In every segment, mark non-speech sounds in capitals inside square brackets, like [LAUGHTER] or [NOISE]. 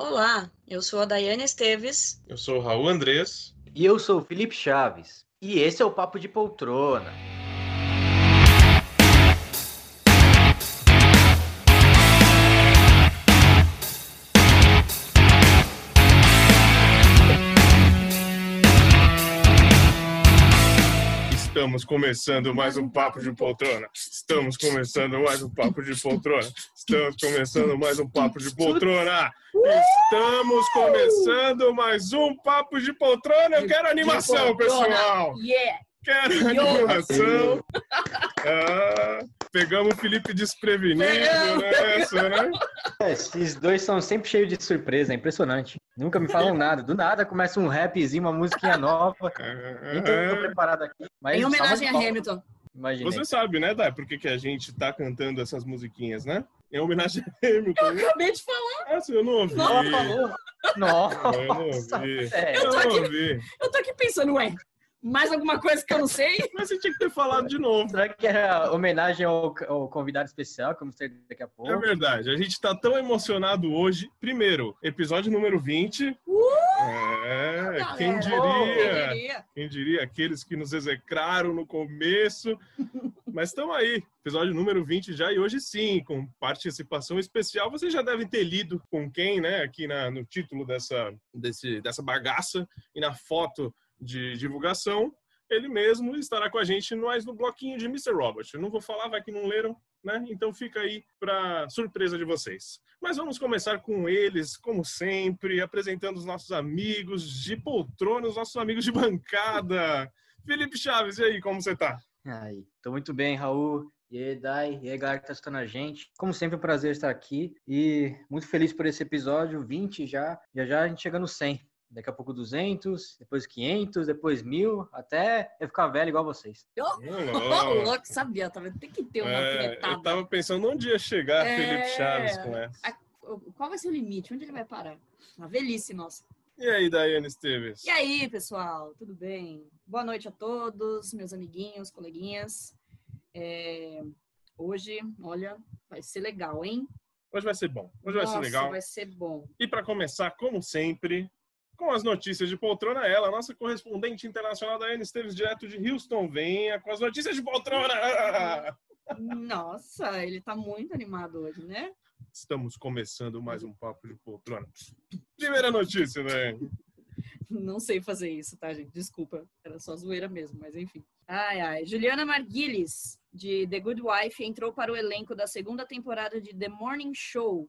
Olá, eu sou a Daiane Esteves. Eu sou o Raul Andrés. E eu sou o Felipe Chaves. E esse é o Papo de Poltrona. Estamos começando mais um Papo de Poltrona. Estamos começando mais um Papo de Poltrona. Estamos começando mais um Papo de Poltrona. Estamos começando mais um Papo de Poltrona. Eu quero animação, pessoal. Quero animação. Ah, pegamos o Felipe desprevenido nessa, né? É, Esses dois são sempre cheios de surpresa, é impressionante. Nunca me falam nada. Do nada começa um rapzinho, uma musiquinha nova. Nem tô É, preparado aqui. Mas Em homenagem a. Hamilton. Imaginei. Você sabe, né, Dai, por que, que a gente tá cantando essas musiquinhas, né? Em homenagem a Hamilton. Acabei de falar. Essa eu não ouvi. Nossa, falou. Nossa, Eu não ouvi. sério. Eu tô não aqui- ouvi. Eu tô aqui pensando, ué, mais alguma coisa que eu não sei? [LAUGHS] Mas você tinha que ter falado de novo. Será que era homenagem ao, ao convidado especial, que vamos ter daqui a pouco? É verdade, a gente tá tão emocionado hoje. Primeiro, episódio número 20. É, Galera, quem Quem diria? diria? Quem diria? Aqueles que nos execraram no começo. [LAUGHS] Mas estão aí, episódio número 20 já, e hoje sim, com participação especial. Vocês já devem ter lido com quem, né? Aqui na, no título dessa, desse, dessa bagaça e na foto de divulgação. Ele mesmo estará com a gente mais no bloquinho de Mr. Robert. Eu não vou falar, vai que não leram, né? Então fica aí para surpresa de vocês. Mas vamos começar com eles, como sempre, apresentando os nossos amigos de poltrona, os nossos amigos de bancada. [LAUGHS] Felipe Chaves, e aí, como você tá? Aí, tô muito bem, Raul. E aí, Dai, e aí, galera que tá escutando a gente. Como sempre, é um prazer estar aqui e muito feliz por esse episódio, 20 já. Já já a gente chega no 100. Daqui a pouco 200, depois 500, depois 1000, até eu ficar velho igual vocês. Ô, Olá. louco, sabia, tá vendo? Tem que ter uma É, eu tava pensando onde ia chegar É. Felipe Chaves com essa. A- Qual vai ser o limite? Onde ele vai parar? Uma velhice nossa. E aí, Daiane Esteves? E aí, pessoal, tudo bem? Boa noite a todos, meus amiguinhos, coleguinhas. É, Hoje, olha, vai ser legal, hein? Hoje vai ser bom. Hoje vai ser Nossa, legal. vai ser bom. E para começar, como sempre, com as notícias de poltrona, ela, nossa correspondente internacional Daiane Esteves, direto de Houston, venha com as notícias de poltrona! Nossa, ele tá muito animado hoje, né? Estamos começando mais um papo de poltrona. Primeira notícia, Daiane. Não sei fazer isso, tá, gente? Desculpa. Era só zoeira mesmo, mas enfim. Ai, ai. Juliana Marguilis, de The Good Wife, entrou para o elenco da segunda temporada de The Morning Show,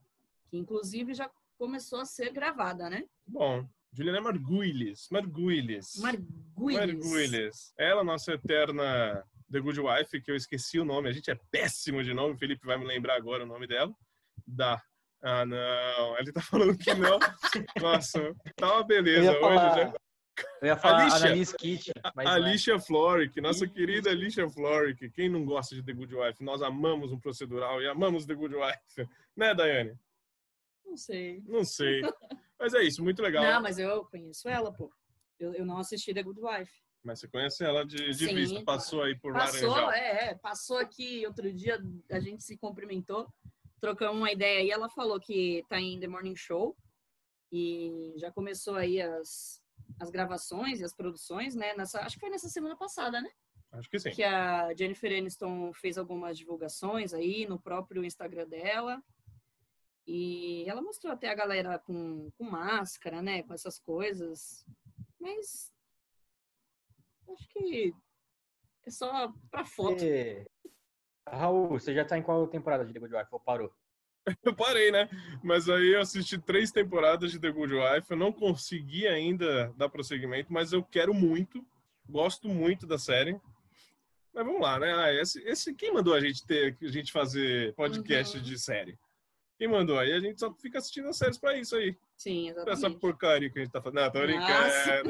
que inclusive já começou a ser gravada, né? Bom, Juliana Marguilis. Marguilis. Marguilis. Marguilis. Ela, nossa eterna The Good Wife, que eu esqueci o nome. A gente é péssimo de nome. O Felipe vai me lembrar agora o nome dela. Da. Ah, não. Ele tá falando que não. [LAUGHS] Nossa, tá uma Eu beleza ia hoje, falar, né? eu ia falar Alicia. Annalise Kitty, mas não é. Alicia Florick, nossa Isso. querida Alicia Florick. Quem não gosta de The Good Wife? Nós amamos um procedural e amamos The Good Wife. Né, Daiane? Não sei. Não sei. [LAUGHS] Mas é isso, muito legal. Não, mas eu conheço ela, pô. Eu, eu não assisti The Good Wife. Mas você conhece ela de, de Sim, vista, passou aí por Passou, Laranjal. é, é, passou aqui outro dia, a gente se cumprimentou, trocamos uma ideia e ela falou que tá em The Morning Show e já começou aí as, as gravações e as produções, né? Nessa, acho que foi nessa semana passada, né? Acho que sim. Que a Jennifer Aniston fez algumas divulgações aí no próprio Instagram dela. E ela mostrou até a galera com, com máscara, né? Com essas coisas. Mas acho que é só pra foto. E- Raul, você já tá em qual temporada de The Good Wife? Ou parou? [LAUGHS] Eu parei, né? Mas aí eu assisti três temporadas de The Good Wife. Eu não consegui ainda dar prosseguimento, mas eu quero muito. Gosto muito da série. Mas vamos lá, né? Ah, esse, esse, quem mandou a gente ter, a gente fazer podcast Uhum. de série? Quem mandou aí? A gente só fica assistindo as séries pra isso aí. Sim, Pra essa exatamente. porcaria que a gente tá fazendo. Não, tô brincando, Nossa.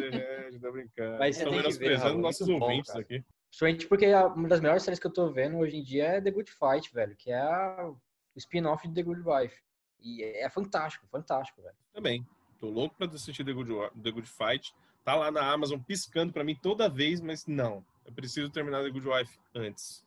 gente, tô brincando. Mas Estão menosprezando nossos bom, ouvintes cara. aqui. Principalmente porque uma das melhores séries que eu tô vendo hoje em dia é The Good Fight, velho, que é a- o spin-off de The Good Wife. E é fantástico, fantástico, velho. Também. Tô louco pra assistir The Good, The Good Fight. Tá lá na Amazon piscando pra mim toda vez, mas não. Eu preciso terminar The Good Wife antes.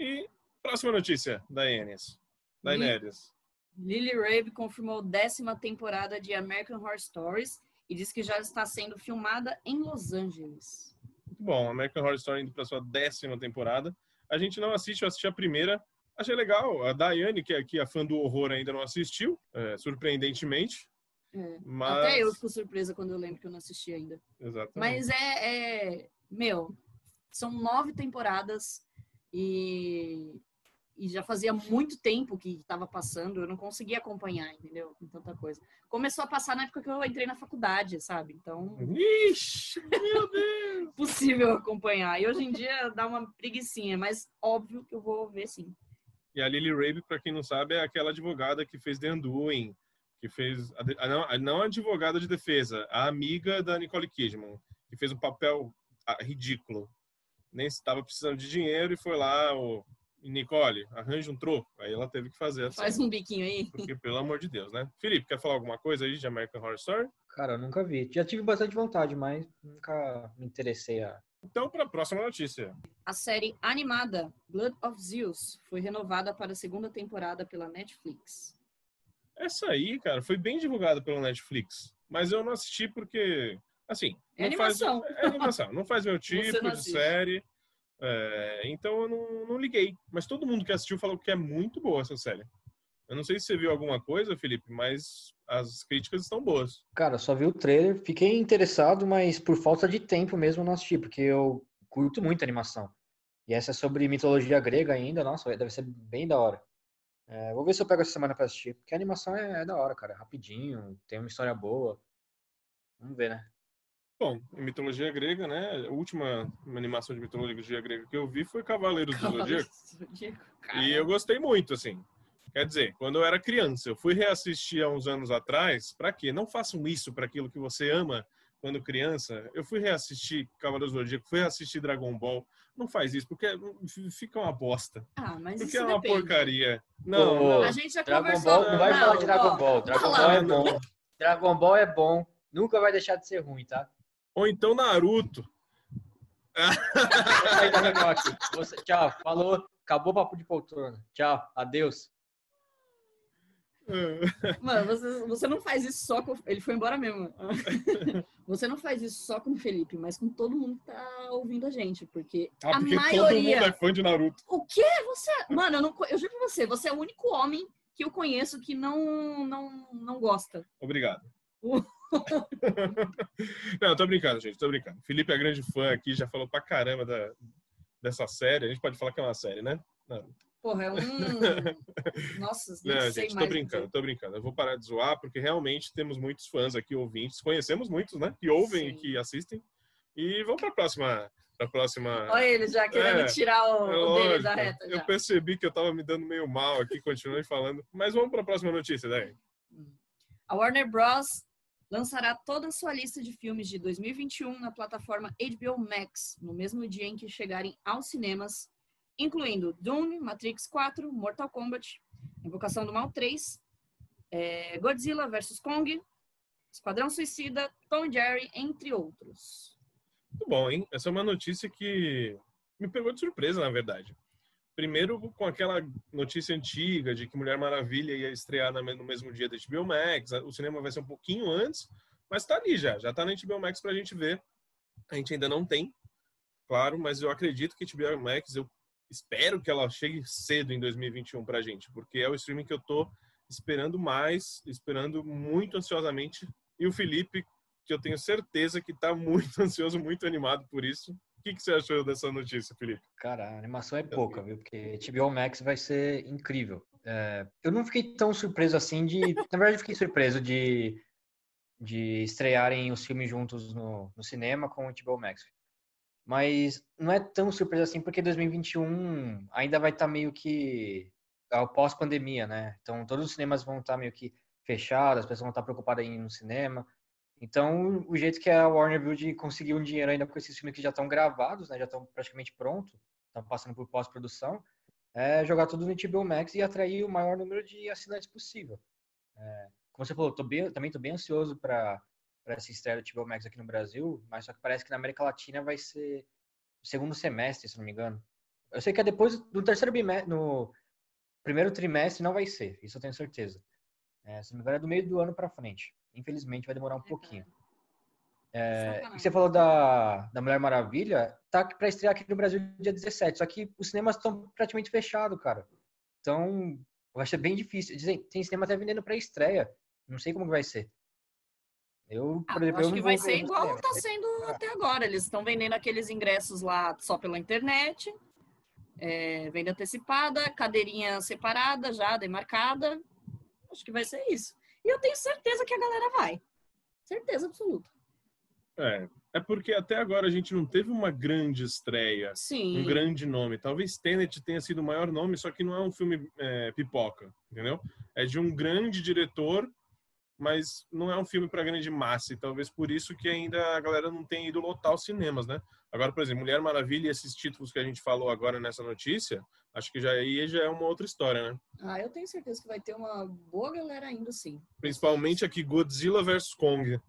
E próxima notícia da Enes. Da Inérias. Lily Rabe confirmou décima temporada de American Horror Stories e diz que já está sendo filmada em Los Angeles. Muito bom, American Horror Story indo para sua décima temporada. A gente não assiste, eu assisti a primeira. Achei legal. A Daiane, que é aqui a fã do horror, ainda não assistiu, é, surpreendentemente. É. Mas... Até eu fico surpresa quando eu lembro que eu não assisti ainda. Exatamente. Mas é, é meu, são nove temporadas e, e já fazia muito tempo que estava passando, eu não conseguia acompanhar, entendeu? Com tanta coisa. Começou a passar na época que eu entrei na faculdade, sabe? Então, Ixi, meu Deus! possível acompanhar. E hoje em dia dá uma preguiçinha, mas óbvio que eu vou ver sim. E a Lily Rabe, para quem não sabe, é aquela advogada que fez The Undoing, que fez a, não, a, não a advogada de defesa, a amiga da Nicole Kidman, que fez um papel ah, ridículo. Nem estava precisando de dinheiro e foi lá o Nicole, arranja um troco. Aí ela teve que fazer assim. Faz um biquinho aí. Porque, pelo amor de Deus, né? Felipe, quer falar alguma coisa aí de American Horror Story? Cara, eu nunca vi. Já tive bastante vontade, mas nunca me interessei a. Então, para a próxima notícia. A série animada Blood of Zeus foi renovada para a segunda temporada pela Netflix. Essa aí, cara, foi bem divulgada pela Netflix. Mas eu não assisti porque, assim... É não faz- animação. é animação. Não faz meu [LAUGHS] tipo de série. É, então eu não, não liguei. Mas todo mundo que assistiu falou que é muito boa essa série. Eu não sei se você viu alguma coisa, Felipe, mas as críticas estão boas. Cara, só vi o trailer, fiquei interessado, mas por falta de tempo mesmo não assisti, porque eu curto muito animação. E essa é sobre mitologia grega ainda, nossa, deve ser bem da hora. É, vou ver se eu pego essa semana pra assistir, porque a animação é, é da hora, cara, é rapidinho, tem uma história boa. Vamos ver, né? Bom, em mitologia grega, né? A última animação de mitologia grega que eu vi foi Cavaleiros do Zodíaco. Zodíaco, E eu gostei muito, assim. Quer dizer, quando eu era criança, eu fui reassistir há uns anos atrás. Pra quê? Não façam isso para aquilo que você ama quando criança. Eu fui reassistir Cavaleiros do Zodíaco, fui reassistir Dragon Ball. Não faz isso, porque fica uma bosta. Ah, mas Porque isso é uma depende. porcaria. Não. A gente já Dragon conversou. Ball, não vai Não, falar de Dragon Ball, Dragon Ball é bom. Dragon Ball é bom, nunca vai deixar de ser ruim, tá? Ou então Naruto. Você- tchau, falou, acabou o papo de poltrona. Tchau, adeus. Mano, você, você não faz isso só com. Ele foi embora mesmo. [LAUGHS] Você não faz isso só com o Felipe, mas com todo mundo que tá ouvindo a gente, porque Ah, a porque todo maioria. mundo é fã de Naruto. O quê? Você. Mano, eu, não, eu juro pra você, você é o único homem que eu conheço que não, não, não gosta. Obrigado. [LAUGHS] Não, tô brincando, gente, tô brincando. Felipe é grande fã aqui, já falou pra caramba da, dessa série. A gente pode falar que é uma série, né? Porra, é um. [LAUGHS] Nossa, nem Não, sei gente, tô mais. brincando, tô brincando. Eu vou parar de zoar, porque realmente temos muitos fãs aqui, ouvintes. Conhecemos muitos, né? Que ouvem Sim. e que assistem. E vamos pra próxima. Pra próxima. Olha ele já querendo É, tirar o, É o dele lógico. da reta. Eu Já. percebi que eu tava me dando meio mal aqui, continuei falando. Mas vamos pra próxima notícia, daí. A Warner Bros. Lançará toda a sua lista de filmes de 2021 na plataforma HBO Max, no mesmo dia em que chegarem aos cinemas, incluindo Dune, Matrix 4, Mortal Kombat, Invocação do Mal 3, eh, Godzilla vs. Kong, Esquadrão Suicida, Tom Jerry, entre outros. Muito bom, hein? Essa é uma notícia que me pegou de surpresa, na verdade. Primeiro, com aquela notícia antiga de que Mulher Maravilha ia estrear no mesmo dia da HBO Max. O cinema vai ser um pouquinho antes, mas tá ali já. Já tá na HBO Max pra gente ver. A gente ainda não tem, claro, mas eu acredito que HBO Max, eu espero que ela chegue cedo em 2021 pra gente, porque é o streaming que eu tô esperando mais, esperando muito ansiosamente. E o Felipe, que eu tenho certeza que tá [LAUGHS] muito ansioso, muito animado por isso. O que, que você achou dessa notícia, Felipe? Cara, a animação é pouca, viu? Porque HBO Max vai ser incrível. É, eu não fiquei tão surpreso assim de. Na verdade, eu fiquei surpreso de, de estrearem os filmes juntos no, no cinema com o HBO Max. Mas não é tão surpresa assim, porque 2021 ainda vai estar meio que ao pós-pandemia, né? Então, todos os cinemas vão estar meio que fechados, as pessoas vão estar preocupadas em ir no cinema. Então, o jeito que a Warner viu de conseguir um dinheiro ainda com esses filmes que já estão gravados, né, já estão praticamente prontos, estão passando por pós-produção, é jogar tudo no HBO Max e atrair o maior número de assinantes possível. É, como você falou, tô bem, também estou bem ansioso para essa estreia do HBO Max aqui no Brasil, mas só que parece que na América Latina vai ser segundo semestre, se não me engano. Eu sei que é depois do terceiro bimestre, no primeiro trimestre não vai ser, isso eu tenho certeza. É, se não me engano, é do meio do ano para frente. Infelizmente, vai demorar um pouquinho. É, e você falou da, da Mulher Maravilha, tá para estrear aqui no Brasil dia 17, só que os cinemas estão praticamente fechados, cara. Então, vai ser bem difícil. Dizem, tem cinema até vendendo para estreia. Não sei como vai ser. Eu, ah, exemplo, eu acho que vai ser igual está sendo ah. até agora. Eles estão vendendo aqueles ingressos lá só pela internet, é, venda antecipada, cadeirinha separada já, demarcada. Acho que vai ser isso. E eu tenho certeza que a galera vai. Certeza absoluta. É, é porque até agora a gente não teve uma grande estreia, Sim. um grande nome. Talvez Tenet tenha sido o maior nome, só que não é um filme é, pipoca, entendeu? É de um grande diretor mas não é um filme para grande massa e talvez por isso que ainda a galera não tenha ido lotar os cinemas, né? Agora, por exemplo, Mulher Maravilha e esses títulos que a gente falou agora nessa notícia, acho que já aí já é uma outra história, né? Ah, eu tenho certeza que vai ter uma boa galera ainda sim. Principalmente aqui Godzilla vs Kong.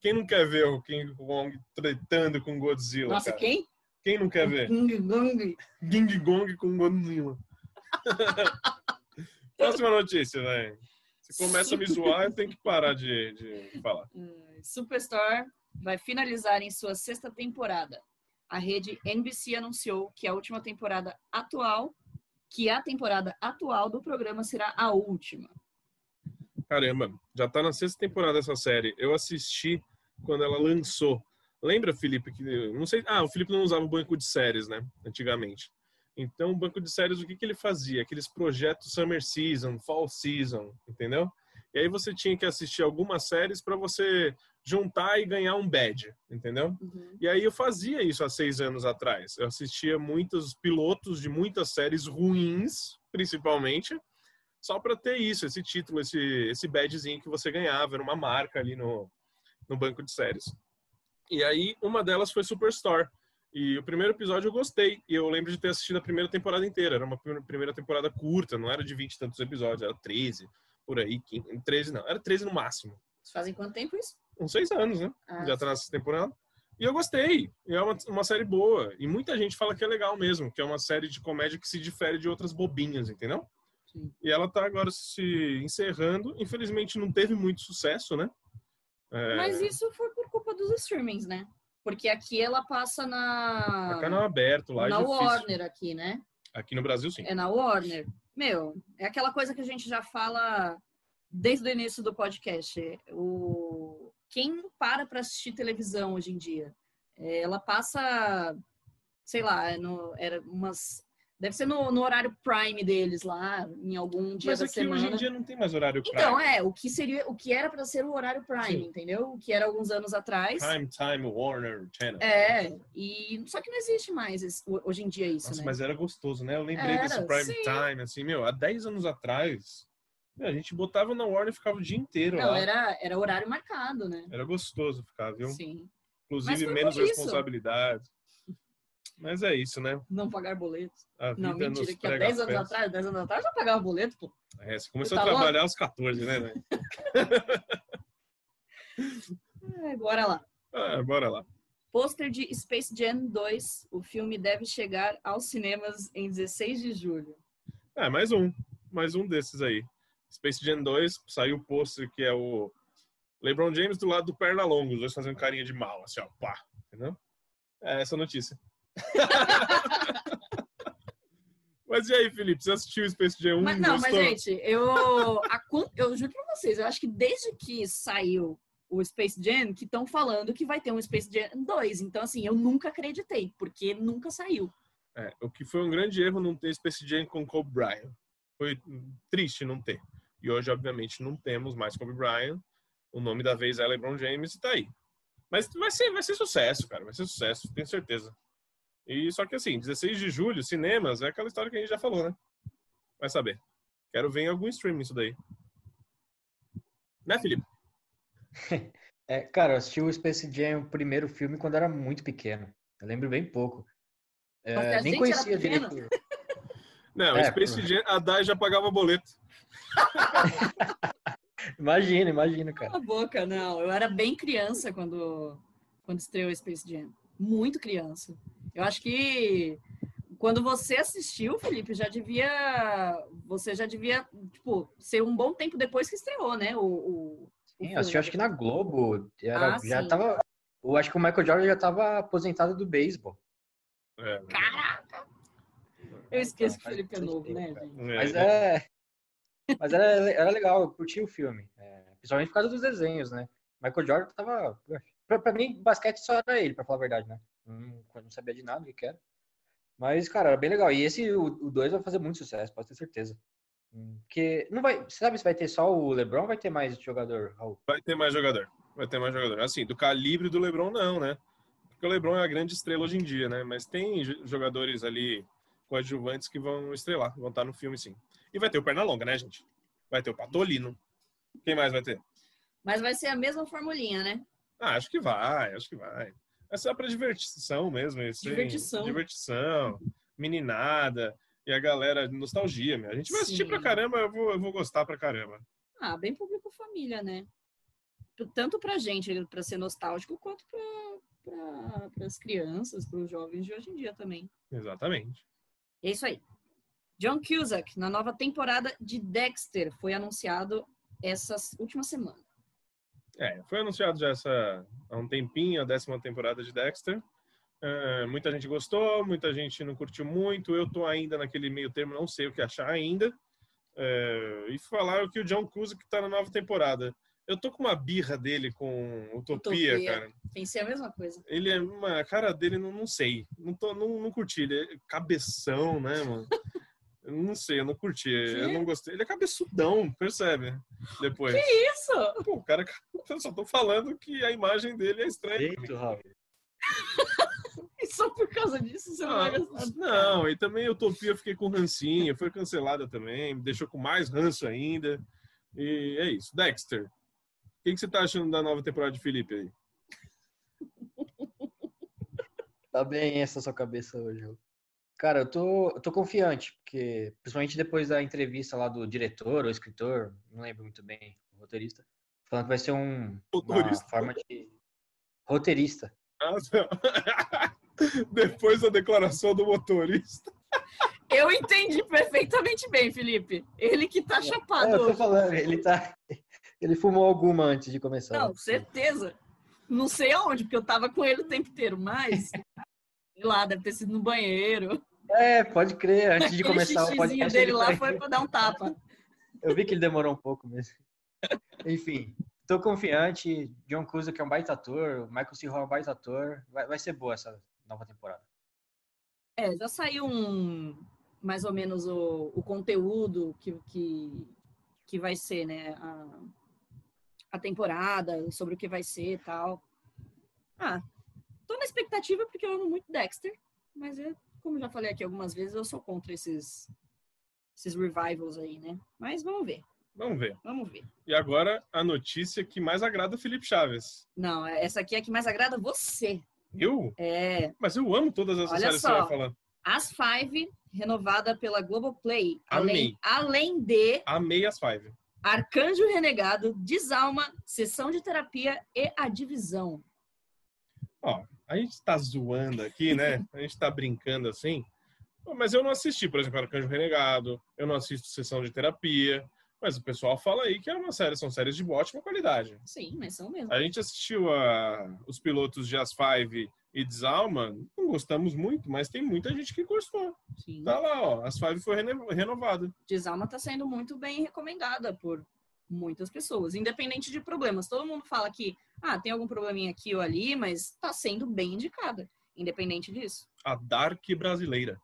Quem não quer ver o King Kong tretando com Godzilla? Nossa, cara? quem? Quem não quer ver? King Kong. King Kong com Godzilla. [LAUGHS] Próxima notícia, velho. Se começa a me zoar, eu tenho que parar de, de falar. [LAUGHS] Superstore vai finalizar em sua sexta temporada. A rede NBC anunciou que a última temporada atual, que a temporada atual do programa será a última. Caramba, já tá na sexta temporada essa série. Eu assisti quando ela lançou. Lembra, Felipe, que não sei, ah, o Felipe não usava o banco de séries, né, antigamente. Então, o banco de séries, o que, que ele fazia? Aqueles projetos Summer Season, Fall Season, entendeu? E aí você tinha que assistir algumas séries para você juntar e ganhar um badge, entendeu? Uhum. E aí eu fazia isso há seis anos atrás. Eu assistia muitos pilotos de muitas séries ruins, principalmente, só para ter isso, esse título, esse, esse badgezinho que você ganhava, era uma marca ali no, no banco de séries. E aí uma delas foi Superstore. E o primeiro episódio eu gostei. E eu lembro de ter assistido a primeira temporada inteira. Era uma primeira temporada curta, não era de 20 e tantos episódios, era 13, por aí. 15, 13 não, era 13 no máximo. Fazem quanto tempo isso? Uns seis anos, né? Ah, Já tá nessa temporada. E eu gostei. É uma, uma série boa. E muita gente fala que é legal mesmo, que é uma série de comédia que se difere de outras bobinhas, entendeu? Sim. E ela tá agora se encerrando. Infelizmente não teve muito sucesso, né? É... Mas isso foi por culpa dos streamings, né? Porque aqui ela passa na. É canal aberto lá. Na é Warner aqui, né? Aqui no Brasil, sim. É na Warner. Meu, é aquela coisa que a gente já fala desde o início do podcast. O... Quem para para assistir televisão hoje em dia? É, ela passa, sei lá, é no, era umas Deve ser no, no, horário prime deles lá, em algum dia Mas da semana. Mas hoje em dia não tem mais horário prime. Então, é, o que seria, o que era para ser o horário prime, Sim. entendeu? O que era alguns anos atrás. Prime Time Warner Channel. É, e só que não existe mais esse, hoje em dia isso, Nossa, né? mas era gostoso, né? Eu lembrei era, desse prime sim. time, assim, meu, há 10 anos atrás, a gente botava na Warner e ficava o dia inteiro não, lá. era, era horário marcado, né? Era gostoso ficar, viu? Sim. Inclusive, menos responsabilidade. Mas é isso, né? Não pagar boletos. Não, mentira, que há 10 anos atrás, 10 anos atrás já pagava boleto, pô. É, você começou você tá a trabalhar louco? aos 14, né, velho? [LAUGHS] é, bora lá. Ah, bora lá. Pôster de Space Jam 2. O filme deve chegar aos cinemas em 16 de julho. É, mais um. Mais um desses aí. Space Jam 2, saiu o pôster que é o LeBron James do lado do Pernalongo, os dois fazendo carinha de mal, assim, ó, pá, entendeu? É essa notícia. [LAUGHS] mas e aí, Felipe? Você assistiu Space Jam 1? Mas, não, gostou? mas gente, eu, a, eu juro pra vocês, eu acho que desde que saiu o Space Jam, que estão falando que vai ter um Space Jam 2. Então, assim, eu nunca acreditei, porque nunca saiu. É, o que foi um grande erro não ter Space Jam com Kobe Bryant. Foi triste não ter. E hoje, obviamente, não temos mais Kobe Bryant. O nome da vez é LeBron James e tá aí. Mas vai ser, vai ser sucesso, cara. Vai ser sucesso, tenho certeza. E só que assim, 16 de julho, cinemas, é aquela história que a gente já falou, né? Vai saber. Quero ver em algum streaming isso daí. Né, Felipe? [LAUGHS] É, cara, eu assisti o Space Jam, o primeiro filme, quando era muito pequeno. Eu lembro bem pouco. É, nem conhecia direito. [LAUGHS] Não, é, Space Jam, a Dai já pagava boleto. [LAUGHS] imagina, imagina, cara. Cala a boca, não. Eu era bem criança quando, quando estreou Space Jam. Muito criança. Eu acho que Quando você assistiu, Felipe, já devia. Você já devia, tipo, ser um bom tempo depois que estreou, né? O, o, sim, eu assisti, acho que na Globo. Era, ah, já sim. tava. Eu acho que o Michael Jordan já tava aposentado do beisebol. É, Caraca! Eu esqueço que o Felipe é novo, né, gente? Mas é. Mas era, era legal, eu curti o filme. É, principalmente por causa dos desenhos, né? Michael Jordan tava. Pra, pra mim, basquete só era ele, pra falar a verdade, né? Não, não sabia de nada o que era. Mas, cara, era bem legal. E esse, o 2 vai fazer muito sucesso, pode ter certeza. Porque não vai. Você sabe se vai ter só o LeBron ou vai ter mais jogador, Raul? Vai ter mais jogador. Vai ter mais jogador. Assim, do calibre do LeBron, não, né? Porque o LeBron é a grande estrela hoje em dia, né? Mas tem jogadores ali coadjuvantes que vão estrelar, vão estar no filme, sim. E vai ter o Pernalonga, né, gente? Vai ter o Patolino. Quem mais vai ter? Mas vai ser a mesma formulinha, né? Ah, acho que vai, acho que vai. É só pra divertição mesmo. Assim, divertição. Divertição, meninada. E a galera, nostalgia, meu. A gente vai Sim. assistir pra caramba, eu vou, eu vou gostar pra caramba. Ah, bem público família, né? Tanto pra gente, pra ser nostálgico, quanto pra, pra, as crianças, para os jovens de hoje em dia também. Exatamente. É isso aí. John Cusack, na nova temporada de Dexter, foi anunciado essa última semana. É, foi anunciado já essa, há um tempinho a décima temporada de Dexter. Uh, muita gente gostou, muita gente não curtiu muito. Eu tô ainda naquele meio termo, não sei o que achar ainda. Uh, e falaram que o John Cusack tá na nova temporada. Eu tô com uma birra dele com Utopia, Utopia. cara. Pensei a mesma coisa. Ele é uma a cara dele, não, não sei. Não, tô, não, não curti. Ele é cabeção, né, mano? [LAUGHS] Eu não sei, eu não curti. Que? Eu não gostei. Ele é cabeçudão, percebe? Depois. Que isso? Pô, o cara. Eu só tô falando que a imagem dele é estranha. Eita, Raul. [LAUGHS] e só por causa disso você não vai gostar. Não, e também Utopia eu fiquei com rancinho, foi cancelada também, me deixou com mais ranço ainda. E é isso. Dexter, o que, que você tá achando da nova temporada de Felipe aí? Tá bem essa sua cabeça hoje, Cara, eu tô, eu tô confiante, porque principalmente depois da entrevista lá do diretor ou escritor, não lembro muito bem, o roteirista, falando que vai ser um, uma forma de roteirista. Ah, [LAUGHS] depois da declaração do motorista. Eu entendi perfeitamente bem, Felipe. Ele que tá chapado. É, eu tô falando, ele tá. Ele fumou alguma antes de começar. Não, certeza. Não sei aonde, porque eu tava com ele o tempo inteiro, mas. sei lá, deve ter sido no banheiro. É, pode crer. Antes de [LAUGHS] começar o podcast. dele lá foi para dar um tapa. Eu vi que ele demorou um pouco mesmo. Enfim, tô confiante. John Cusack é um baita ator. Michael C. Hall é um baita ator. Vai, vai ser boa essa nova temporada. É, já saiu um mais ou menos o, o conteúdo que, que, que vai ser, né? A, a temporada, sobre o que vai ser e tal. Ah, tô na expectativa porque eu amo muito Dexter, mas é como já falei aqui algumas vezes, eu sou contra esses, esses revivals aí, né? Mas vamos ver. Vamos ver. Vamos ver. E agora a notícia que mais agrada o Felipe Chaves. Não, essa aqui é a que mais agrada você. Eu? É. Mas eu amo todas essas Olha séries só, que você vai falando. As Five, renovada pela Globoplay. Amei. Além, além de. Amei as Five. Arcanjo Renegado, Desalma, Sessão de Terapia e A Divisão. Ó, a gente tá zoando aqui, né? A gente tá brincando assim. Mas eu não assisti, por exemplo, Arcanjo Renegado, eu não assisto Sessão de Terapia, mas o pessoal fala aí que é uma série, são séries de ótima qualidade. Sim, mas são mesmo. A gente assistiu a, os pilotos de As Five e Desalma, não gostamos muito, mas tem muita gente que gostou. Sim. Tá lá, ó, As Five foi renovada. Desalma tá sendo muito bem recomendada por muitas pessoas, independente de problemas. Todo mundo fala que, ah, tem algum probleminha aqui ou ali, mas está sendo bem indicada, independente disso. A Dark brasileira.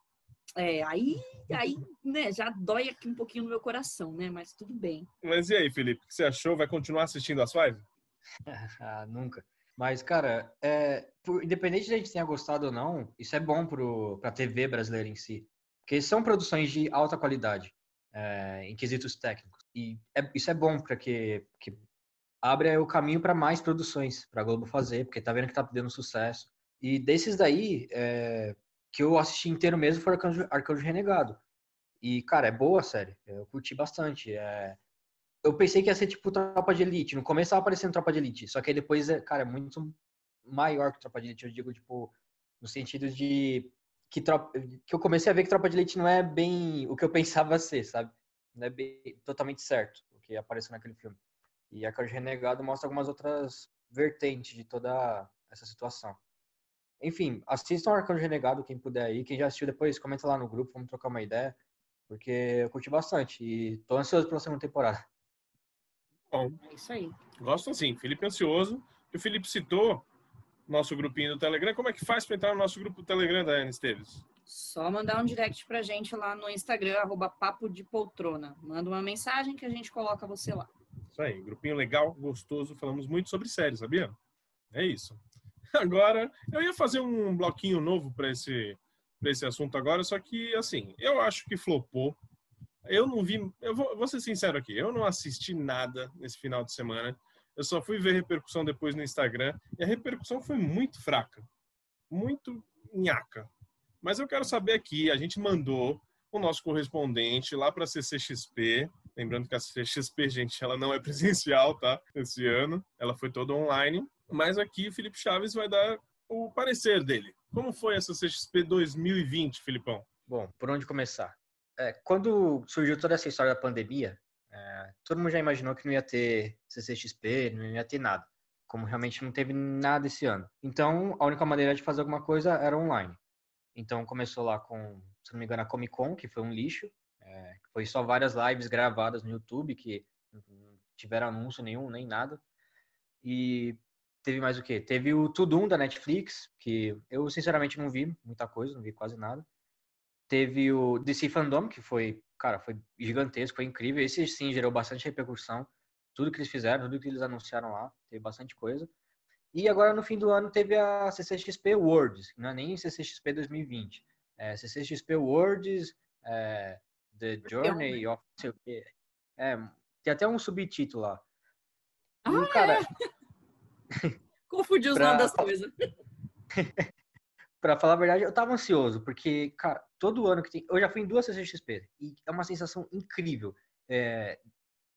É, aí, aí, né, já dói aqui um pouquinho no meu coração, né, mas tudo bem. Mas e aí, Felipe, o que você achou? Vai continuar assistindo as Five? [LAUGHS] ah, nunca. Mas, cara, é, por, independente de a gente tenha gostado ou não, isso é bom para a TV brasileira em si. Porque são produções de alta qualidade, é, em quesitos técnicos. E é, isso é bom para que, que abre o caminho para mais produções para a Globo fazer, porque tá vendo que tá dando sucesso. E desses daí, é, que eu assisti inteiro mesmo foi Arcanjo, Arcanjo Renegado. E, cara, é boa a série. Eu curti bastante. É... Eu pensei que ia ser tipo Tropa de Elite. No começo tava aparecendo Tropa de Elite. Só que depois, é, cara, é muito maior que Tropa de Elite. Eu digo, tipo, no sentido de que, tropa, que eu comecei a ver que Tropa de Elite não é bem o que eu [LAUGHS] pensava ser, sabe? Não é bem, totalmente certo o que apareceu naquele filme. E Arcanjo Renegado mostra algumas outras vertentes de toda essa situação. Enfim, assistam Arcanjo Renegado, quem puder aí. Quem já assistiu depois, comenta lá no grupo, vamos trocar uma ideia. Porque eu curti bastante e tô ansioso pela segunda temporada. Bom, É isso aí. gosto assim. Felipe ansioso. E o Felipe citou nosso grupinho do Telegram. Como é que faz para entrar no nosso grupo do Telegram, Daiane Esteves? Só mandar um direct pra gente lá no Instagram, arroba papo de poltrona. Manda uma mensagem que a gente coloca você lá. Isso aí, grupinho legal, gostoso. Falamos muito sobre séries, sabia? É isso. [LAUGHS] Agora, eu ia fazer um bloquinho novo para esse, pra esse assunto agora, só que, assim, eu acho que flopou. Eu não vi, eu vou, vou ser sincero aqui, eu não assisti nada nesse final de semana. Eu só fui ver repercussão depois no Instagram e a repercussão foi muito fraca, muito nhaca. Mas eu quero saber aqui, a gente mandou o nosso correspondente lá para a CCXP. Lembrando que a CCXP, gente, ela não é [LAUGHS] presencial, tá? Esse ano, ela foi toda online. Mas aqui o Felipe Chaves vai dar o parecer dele. Como foi essa CCXP 2020, Filipão? Bom, por onde começar? É, quando surgiu toda essa história da pandemia, é, todo mundo já imaginou que não ia ter CCXP, não ia ter nada. Como realmente não teve nada esse ano. Então, a única maneira de fazer alguma coisa era online. Então, começou lá com, se não me engano, a Comic Con, que foi um lixo. É, foi só várias lives gravadas no YouTube, que não tiveram anúncio nenhum, nem nada. E teve mais o quê? Teve o Tudum da Netflix, que eu sinceramente não vi muita coisa, não vi quase nada. Teve o DC Fandom, que foi, cara, foi gigantesco, foi incrível. Esse sim gerou bastante repercussão. Tudo que eles fizeram, tudo que eles anunciaram lá, teve bastante coisa. E agora no fim do ano teve a CCXP Worlds, não é nem CCXP 2020. É CCXP Worlds, é, The Journey of. Não sei o quê. É, tem até um subtítulo lá. Ah, cara, [LAUGHS] Confundi os Pra- nomes das coisas. [LAUGHS] Pra falar a verdade, eu tava ansioso, porque, cara, todo ano que tem. Eu já fui em duas CCXP e é uma sensação incrível. É,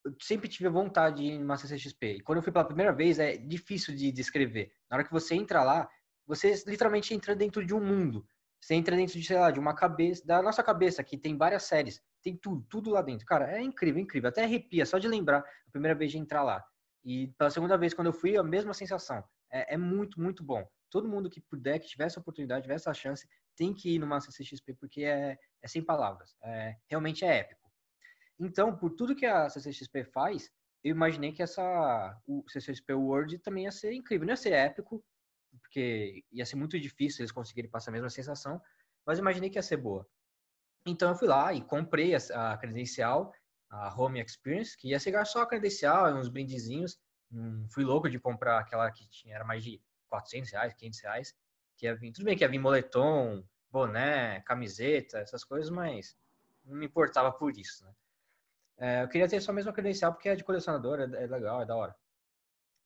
eu sempre tive vontade de ir numa CCXP. E quando eu fui pela primeira vez, é difícil de descrever. Na hora que você entra lá, você literalmente entra dentro de um mundo. Você entra dentro de, sei lá, de uma cabeça, da nossa cabeça, que tem várias séries. Tem tudo, tudo lá dentro. Cara, é incrível, incrível. Até arrepia, só de lembrar a primeira vez de entrar lá. E pela segunda vez, quando eu fui, a mesma sensação. É, é muito, muito bom. Todo mundo que puder, que tiver essa oportunidade, tiver essa chance, tem que ir numa CCXP, porque é, é sem palavras. É, realmente é épico. Então, por tudo que a CCXP faz, eu imaginei que essa o CCXP World também ia ser incrível. Não ia ser épico, porque ia ser muito difícil eles conseguirem passar a mesma sensação, mas imaginei que ia ser boa. Então eu fui lá e comprei a, credencial, a Home Experience, que ia chegar só a credencial e uns brindezinhos. Fui louco de comprar aquela que tinha, era mais de 400 reais, 500 reais, que ia vir, tudo bem que ia vir moletom, boné, camiseta, essas coisas, mas não me importava por isso, né? É, eu queria ter só a mesma credencial porque é de colecionador, é, é legal, é da hora.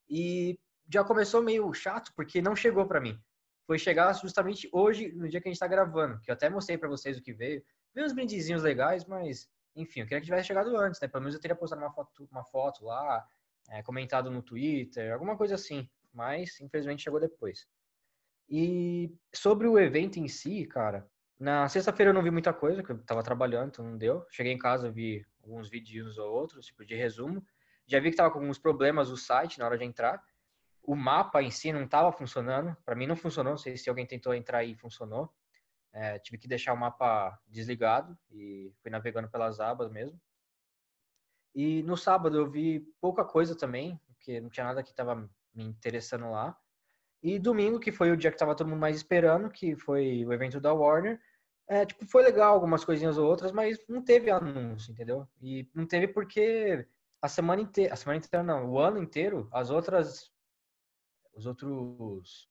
E já começou meio chato porque não chegou para mim. Foi chegar justamente hoje, no dia que a gente tá gravando, que eu até mostrei para vocês o que veio. Veio uns brindezinhos legais, mas enfim, eu queria que tivesse chegado antes, né? Pelo menos eu teria postado uma foto, uma foto lá, é, comentado no Twitter, alguma coisa assim. Mas infelizmente chegou depois. E sobre o evento em si, cara, na sexta-feira eu não vi muita coisa, que eu tava trabalhando, então não deu. Cheguei em casa, vi alguns vídeos ou outros, tipo de resumo. Já vi que tava com alguns problemas o site na hora de entrar. O mapa em si não tava funcionando. Para mim não funcionou, não sei se alguém tentou entrar e funcionou. É, tive que deixar o mapa desligado e fui navegando pelas abas mesmo. E no sábado eu vi pouca coisa também, porque não tinha nada que tava me interessando lá. E domingo, que foi o dia que tava todo mundo mais esperando, que foi o evento da Warner, é, tipo, foi legal algumas coisinhas ou outras, mas não teve anúncio, entendeu? E não teve porque a semana inteira, a semana inteira não, o ano inteiro, as outras, os outros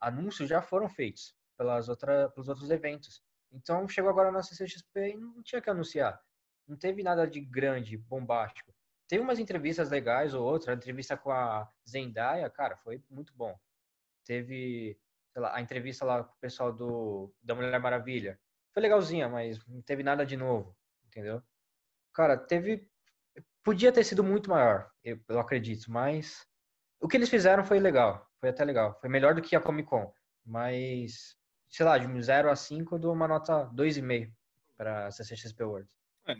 anúncios já foram feitos pelas outra, pelos outros eventos. Então chegou agora na CCXP e não tinha que anunciar. Não teve nada de grande, bombástico. Teve umas entrevistas legais ou outra, a entrevista com a Zendaya, cara, foi muito bom. Teve, a entrevista lá com o pessoal do da Mulher Maravilha. Foi legalzinha, mas não teve nada de novo, entendeu? Cara, teve podia ter sido muito maior, eu, eu acredito, mas o que eles fizeram foi legal, foi até legal. Foi melhor do que a Comic Con, mas sei lá, de um 0 a 5, eu dou uma nota 2,5 para CCXP Awards. É,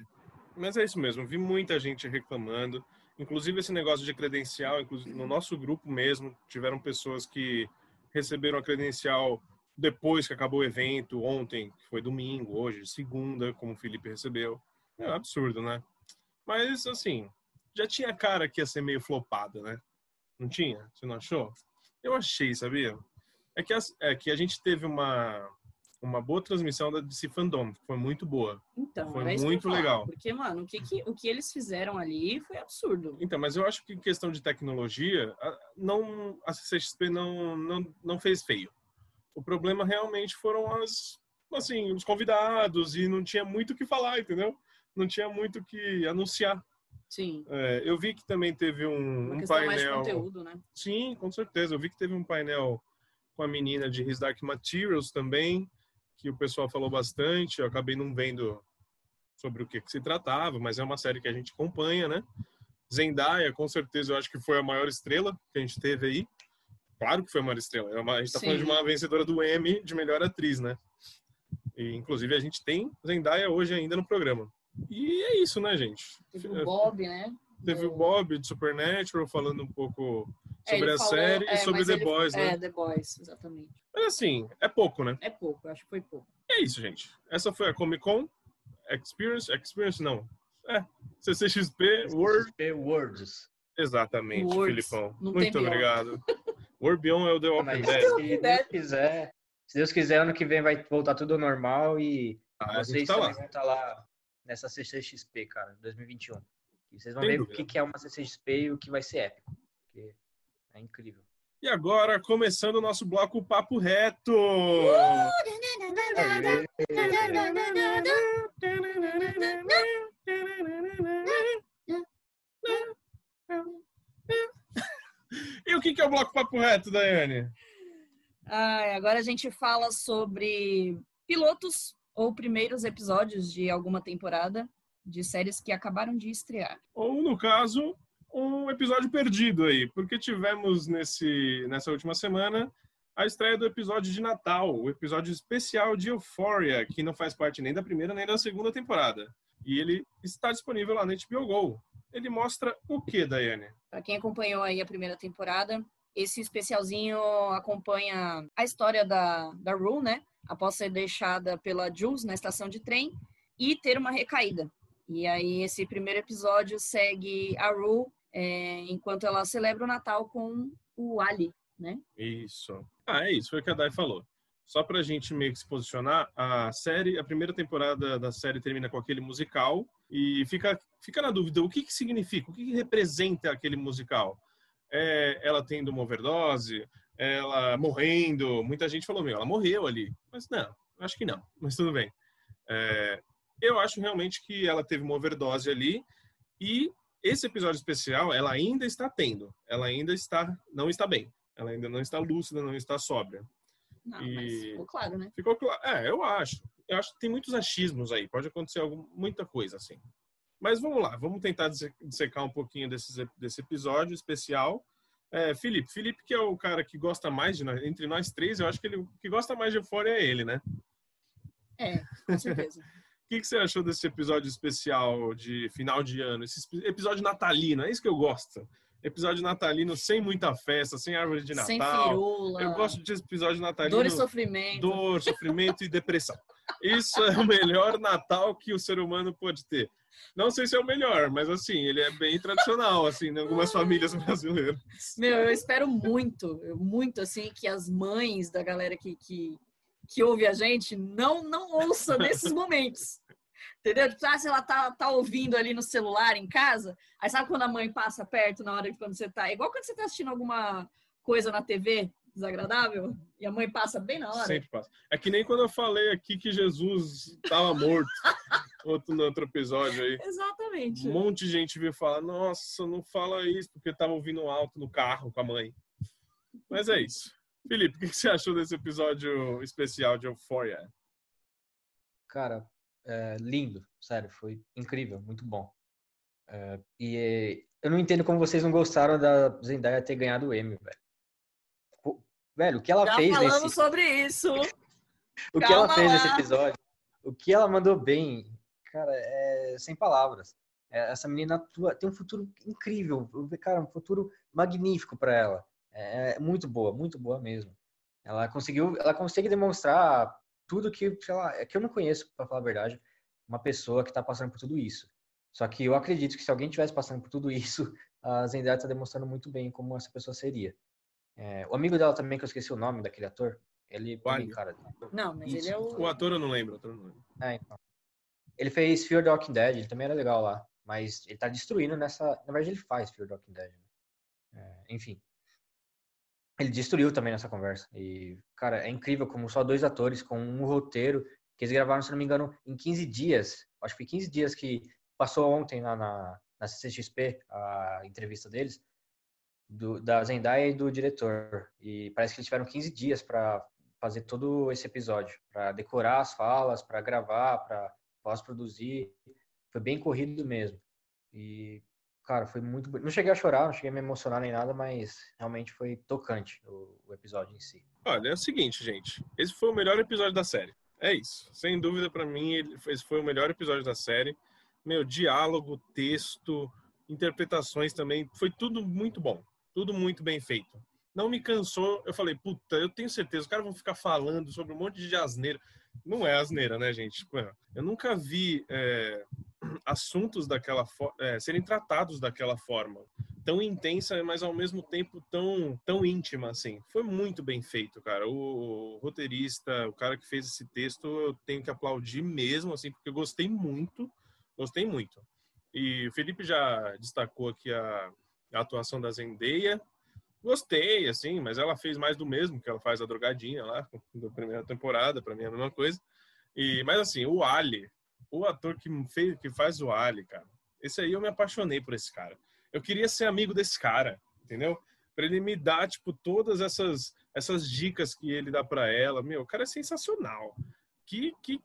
mas é isso mesmo, vi muita gente reclamando. Inclusive esse negócio de credencial, no nosso grupo mesmo, tiveram pessoas que receberam a credencial depois que acabou o evento, ontem, que foi domingo, hoje, segunda, como o Felipe recebeu. É um absurdo, né? Mas, assim, já tinha cara que ia ser meio flopada, né? Não tinha? Você não achou? Eu achei, sabia? É que, as, é que a gente teve uma, uma boa transmissão da DC Fandom, que foi muito boa. Então, foi muito legal. Porque, mano, o que, que, o que eles fizeram ali foi absurdo. Então, mas eu acho que em questão de tecnologia, a, não, a CCXP não, não, não fez feio. O problema realmente foram as, assim, os convidados e não tinha muito o que falar, entendeu? Não tinha muito o que anunciar. Sim. É, eu vi que também teve um, Uma um questão mais painel. conteúdo, né? Sim, com certeza. Eu vi que teve um painel com a menina de His Dark Materials também, que o pessoal falou bastante. Eu acabei não vendo sobre o que, que se tratava, mas é uma série que a gente acompanha, né? Zendaya, com certeza, eu acho que foi a maior estrela que a gente teve aí. Claro que foi a maior estrela. É uma- a gente tá Sim. falando de uma vencedora do Emmy de melhor atriz, né? E, inclusive, a gente tem Zendaya hoje ainda no programa. E é isso, né, gente? Teve o Bob, né? Teve o do- Bob de Supernatural falando um pouco É, sobre ele a falou- série é, e sobre The ele- Boys, né? É, The Boys, exatamente. Mas assim, é pouco, né? É pouco, acho que foi pouco. É isso, gente. Essa foi a Comic Con Experience. Experience não. É. CCXP World. CCXP Awards. Exatamente, Words. Filipão. Não Muito obrigado. [LAUGHS] Beyond é o The Walking Mas Dead. se Deus quiser, se Deus quiser, ano que vem vai voltar tudo ao normal e Ah, vocês tá lá. vão estar lá nessa CCXP, cara, 2021. E vocês vão Sem ver dúvida. o que que é uma CCXP e o que vai ser épico. Porque é incrível. E agora, começando o nosso bloco Papo Reto. E o que é o bloco Papo Reto, Daiane? Ai, agora a gente fala sobre pilotos ou primeiros episódios de alguma temporada de séries que acabaram de estrear. Ou, no caso, um episódio perdido aí, porque tivemos nesse, nessa última semana a estreia do episódio de Natal, o episódio especial de Euphoria, que não faz parte nem da primeira nem da segunda temporada. E ele está disponível lá na HBO Go. Ele mostra o que, Daiane? Para quem acompanhou aí a primeira temporada, esse especialzinho acompanha a história da, da Rue, né? Após ser deixada pela Jules na estação de trem e ter uma recaída. E aí esse primeiro episódio segue a Rue é, enquanto ela celebra o Natal com o Ali, né? Isso. Ah, é isso, foi o que a Dai falou. Só pra gente meio que se posicionar, a série, a primeira temporada da série termina com aquele musical e fica, fica na dúvida o que, que significa, o que, que representa aquele musical. É, ela tendo uma overdose, ela morrendo. Muita gente falou, meu, ela morreu ali. Mas não, acho que não, [LAUGHS] mas tudo bem. É, eu acho realmente que ela teve uma overdose ali e esse episódio especial ela ainda está tendo, ela ainda está, não está bem. Ela ainda não está lúcida, não está sóbria. Não, E- mas ficou claro, né? Ficou claro. É, eu acho. Eu acho que tem muitos achismos aí. Pode acontecer algum, muita coisa assim. Mas vamos lá, vamos tentar disse- dissecar um pouquinho desse, desse episódio especial. É, Felipe, Felipe que é o cara que gosta mais de nós, entre nós três, eu acho que ele que gosta mais de Euphoria é ele, né? É, com certeza. [LAUGHS] O que, que você achou desse episódio especial de final de ano? Esse episódio natalino, é isso que eu gosto. Episódio natalino sem muita festa, sem árvore de Sem Natal. firula, Eu gosto de episódio natalino. dor e sofrimento. dor, sofrimento e depressão. Isso é o melhor Natal que o ser humano pode ter. Não sei se é o melhor, mas assim, ele é bem tradicional, assim, em algumas famílias brasileiras. Meu, eu espero muito, muito assim, que as mães da galera que, que, que ouve a gente não, não ouça nesses momentos. Entendeu? Tipo, ah, se ela tá, tá ouvindo ali no celular em casa, aí sabe quando a mãe passa perto na hora que quando você tá. Igual quando você tá assistindo alguma coisa na TV desagradável e a mãe passa bem na hora. Sempre passa. É que nem quando eu falei aqui que Jesus estava morto, [LAUGHS] outro, no outro episódio aí. Exatamente. Um monte de gente veio falar, nossa, não fala isso, porque tava ouvindo alto no carro com a mãe. Mas é isso. Felipe, o que que você achou desse episódio especial de Euphoria? Cara, é, lindo, sério, foi incrível, muito bom. É, e eu não entendo como vocês não gostaram da Zendaya ter ganhado o Emmy, velho. Pô, Velho, o que ela Já fez falamos nesse, sobre isso. [LAUGHS] o que ela fez nesse episódio, o que ela mandou bem, cara, é sem palavras. É, essa menina atua, tem um futuro incrível, cara, um futuro magnífico para ela. É, é muito boa, muito boa mesmo. Ela conseguiu, ela consegue demonstrar tudo que, sei lá, é que eu não conheço, para falar a verdade, uma pessoa que está passando por tudo isso. Só que eu acredito que se alguém tivesse passando por tudo isso, [LAUGHS] a Zendaya está demonstrando muito bem como essa pessoa seria. É, o amigo dela também, que eu esqueci o nome daquele ator, ele também, cara. Não, mas isso. ele é o. O ator eu não lembro, o ator eu não lembro. É, então. Ele fez Fear the Walking Dead, ele também era legal lá. Mas ele tá destruindo nessa. Na verdade, ele faz Fear the Walking Dead. Né? É, enfim. Ele destruiu também nessa conversa. E, cara, é incrível como só dois atores com um roteiro que eles gravaram, se não me engano, em 15 dias. Acho que foi 15 dias que passou ontem lá na, na CCXP a entrevista deles, do, da Zendaya e do diretor. E parece que eles tiveram 15 dias para fazer todo esse episódio, para decorar as falas, para gravar, para pós-produzir. Foi bem corrido mesmo. E, cara, foi muito. Não cheguei a chorar, não cheguei a me emocionar nem nada, mas realmente foi tocante o, o episódio em si. Olha, é o seguinte, gente. Esse foi o melhor episódio da série. É isso. Sem dúvida, para mim, esse foi o melhor episódio da série. Meu, diálogo, texto, interpretações também. Foi tudo muito bom. Tudo muito bem feito. Não me cansou. Eu falei, puta, eu tenho certeza, os caras vão ficar falando sobre um monte de asneira. Não é asneira, né, gente? Eu nunca vi é, assuntos daquela é, serem tratados daquela forma tão intensa, mas ao mesmo tempo tão tão íntima assim. Foi muito bem feito, cara. O, o roteirista, o cara que fez esse texto, eu tenho que aplaudir mesmo assim, porque eu gostei muito, gostei muito. E o Felipe já destacou aqui a, a atuação da Zendaya. Gostei, assim, mas ela fez mais do mesmo que ela faz a drogadinha lá da primeira temporada, para mim é a mesma coisa. E mas assim, o Ali, o ator que fez que faz o Ali, cara. Esse aí eu me apaixonei por esse cara. Eu queria ser amigo desse cara, entendeu? Para ele me dar tipo todas essas essas dicas que ele dá para ela. Meu, o cara é sensacional. Que que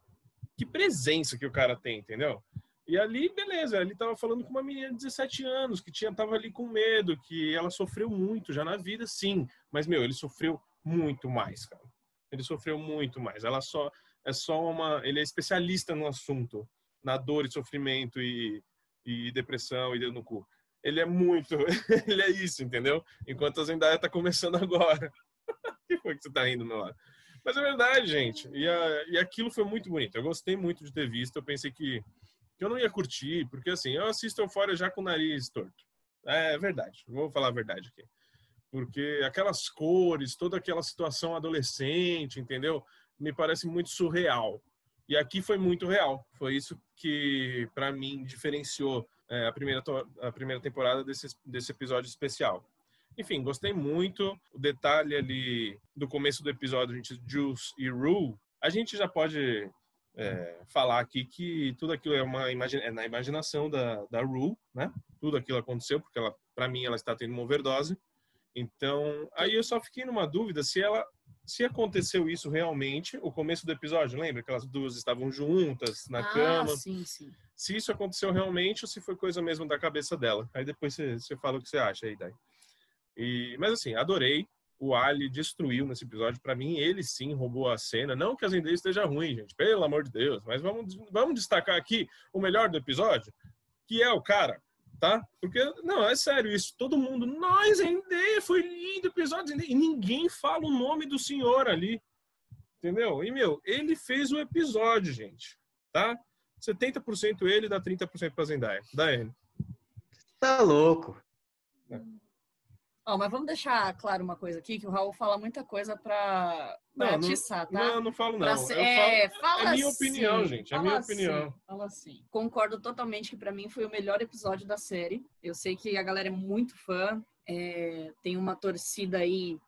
que presença que o cara tem, entendeu? E ali, beleza, ele tava falando com uma menina de 17 anos que tinha tava ali com medo, que ela sofreu muito já na vida, sim, mas meu, ele sofreu muito mais, cara. Ele sofreu muito mais. Ela só é só uma. Ele é especialista no assunto, na dor e sofrimento e, e depressão e dedo no cu. Ele é muito. [LAUGHS] ele é isso, entendeu? Enquanto a Zendaya tá começando agora. [LAUGHS] que foi que você tá rindo, meu lado? Mas é verdade, gente. E, a, e aquilo foi muito bonito. Eu gostei muito de ter visto. Eu pensei que, que eu não ia curtir, porque assim, eu assisto Euphoria já com o nariz torto. É verdade. Vou falar a verdade aqui. Porque aquelas cores, toda aquela situação adolescente, entendeu? Me parece muito surreal. E aqui foi muito real. Foi isso que, para mim, diferenciou é, a, primeira, a primeira temporada desse, desse episódio especial. Enfim, gostei muito. O detalhe ali do começo do episódio, a gente, Juice e Rue, a gente já pode é, falar aqui que tudo aquilo é, uma é na imaginação da, da Rue, né? Tudo aquilo aconteceu, porque ela, para mim, ela está tendo uma overdose. Então, aí eu só fiquei numa dúvida se ela se aconteceu isso realmente, o começo do episódio, lembra que elas duas estavam juntas na ah, cama? Sim, sim. Se isso aconteceu realmente ou se foi coisa mesmo da cabeça dela. Aí depois você, fala o que você acha aí, daí. E, mas assim, adorei. O Ali destruiu nesse episódio. Para mim, ele sim roubou a cena. Não que a Zendaya esteja ruim, gente. Pelo amor de Deus. Mas vamos, vamos destacar aqui o melhor do episódio, que é o cara tá? Porque, não, é sério isso. Todo mundo, nós, Zendaya, foi lindo o episódio, E ninguém fala o nome do senhor ali. Entendeu? E, meu, ele fez o episódio, gente. Tá? 70% ele dá 30% pra Zendaya. Dá ele. Tá louco. É. Oh, mas vamos deixar claro uma coisa aqui, que o Raul fala muita coisa pra, pra não, atiçar, tá? Não, não falo não. Ser, é, falo, é minha opinião, gente. É minha assim, opinião. Fala assim. Concordo totalmente que para mim foi o melhor episódio da série. Eu sei que a galera é muito fã. É, tem uma torcida aí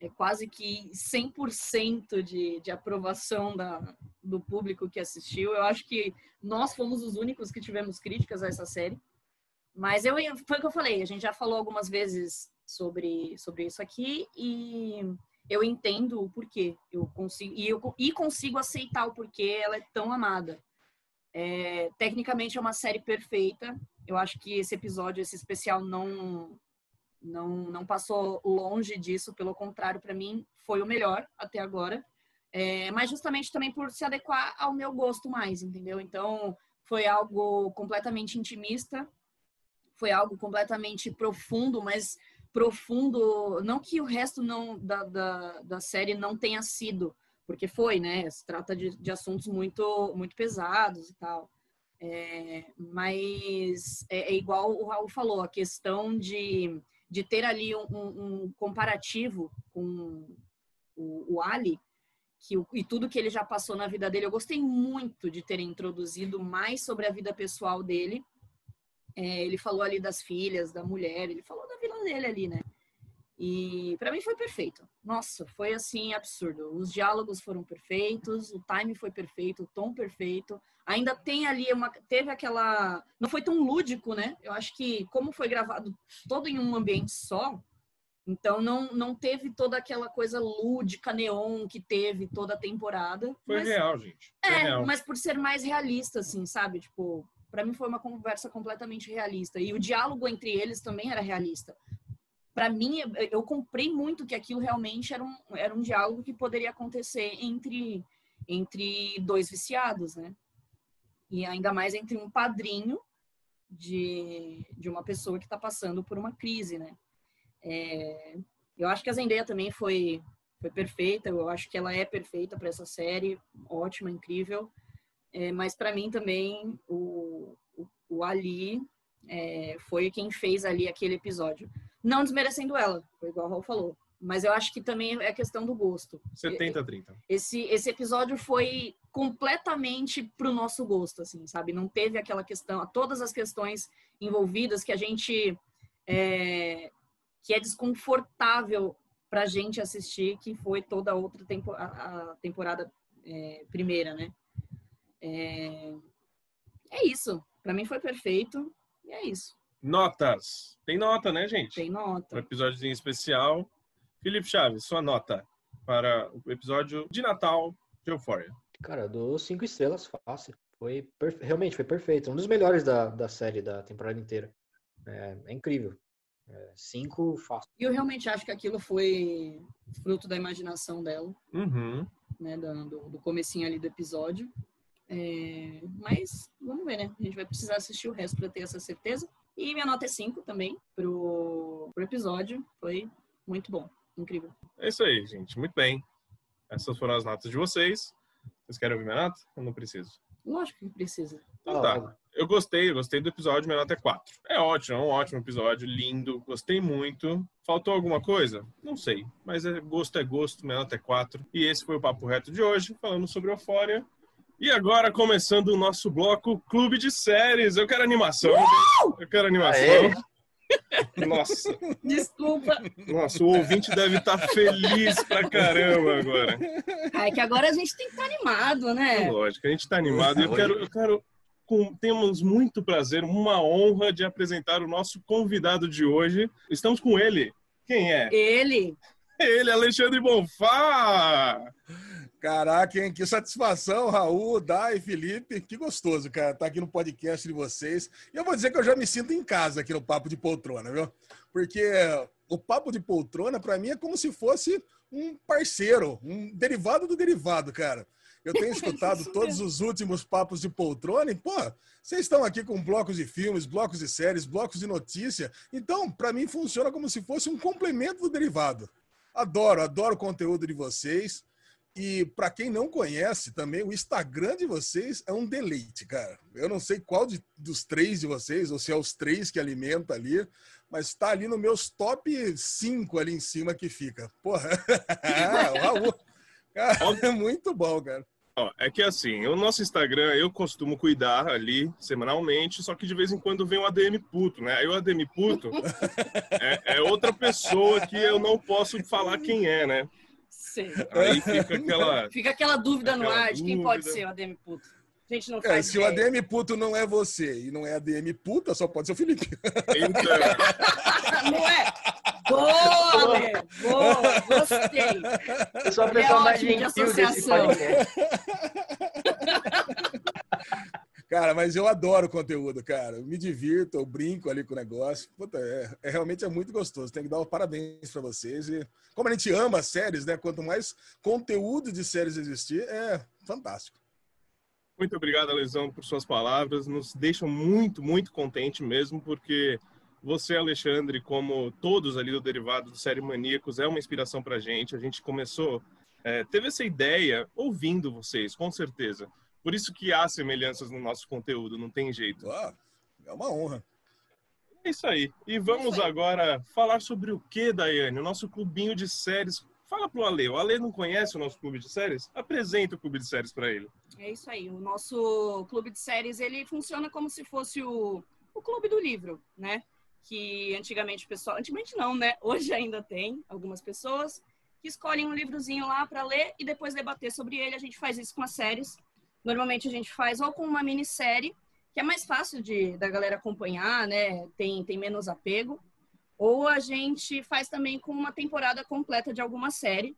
é quase que 100% de, de aprovação da, do público que assistiu. Eu acho que nós fomos os únicos que tivemos críticas a essa série. Mas eu, foi o que eu falei, a gente já falou algumas vezes sobre, sobre isso aqui e eu entendo o porquê. Eu consigo, e, eu, e consigo aceitar o porquê ela é tão amada. É, tecnicamente é uma série perfeita. Eu acho que esse episódio, esse especial, não, não, não passou longe disso. Pelo contrário, para mim, foi o melhor até agora. É, mas justamente também por se adequar ao meu gosto mais, entendeu? Então, foi algo completamente intimista, foi algo completamente profundo, mas profundo, não que o resto não da, da, da série não tenha sido, porque foi, né? Se trata de, de assuntos muito, muito pesados e tal. É, mas é, é, igual o Raul falou, a questão de, de ter ali um, um comparativo com o, o Ali, que e tudo que ele já passou na vida dele. Eu gostei muito de ter introduzido mais sobre a vida pessoal dele. É, ele falou ali das filhas, da mulher, ele falou dele ali, né? E para mim foi perfeito. Nossa, foi assim absurdo. Os diálogos foram perfeitos, o time foi perfeito, o tom perfeito. Ainda tem ali uma teve aquela, não foi tão lúdico, né? Eu acho que como foi gravado todo em um ambiente só, então não, não teve toda aquela coisa lúdica, neon que teve toda a temporada. Foi mas, real, gente. Foi é, real. mas por ser mais realista, assim, sabe? Tipo, para mim foi uma conversa completamente realista. E o diálogo entre eles também era realista. Para mim, eu comprei muito que aquilo realmente era um, era um diálogo que poderia acontecer entre, entre dois viciados, né? E ainda mais entre um padrinho de, de uma pessoa que está passando por uma crise, né? É, eu acho que a Zendaya também foi, foi perfeita, eu acho que ela é perfeita para essa série, ótima, incrível. É, mas para mim também o, o, o Ali é, foi quem fez ali aquele episódio. Não desmerecendo ela, foi igual o Raul falou. Mas eu acho que também é questão do gosto. 70-30. Esse, esse episódio foi completamente pro nosso gosto, assim, sabe? Não teve aquela questão, todas as questões envolvidas que a gente é, que é desconfortável para a gente assistir, que foi toda a outra tempo, a, a temporada é, primeira, né? É, é isso. Para mim foi perfeito. E é isso. Notas. Tem nota, né, gente? Tem nota. Um episódiozinho especial. Felipe Chaves, sua nota para o episódio de Natal de Euphoria. Cara, eu dou cinco estrelas fácil. Foi perfe... realmente foi perfeito. Um dos melhores da, da série da temporada inteira. É, é incrível. É, cinco fácil. E eu realmente acho que aquilo foi fruto da imaginação dela, Uhum. né? Do, do comecinho ali do episódio. É, mas vamos ver, né? A gente vai precisar assistir o resto para ter essa certeza. E minha nota é 5 também pro, pro episódio. Foi muito bom, incrível. É isso aí, gente. Muito bem. Essas foram as notas de vocês. Vocês querem ouvir minha nota? Eu não preciso. Lógico que precisa. Então tá. Eu gostei, eu gostei do episódio, minha nota é 4. É ótimo, é um ótimo episódio, lindo, gostei muito. Faltou alguma coisa? Não sei, mas é, gosto é gosto, minha nota é 4. E esse foi o Papo Reto de hoje, falando sobre Eufória. E agora, começando o nosso bloco Clube de Séries. Eu quero animação. Eu quero animação. Nossa, Desculpa. nossa, o ouvinte deve estar feliz pra caramba agora. É que agora a gente tem que estar animado, né? Lógico, a gente tá animado. E eu quero, eu quero com- temos muito prazer, uma honra de apresentar o nosso convidado de hoje. Estamos com ele. Quem é? Ele. Ele, Alexandre Bonfá! Caraca, hein? Que satisfação, Raul, Dai, Felipe. Que gostoso, cara, estar aqui no podcast de vocês. E eu vou dizer que eu já me sinto em casa aqui no Papo de Poltrona, viu? Porque o Papo de Poltrona, para mim, é como se fosse um parceiro, um derivado do derivado, cara. Eu tenho [LAUGHS] escutado todos os últimos papos de poltrona e, pô, vocês estão aqui com blocos de filmes, blocos de séries, blocos de notícia. Então, para mim, funciona como se fosse um complemento do derivado. Adoro, adoro o conteúdo de vocês. E para quem não conhece também, o Instagram de vocês é um deleite, cara. Eu não sei qual de- dos três de vocês, ou se é os três que alimenta ali, mas está ali no meus top 5 ali em cima que fica. Porra. [LAUGHS] Cara, é muito bom, cara. Ó, é que assim, o nosso Instagram eu costumo cuidar ali semanalmente, só que de vez em quando vem o ADM puto, né? Aí o ADM puto [LAUGHS] é, é outra pessoa que eu não posso falar quem é, né? Sei. Aí fica aquela. [LAUGHS] Fica aquela dúvida no Aquela ar de quem pode ser o ADM Puto. A gente não É, faz se o ideia. ADM puto não é você e não é ADM puta, só pode ser o Felipe. Então, [LAUGHS] Não é? Boa, Lê. Boa, gostei. Eu sou a é pessoa mais ótimo de gentil desse podcast. [LAUGHS] Cara, mas eu adoro o conteúdo, cara. Eu me divirto, eu brinco ali com o negócio. Puta, é, é realmente é muito gostoso. Tem que dar os parabéns para vocês. E como a gente ama séries, né? Quanto mais conteúdo de séries existir, é fantástico. Muito obrigado, Alesão, por suas palavras. Nos deixam muito, muito contente mesmo, porque você, Alexandre, como todos ali do Derivado do Série Maníacos, é uma inspiração para gente. A gente começou, é, teve essa ideia ouvindo vocês, com certeza. Por isso que há semelhanças no nosso conteúdo, não tem jeito. Ah, é uma honra. É isso aí. E vamos agora falar sobre o que, Daiane? O nosso clubinho de séries. Fala pro Ale. O Ale não conhece o nosso clube de séries? Apresenta o clube de séries para ele. É isso aí. O nosso clube de séries, ele funciona como se fosse o, o clube do livro, né? Que antigamente o pessoal... Antigamente não, né? [LAUGHS] Hoje ainda tem algumas pessoas que escolhem um livrozinho lá para ler e depois debater sobre ele. A gente faz isso com as séries. Normalmente a gente faz ou com uma minissérie, que é mais fácil de da galera acompanhar, né? Tem, tem menos apego. Ou a gente faz também com uma temporada completa de alguma série.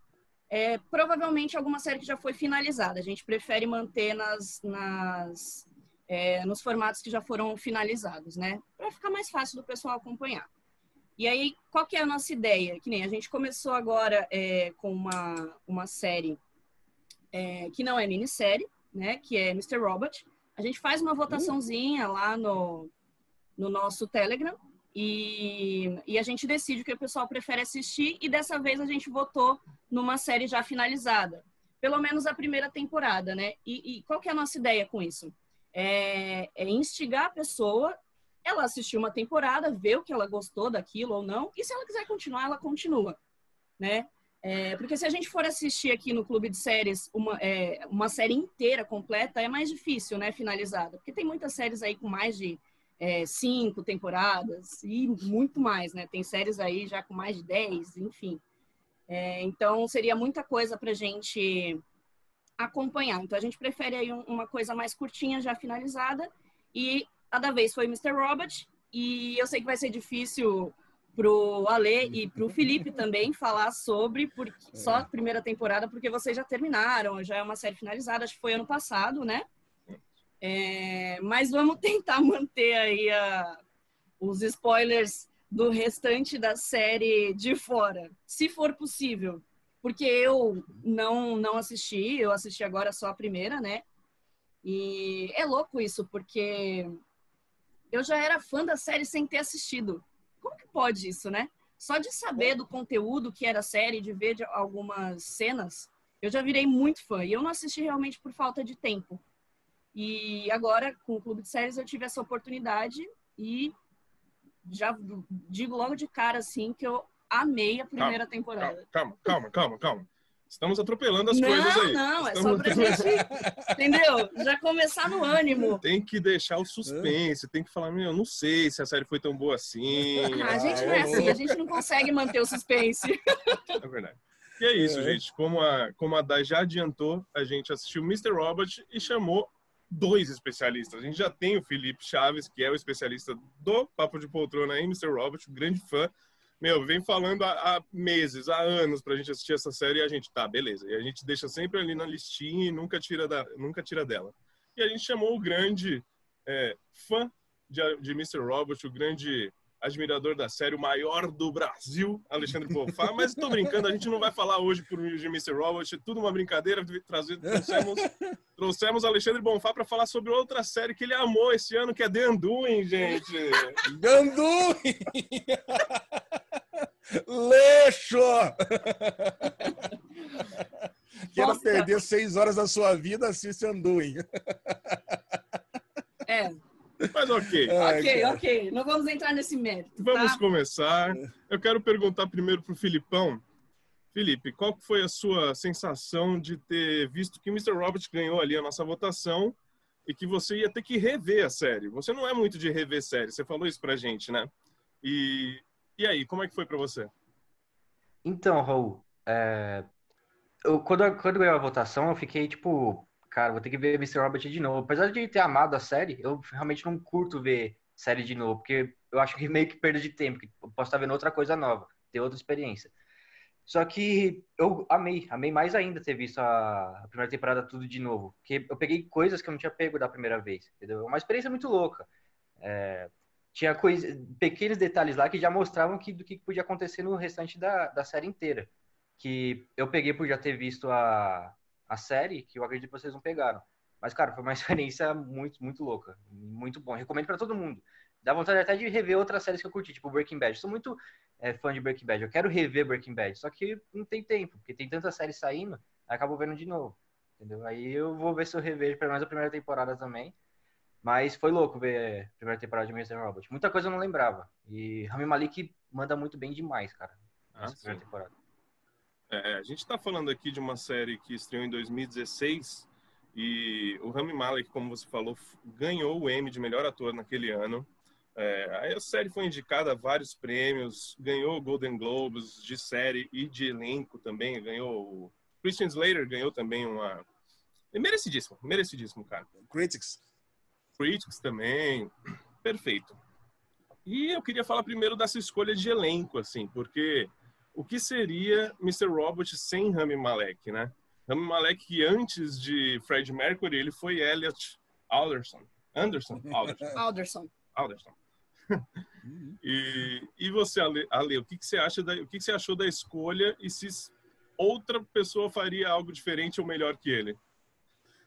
É, provavelmente alguma série que já foi finalizada. A gente prefere manter nas, nas, é, nos formatos que já foram finalizados, né? Para ficar mais fácil do pessoal acompanhar. E aí, qual que é a nossa ideia? Que nem a gente começou agora é, com uma, uma série é, que não é minissérie, né? Que é Mr. Robot. A gente faz uma votaçãozinha lá no, no nosso Telegram e, e a gente decide o que o pessoal prefere assistir e dessa vez a gente votou numa série já finalizada. Pelo menos a primeira temporada, né? E, e qual que é a nossa ideia com isso? É, é instigar a pessoa ela assistir uma temporada, ver o que ela gostou daquilo ou não, e se ela quiser continuar, ela continua, né? É, porque se a gente for assistir aqui no Clube de Séries uma, é, uma série inteira, completa, é mais difícil, né, finalizada. Porque tem muitas séries aí com mais de é, cinco temporadas e muito mais, né? Tem séries aí já com mais de dez, enfim. É, então, seria muita coisa pra gente acompanhar. Então, a gente prefere aí uma coisa mais curtinha, já finalizada. E a da vez foi Mr. Robot. E eu sei que vai ser difícil pro Ale e pro Felipe também falar sobre porque, é. só a primeira temporada, porque vocês já terminaram, já é uma série finalizada, acho que foi ano passado, né? É, mas vamos [LAUGHS] tentar manter aí a, os spoilers do restante da série de fora, se for possível. Porque eu não, não assisti, eu assisti agora só a primeira, né? E é louco isso, porque eu já era fã da série sem ter assistido. Como que pode isso, né? Só de saber do conteúdo que era a série, de ver de algumas cenas, eu já virei muito fã. E eu não assisti realmente por falta de tempo. E agora, com o Clube de Séries, eu tive essa oportunidade e já digo logo de cara, assim, que eu amei a primeira calma, temporada. Calma, calma, calma, calma. Estamos atropelando as não, coisas aí. Não, é só pra gente, entendeu? Já começar no ânimo. Tem que deixar o suspense, tem que falar, meu, não sei se a série foi tão boa assim. Ah, a gente não é assim, a gente não consegue manter o suspense. É verdade. E é isso, é. gente. Como a, como a Dai já adiantou, a gente assistiu Mr. Robot e chamou dois especialistas. A gente já tem o Felipe Chaves, que é o especialista do Papo de Poltrona em Mr. Robot, grande fã meu, vem falando há, há, meses, há anos pra gente assistir essa série e a gente, tá, beleza. E a gente deixa sempre ali na listinha e nunca tira, da, nunca tira dela. E a gente chamou o grande é, fã de, de Mr. Robot, o grande admirador da série, o maior do Brasil, Alexandre Bonfá. Mas tô brincando, a gente não vai falar hoje por de Mr. Robot, é tudo uma brincadeira. Trazer, trouxemos, trouxemos Alexandre Bonfá para falar sobre outra série que ele amou esse ano, que é The Undoing, gente. The Undoing! Leixo! Quer perder seis horas da sua vida, assiste Anduin. É. Mas ok. [LAUGHS] ok, ok. Não vamos entrar nesse mérito. Vamos tá? começar. Eu quero perguntar primeiro para o Filipão. Felipe, qual foi a sua sensação de ter visto que Mr. Robert ganhou ali a nossa votação e que você ia ter que rever a série? Você não é muito de rever série, você falou isso pra gente, né? E e aí, como é que foi para você? Então, Raul, é... eu, quando, quando ganhou a votação, eu fiquei tipo, cara, vou ter que ver Mr. Robert de novo. Apesar de ter amado a série, eu realmente não curto ver série de novo, porque eu acho que [LAUGHS] meio que perda de tempo, que eu posso estar vendo outra coisa nova, ter outra experiência. Só que eu amei, amei mais ainda ter visto a, a, primeira temporada tudo de novo. Porque eu peguei coisas que eu não tinha pego da primeira vez, entendeu? É uma experiência muito louca. É, tinha coisa, pequenos detalhes lá que já mostravam que, do que podia acontecer no restante da, da série inteira. Que eu peguei por já ter visto a, a série, que eu acredito que vocês não pegaram. Mas, cara, foi uma [LAUGHS] experiência muito, muito louca. Muito bom. Recomendo para todo mundo. Dá vontade até de rever outras séries que eu curti, tipo Breaking Bad. Sou muito é, fã de Breaking Bad. Eu quero rever Breaking Bad, só que não tem tempo, porque tem tanta série saindo, acabo vendo de novo. Entendeu? Aí eu vou ver se eu revejo pelo menos a primeira temporada também. Mas foi louco ver a primeira temporada de Mr. Robot. Muita coisa eu não lembrava. E Rami Malik manda muito bem demais, cara. Ah, primeira temporada. É, a gente está falando aqui de uma série que estreou em 2016 e o Rami Malek, como você falou, ganhou o Emmy de melhor ator naquele ano. É, a série foi indicada a vários prêmios, ganhou Golden Globes de série e de elenco também. Ganhou. Christian Slater ganhou também uma. É merecidíssimo, merecidíssimo, cara. Critics. Critics também. Perfeito. E eu queria falar primeiro dessa escolha de elenco, assim, porque o que seria Mr. Robot sem Rami Malek, né? Rami Malek, que antes de Fred Mercury, ele foi Elliot Alderson. Anderson? Alderson. [LAUGHS] Alderson. Alderson. [LAUGHS] e, e você, Ale, Ale o que, que você acha da, o que, que você achou da escolha e se outra pessoa faria algo diferente ou melhor que ele?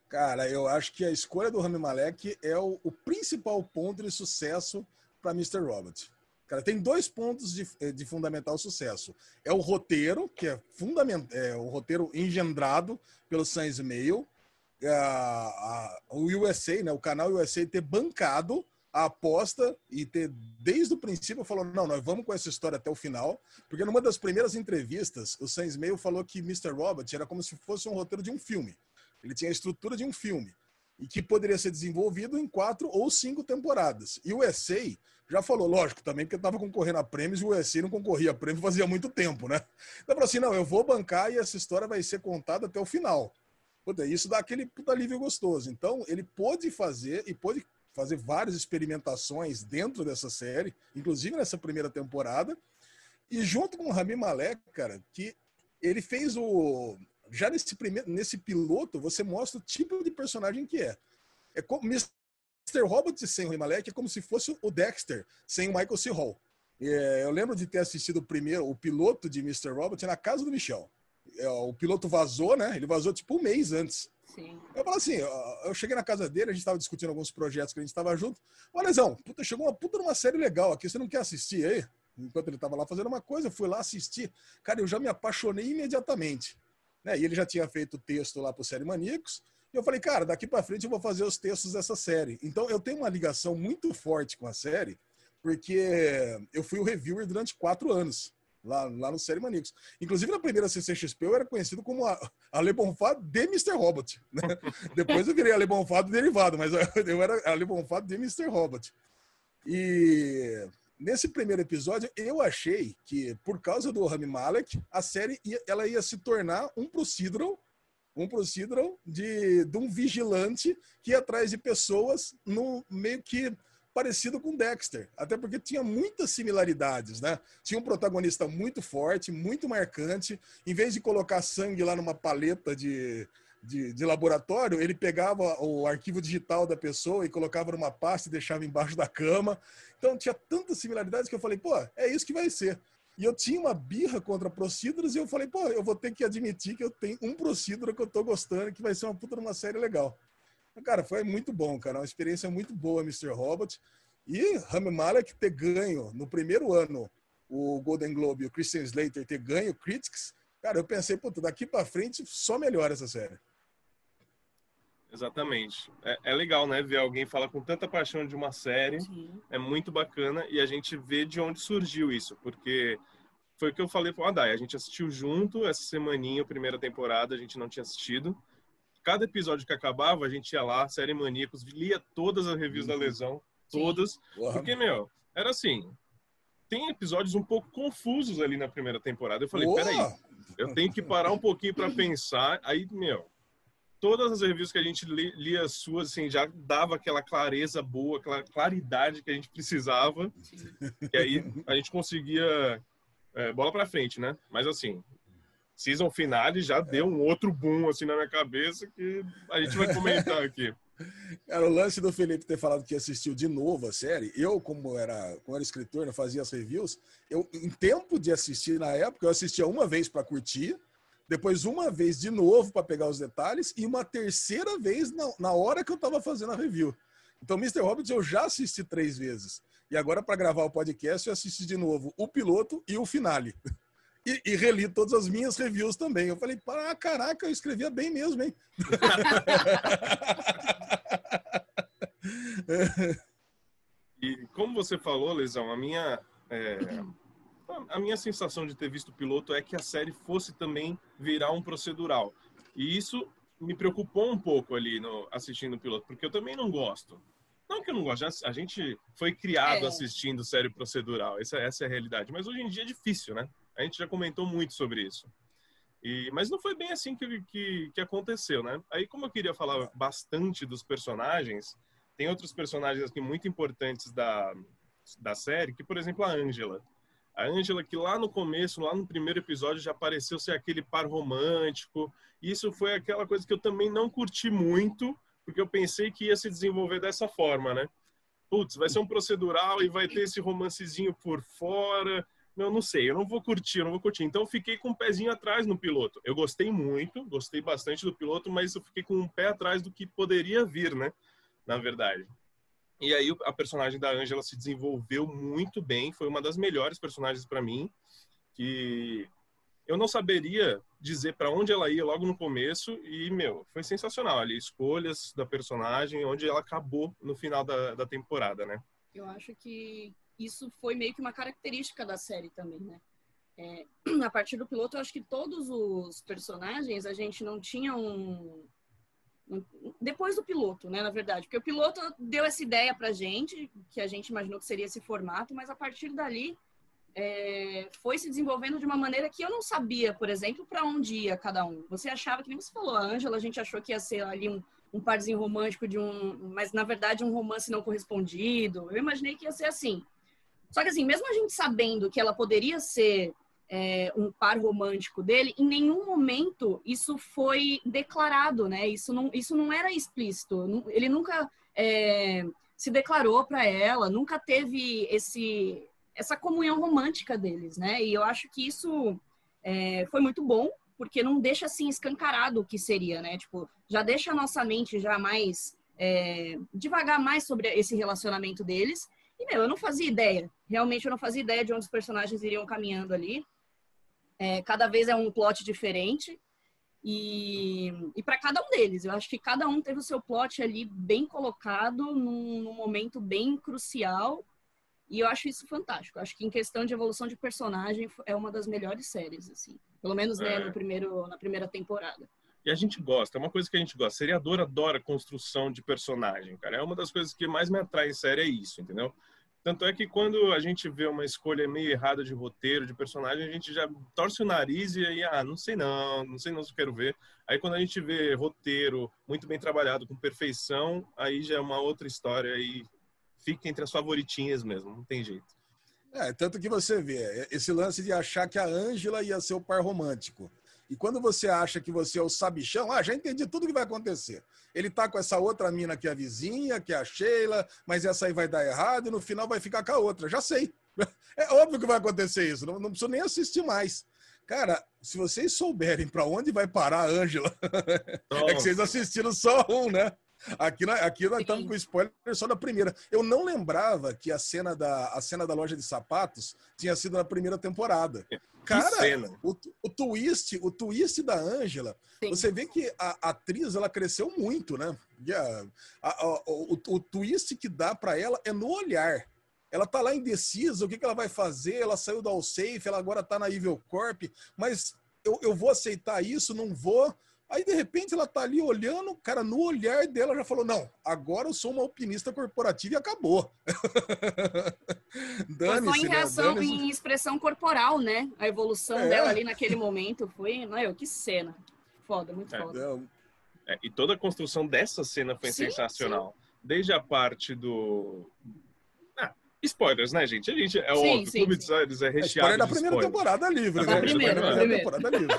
Cara, eu acho que a escolha do Rami Malek é o, o principal ponto de sucesso para Mr. Robot. Cara, tem dois pontos de, eh, de fundamental sucesso. É o roteiro, que é fundamental, é o roteiro engendrado pelo Science Mail, a, o USA, né, o canal USA ter bancado a aposta e ter, desde o princípio, falou: não, nós vamos com essa história até o final. Porque numa das primeiras entrevistas, o Science Mail falou que Mr. Robot era como se fosse um roteiro de um filme. Ele tinha a estrutura de um filme e que poderia ser desenvolvido em quatro ou cinco temporadas. E o USA já falou, lógico, também porque estava concorrendo a prêmios e o USA não concorria a prêmio fazia muito tempo, né? Então falou assim, não, eu vou bancar e essa história vai ser contada até o final. Puta, isso dá aquele puta alívio gostoso. Então, ele pôde fazer e pôde fazer várias experimentações dentro dessa série, inclusive nessa primeira temporada. E junto com o Rami Malek, cara, que ele fez o já nesse primeiro, nesse piloto, você mostra o tipo de personagem que é. É como. Robot sem o Himalek é como se fosse o Dexter sem o Michael C. Hall. É, eu lembro de ter assistido o primeiro, o piloto de Mr. Robot na casa do Michel. É, o piloto vazou, né? Ele vazou tipo um mês antes. Sim. Eu falo assim, eu cheguei na casa dele, a gente estava discutindo alguns projetos que a gente estava junto. Olha, Lesão, puta, chegou uma puta numa série legal aqui, você não quer assistir aí? Enquanto ele estava lá fazendo uma coisa, eu fui lá assistir. Cara, eu já me apaixonei imediatamente. Né? E ele já tinha feito texto lá para o Série Maníacos. E eu falei, cara, daqui para frente eu vou fazer os textos dessa série. Então eu tenho uma ligação muito forte com a série, porque eu fui o reviewer durante quatro anos. Lá, lá no Série Maníacos. Inclusive, na primeira CCXP, eu era conhecido como a, a Le Bonfá de Mr. Robot. Né? [LAUGHS] Depois eu virei a Le Bonfá do derivado, mas eu [LAUGHS] era a Le Bonfá de Mr. Robot. E Nesse primeiro episódio, eu achei que, por causa do Rami Malek, a série ia, ela ia se tornar um procedural, um procedural de, de um vigilante que ia atrás de pessoas no meio que parecido com Dexter, até porque tinha muitas similaridades, né? Tinha um protagonista muito forte, muito marcante. Em vez de colocar sangue lá numa paleta de, de, de, laboratório, ele pegava o arquivo digital da pessoa e colocava numa pasta e deixava embaixo da cama. Então tinha tantas similaridades que eu falei, pô, é isso que vai ser. E eu tinha uma birra contra Procíduras e eu falei, pô, eu vou ter que admitir que eu tenho um Procídura que eu tô gostando, que vai ser uma puta uma série legal. Cara, foi muito bom, cara. Uma experiência muito boa, Mr. Robot. E Rami Malek ter ganho no primeiro ano o Golden Globe e o Christian Slater ter ganho Critics, cara, eu pensei, puta, daqui para frente só melhora essa série. Exatamente. É, é, legal, né? Ver alguém falar com tanta paixão de uma série. Sim. É muito bacana e a gente vê de onde surgiu isso, porque foi o que eu falei para o Adai. A gente assistiu junto essa semaninha, a primeira temporada, a gente não tinha assistido. Cada episódio que acabava, a gente ia lá, série Maníacos, lia todas as reviews uhum. da lesão, todas. Sim. Porque, meu, era assim. Tem episódios um pouco confusos ali na primeira temporada. Eu falei, Boa. peraí, eu tenho que parar um pouquinho para pensar. Aí, meu, todas as reviews que a gente lia suas, assim, já dava aquela clareza boa, aquela claridade que a gente precisava. E aí a gente conseguia é, bola para frente, né? Mas assim, season finale já deu um outro boom assim na minha cabeça que a gente vai comentar aqui. [LAUGHS] Cara, o lance do Felipe ter falado que assistiu de novo a série, eu, como era, como era escritor, não fazia as reviews, eu, em tempo de assistir na época, eu assistia uma vez para curtir, depois uma vez de novo para pegar os detalhes e uma terceira vez na, na hora que eu estava fazendo a review. Então, Mr. Hobbit eu já assisti três vezes. E agora, para gravar o podcast, eu assisti de novo o piloto e o finale. E, e, reli todas as minhas reviews também. Eu falei, ah, caraca, eu escrevia bem mesmo, hein? [LAUGHS] e como você falou, Lesão, a minha, é, a minha sensação de ter visto o piloto é que a série fosse também virar um procedural. E isso me preocupou um pouco ali no, assistindo o piloto, porque eu também não gosto. Não que eu não gosto, a gente foi criado é. assistindo série procedural, essa, essa é a realidade. Mas hoje em dia é difícil, né? A gente já comentou muito sobre isso. E, mas não foi bem assim que, que, que, aconteceu, né? Aí, como eu queria falar bastante dos personagens, tem outros personagens aqui muito importantes da, da série, que, por exemplo, a Angela. A Angela, que lá no começo, lá no primeiro episódio, já pareceu ser aquele par romântico. Isso foi aquela coisa que eu também não curti muito, porque eu pensei que ia se desenvolver dessa forma, né? Putz, vai ser um procedural e vai ter esse romancezinho por fora eu não sei, eu não vou curtir, eu não vou curtir. Então eu fiquei com um pezinho atrás no piloto. Eu gostei muito, gostei bastante do piloto, mas eu fiquei com um pé atrás do que poderia vir, né? Na verdade. E aí a personagem da Angela se desenvolveu muito bem, foi uma das melhores personagens para mim, que eu não saberia dizer para onde ela ia logo no começo e, meu, foi sensacional ali, escolhas da personagem, onde ela acabou no final da, da temporada, né? Eu acho que isso foi meio que uma característica da série também, né? É, [CLEARS THROAT] a partir do piloto, eu acho que todos os personagens a gente não tinha um. Depois do piloto, né, na verdade, porque o piloto deu essa ideia pra gente, que a gente imaginou que seria esse formato, mas a partir dali é, foi se desenvolvendo de uma maneira que eu não sabia, por exemplo, para onde ia cada um. Você achava, que nem você falou, a Ângela, a gente achou que ia ser ali um, um parzinho romântico de um. Mas na verdade um romance não correspondido. Eu imaginei que ia ser assim. Só que assim, mesmo a gente sabendo que ela poderia ser é, um par romântico dele, em nenhum momento isso foi declarado, né? Isso não, isso não era explícito. Ele nunca é, se declarou para ela, nunca teve esse essa comunhão romântica deles, né? E eu acho que isso é, foi muito bom, porque não deixa assim escancarado o que seria, né? Tipo, já deixa a nossa mente já mais é, devagar mais sobre esse relacionamento deles e, meu, eu não fazia ideia. Realmente eu não fazia ideia de onde os personagens iriam caminhando ali. É, cada vez é um plot diferente. E, e para cada um deles, eu acho que cada um teve o seu plot ali bem colocado, num, num momento bem crucial. E eu acho isso fantástico. Eu acho que em questão de evolução de personagem é uma das melhores séries, assim. Pelo menos né, é. no primeiro, na primeira temporada. E a gente gosta, é uma coisa que a gente gosta. Seriador adora construção de personagem, cara. É uma das coisas que mais me atrai em série, é isso, entendeu? Tanto é que quando a gente vê uma escolha meio errada de roteiro, de personagem, a gente já torce o nariz e aí, ah, não sei não, não sei não se eu quero ver. Aí quando a gente vê roteiro muito bem trabalhado, com perfeição, aí já é uma outra história e fica entre as favoritinhas mesmo, não tem jeito. É, tanto que você vê, esse lance de achar que a Ângela ia ser o par romântico. E quando você acha que você é o sabichão, ah, já entendi tudo que vai acontecer. Ele tá com essa outra mina que é a vizinha, que é a Sheila, mas essa aí vai dar errado e no final vai ficar com a outra. Já sei. [LAUGHS] É óbvio que vai acontecer isso. Não, não preciso nem assistir mais. Cara, se vocês souberem para onde vai parar a Ângela, [LAUGHS] é que vocês assistiram só um, né? Aqui, aqui nós estamos com spoiler só da primeira. Eu não lembrava que a cena da, a cena da loja de sapatos tinha sido na primeira temporada. Cara, o, o twist, o twist da Ângela, você vê que a, a, atriz ela cresceu muito, né? A, a, o, o twist que dá para ela é no olhar. Ela tá lá indecisa, o que, que ela vai fazer? Ela saiu da All Safe, ela agora tá na Evil Corp, mas eu, eu vou aceitar isso, não vou. Aí, de repente, ela tá ali olhando, cara, no olhar dela já falou: não, agora eu sou uma alpinista corporativa e acabou. [LAUGHS] Dane foi em né? reação, né? em expressão corporal, né? A evolução é. dela ali naquele momento foi, meu, que cena. Foda, muito é. foda. É, e toda a construção dessa cena foi sim, sensacional. Sim. Desde a parte do. Ah, spoilers, né, gente? A gente, é sim, óbvio, sim, Clube sim. dos é recheado. É, da primeira spoilers. temporada livre, né? Da primeira, da primeira temporada livre.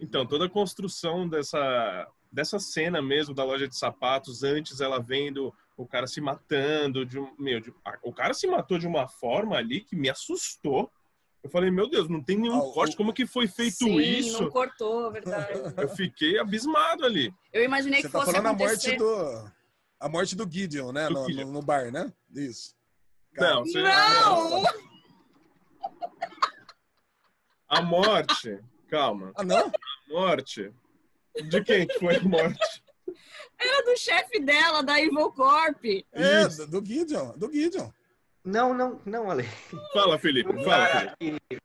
Então, toda a construção dessa, dessa cena mesmo da loja de sapatos, antes ela vendo o cara se matando, de um, meu, de, o cara se matou de uma forma ali que me assustou. Eu falei, meu Deus, não tem nenhum ah, corte, como que foi feito sim, isso? não cortou, verdade. Eu fiquei abismado ali. Eu imaginei Você que tá fosse falando acontecer... a morte do a morte do Gideon, né, Do no, Gideon. no- no bar, né? Isso. Não, você- Não! a morte, calma, Ah, não? a morte. De quem que foi a morte? Era [LAUGHS] do chefe dela, da Evil Corp. É, Isso. do Gideon, do Gideon. Não, não, não, Ale. Fala, Felipe, Um fala, cara Felipe. que-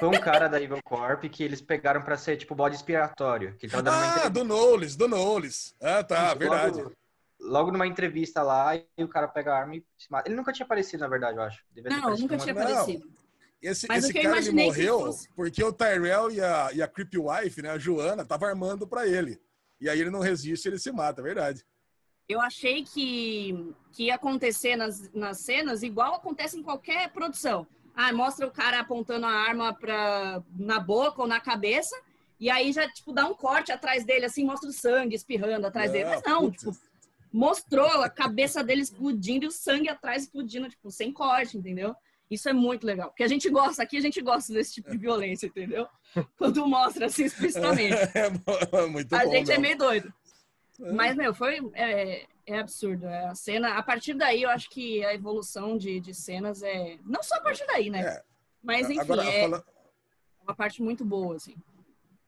Foi um cara da Evil Corp que eles pegaram pra ser, tipo, bode expiatório. Que ele tava dando uma Ah, entrevista. do Knowles, do Knowles. Ah, tá, Logo- verdade. Logo numa entrevista lá, e o cara pega a arma e se mata. Ele nunca tinha aparecido, na verdade, eu acho. Não, aparecido nunca uma- tinha Não. Esse, Mas esse cara ele morreu fosse- porque o Tyrell e a, e a Creepy Wife, né, a Joana, tava armando pra ele. E aí ele não resiste, ele se mata, é verdade. Eu achei que, que ia acontecer nas, nas cenas igual acontece em qualquer produção. Ah, mostra o cara apontando a arma pra, na boca ou na cabeça, e aí já, tipo, dá um corte atrás dele, assim, mostra o sangue espirrando atrás dele. Mas não, putz. tipo, mostrou a cabeça dele explodindo e o sangue atrás explodindo, tipo, sem corte, entendeu? Isso é muito legal. Porque a gente gosta, aqui a gente gosta desse tipo de violência, entendeu? [LAUGHS] Quando mostra assim explicitamente. É muito a bom. gente é meu. meio doido. Mas, meu, foi. É, é absurdo. É, a cena. A partir daí, eu acho que a evolução de, de cenas é. Não só a partir daí, né? É. Mas, enfim, Agora, é fala- uma parte muito boa, assim.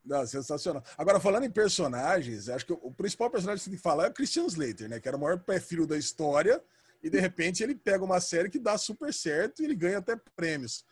Não, sensacional. Agora, falando em personagens, acho que o principal personagem que você tem que falar é o Christian Slater, né? Que era o maior pé filho da história. E, de repente, ele pega uma série que dá super certo e ele ganha até prêmios.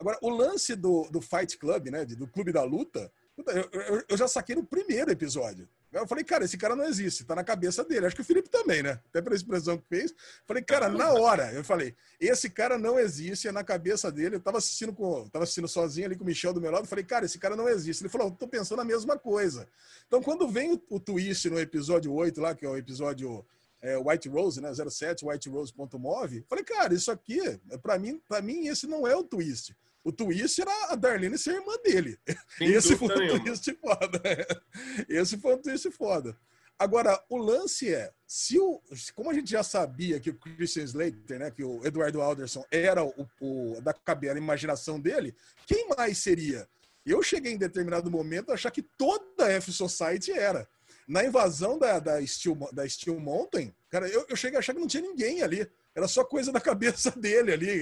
Agora, o lance do, do Fight Club, né? Do Clube da Luta, eu, eu- eu já saquei no primeiro episódio. Eu falei, cara, esse cara não existe, tá na cabeça dele. Acho que o Felipe também, né? Até pela expressão que fez. Falei, cara, na hora, eu falei, esse cara não existe, é na cabeça dele. Eu tava assistindo com, tava assistindo sozinho ali com o Michel do meu lado, falei, cara, esse cara não existe. Ele falou, tô pensando a mesma coisa. Então, quando vem o, o twist no episódio 8 lá, que é o episódio é, White Rose, né? 07, whiterose.move, falei, cara, isso aqui, para mim, para mim, esse não é o twist. O twist era a Darlene ser irmã dele. [LAUGHS] Sem Esse foi um twist foda. [LAUGHS] Esse foi um twist foda. Agora, o lance é, se o, como a gente já sabia que o Christian Slater, né, que o Eduardo Alderson era o, o da cabela, a imaginação dele, quem mais seria? Eu cheguei em determinado momento a achar que toda a F Society era. Na invasão da, da, Steel, da Steel Mountain, cara, eu, eu cheguei a achar que não tinha ninguém ali. Era só coisa da [LAUGHS] cabeça dele ali.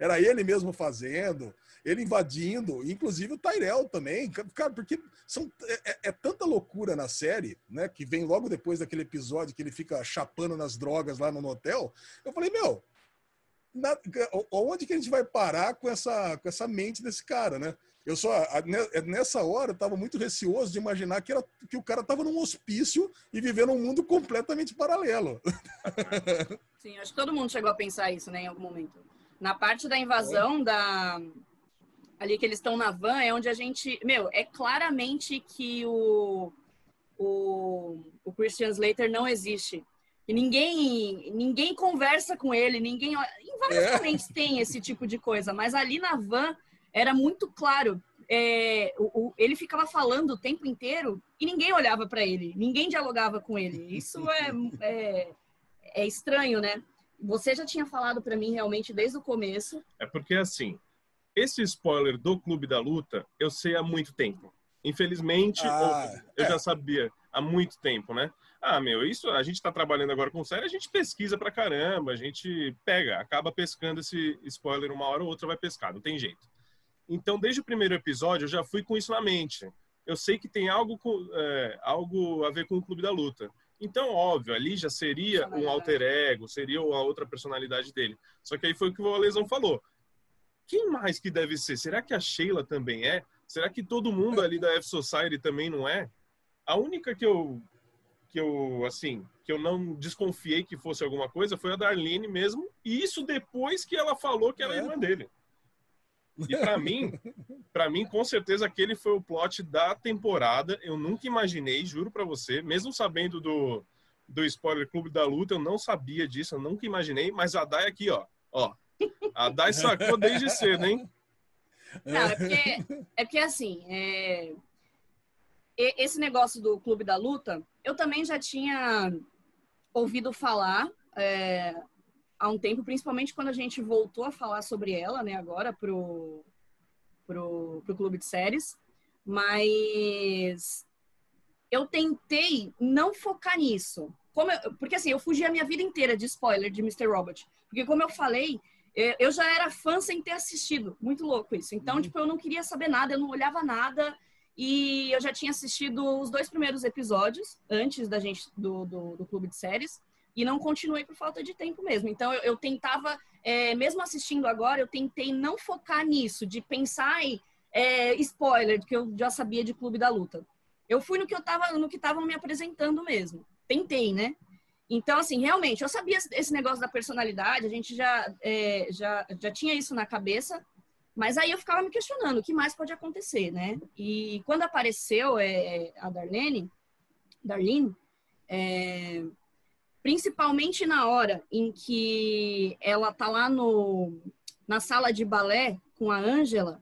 Era ele mesmo fazendo, ele invadindo, inclusive o Tyrell também. Cara, porque são, é, é- é tanta loucura na série, né? Que vem logo depois daquele episódio que ele fica chapando nas drogas lá no hotel. Eu falei, meu, na- onde que a gente vai parar com essa, com essa mente desse cara, né? Eu só, ne- nessa hora, eu tava muito receoso de imaginar que, era, que o cara tava num hospício e vivendo um mundo completamente paralelo. [LAUGHS] Sim, acho que todo mundo chegou a pensar isso, né, em algum momento. Na parte da invasão da ali que eles estão na van é onde a gente, meu, é claramente que o o, o Christian Slater não existe. E ninguém ninguém conversa com ele, ninguém em vários É. tem esse tipo de coisa, mas ali na van era muito claro. É, o, o- ele ficava falando o tempo inteiro e ninguém olhava para ele, ninguém dialogava com ele. Isso é, é é estranho, né? Você já tinha falado pra mim realmente desde o começo. É porque assim, esse spoiler do Clube da Luta eu sei há muito tempo. Infelizmente, Ah, eu é. já sabia há muito tempo, né? Ah, meu, isso a gente tá trabalhando agora com série, a gente pesquisa pra caramba, a gente pega, acaba pescando esse spoiler uma hora ou outra vai pescar, não tem jeito. Então, desde o primeiro episódio, eu já fui com isso na mente. Eu sei que tem algo, com, é, algo a ver com o Clube da Luta. Então, óbvio, ali já seria um alter ego, seria uma outra personalidade dele. Só que aí foi o que o Lesão falou. Quem mais que deve ser? Será que a Sheila também é? Será que todo mundo ali da F Society também não é? A única que eu que eu assim, que eu não desconfiei que fosse alguma coisa foi a Darlene mesmo, e isso depois que ela falou que era É. irmã dele. E pra mim, para mim com certeza aquele foi o plot da temporada. Eu nunca imaginei, juro pra você, mesmo sabendo do do spoiler Clube da Luta, eu não sabia disso, eu nunca imaginei, mas a Dai aqui, ó, ó. A Dai sacou desde cedo, hein? Não, é porque, é porque assim, é, esse negócio do Clube da Luta, eu também já tinha ouvido falar é, há um tempo, principalmente quando a gente voltou a falar sobre ela, né, agora pro, pro, pro Clube de Séries. Mas eu tentei não focar nisso. Como eu, porque assim, eu fugi a minha vida inteira de spoiler de Mr. Robot. Porque como eu falei, eu já era fã sem ter assistido. Muito louco isso. Então, uhum. tipo, eu não queria saber nada, eu não olhava nada. E eu já tinha assistido os dois primeiros episódios antes da gente do, do, do clube de séries e não continuei por falta de tempo mesmo. Então eu, eu tentava, é, mesmo assistindo agora, eu tentei não focar nisso, de pensar em é, spoiler, que eu já sabia de Clube da Luta. Eu fui no que eu tava, no que estavam me apresentando mesmo. Tentei, né? Então, assim, realmente, eu sabia esse negócio da personalidade, a gente já, é, já, já tinha isso na cabeça, mas aí eu ficava me questionando o que mais pode acontecer, né? E quando apareceu é, a Darlene, Darlene, é, principalmente na hora em que ela tá lá no, na sala de balé com a Ângela,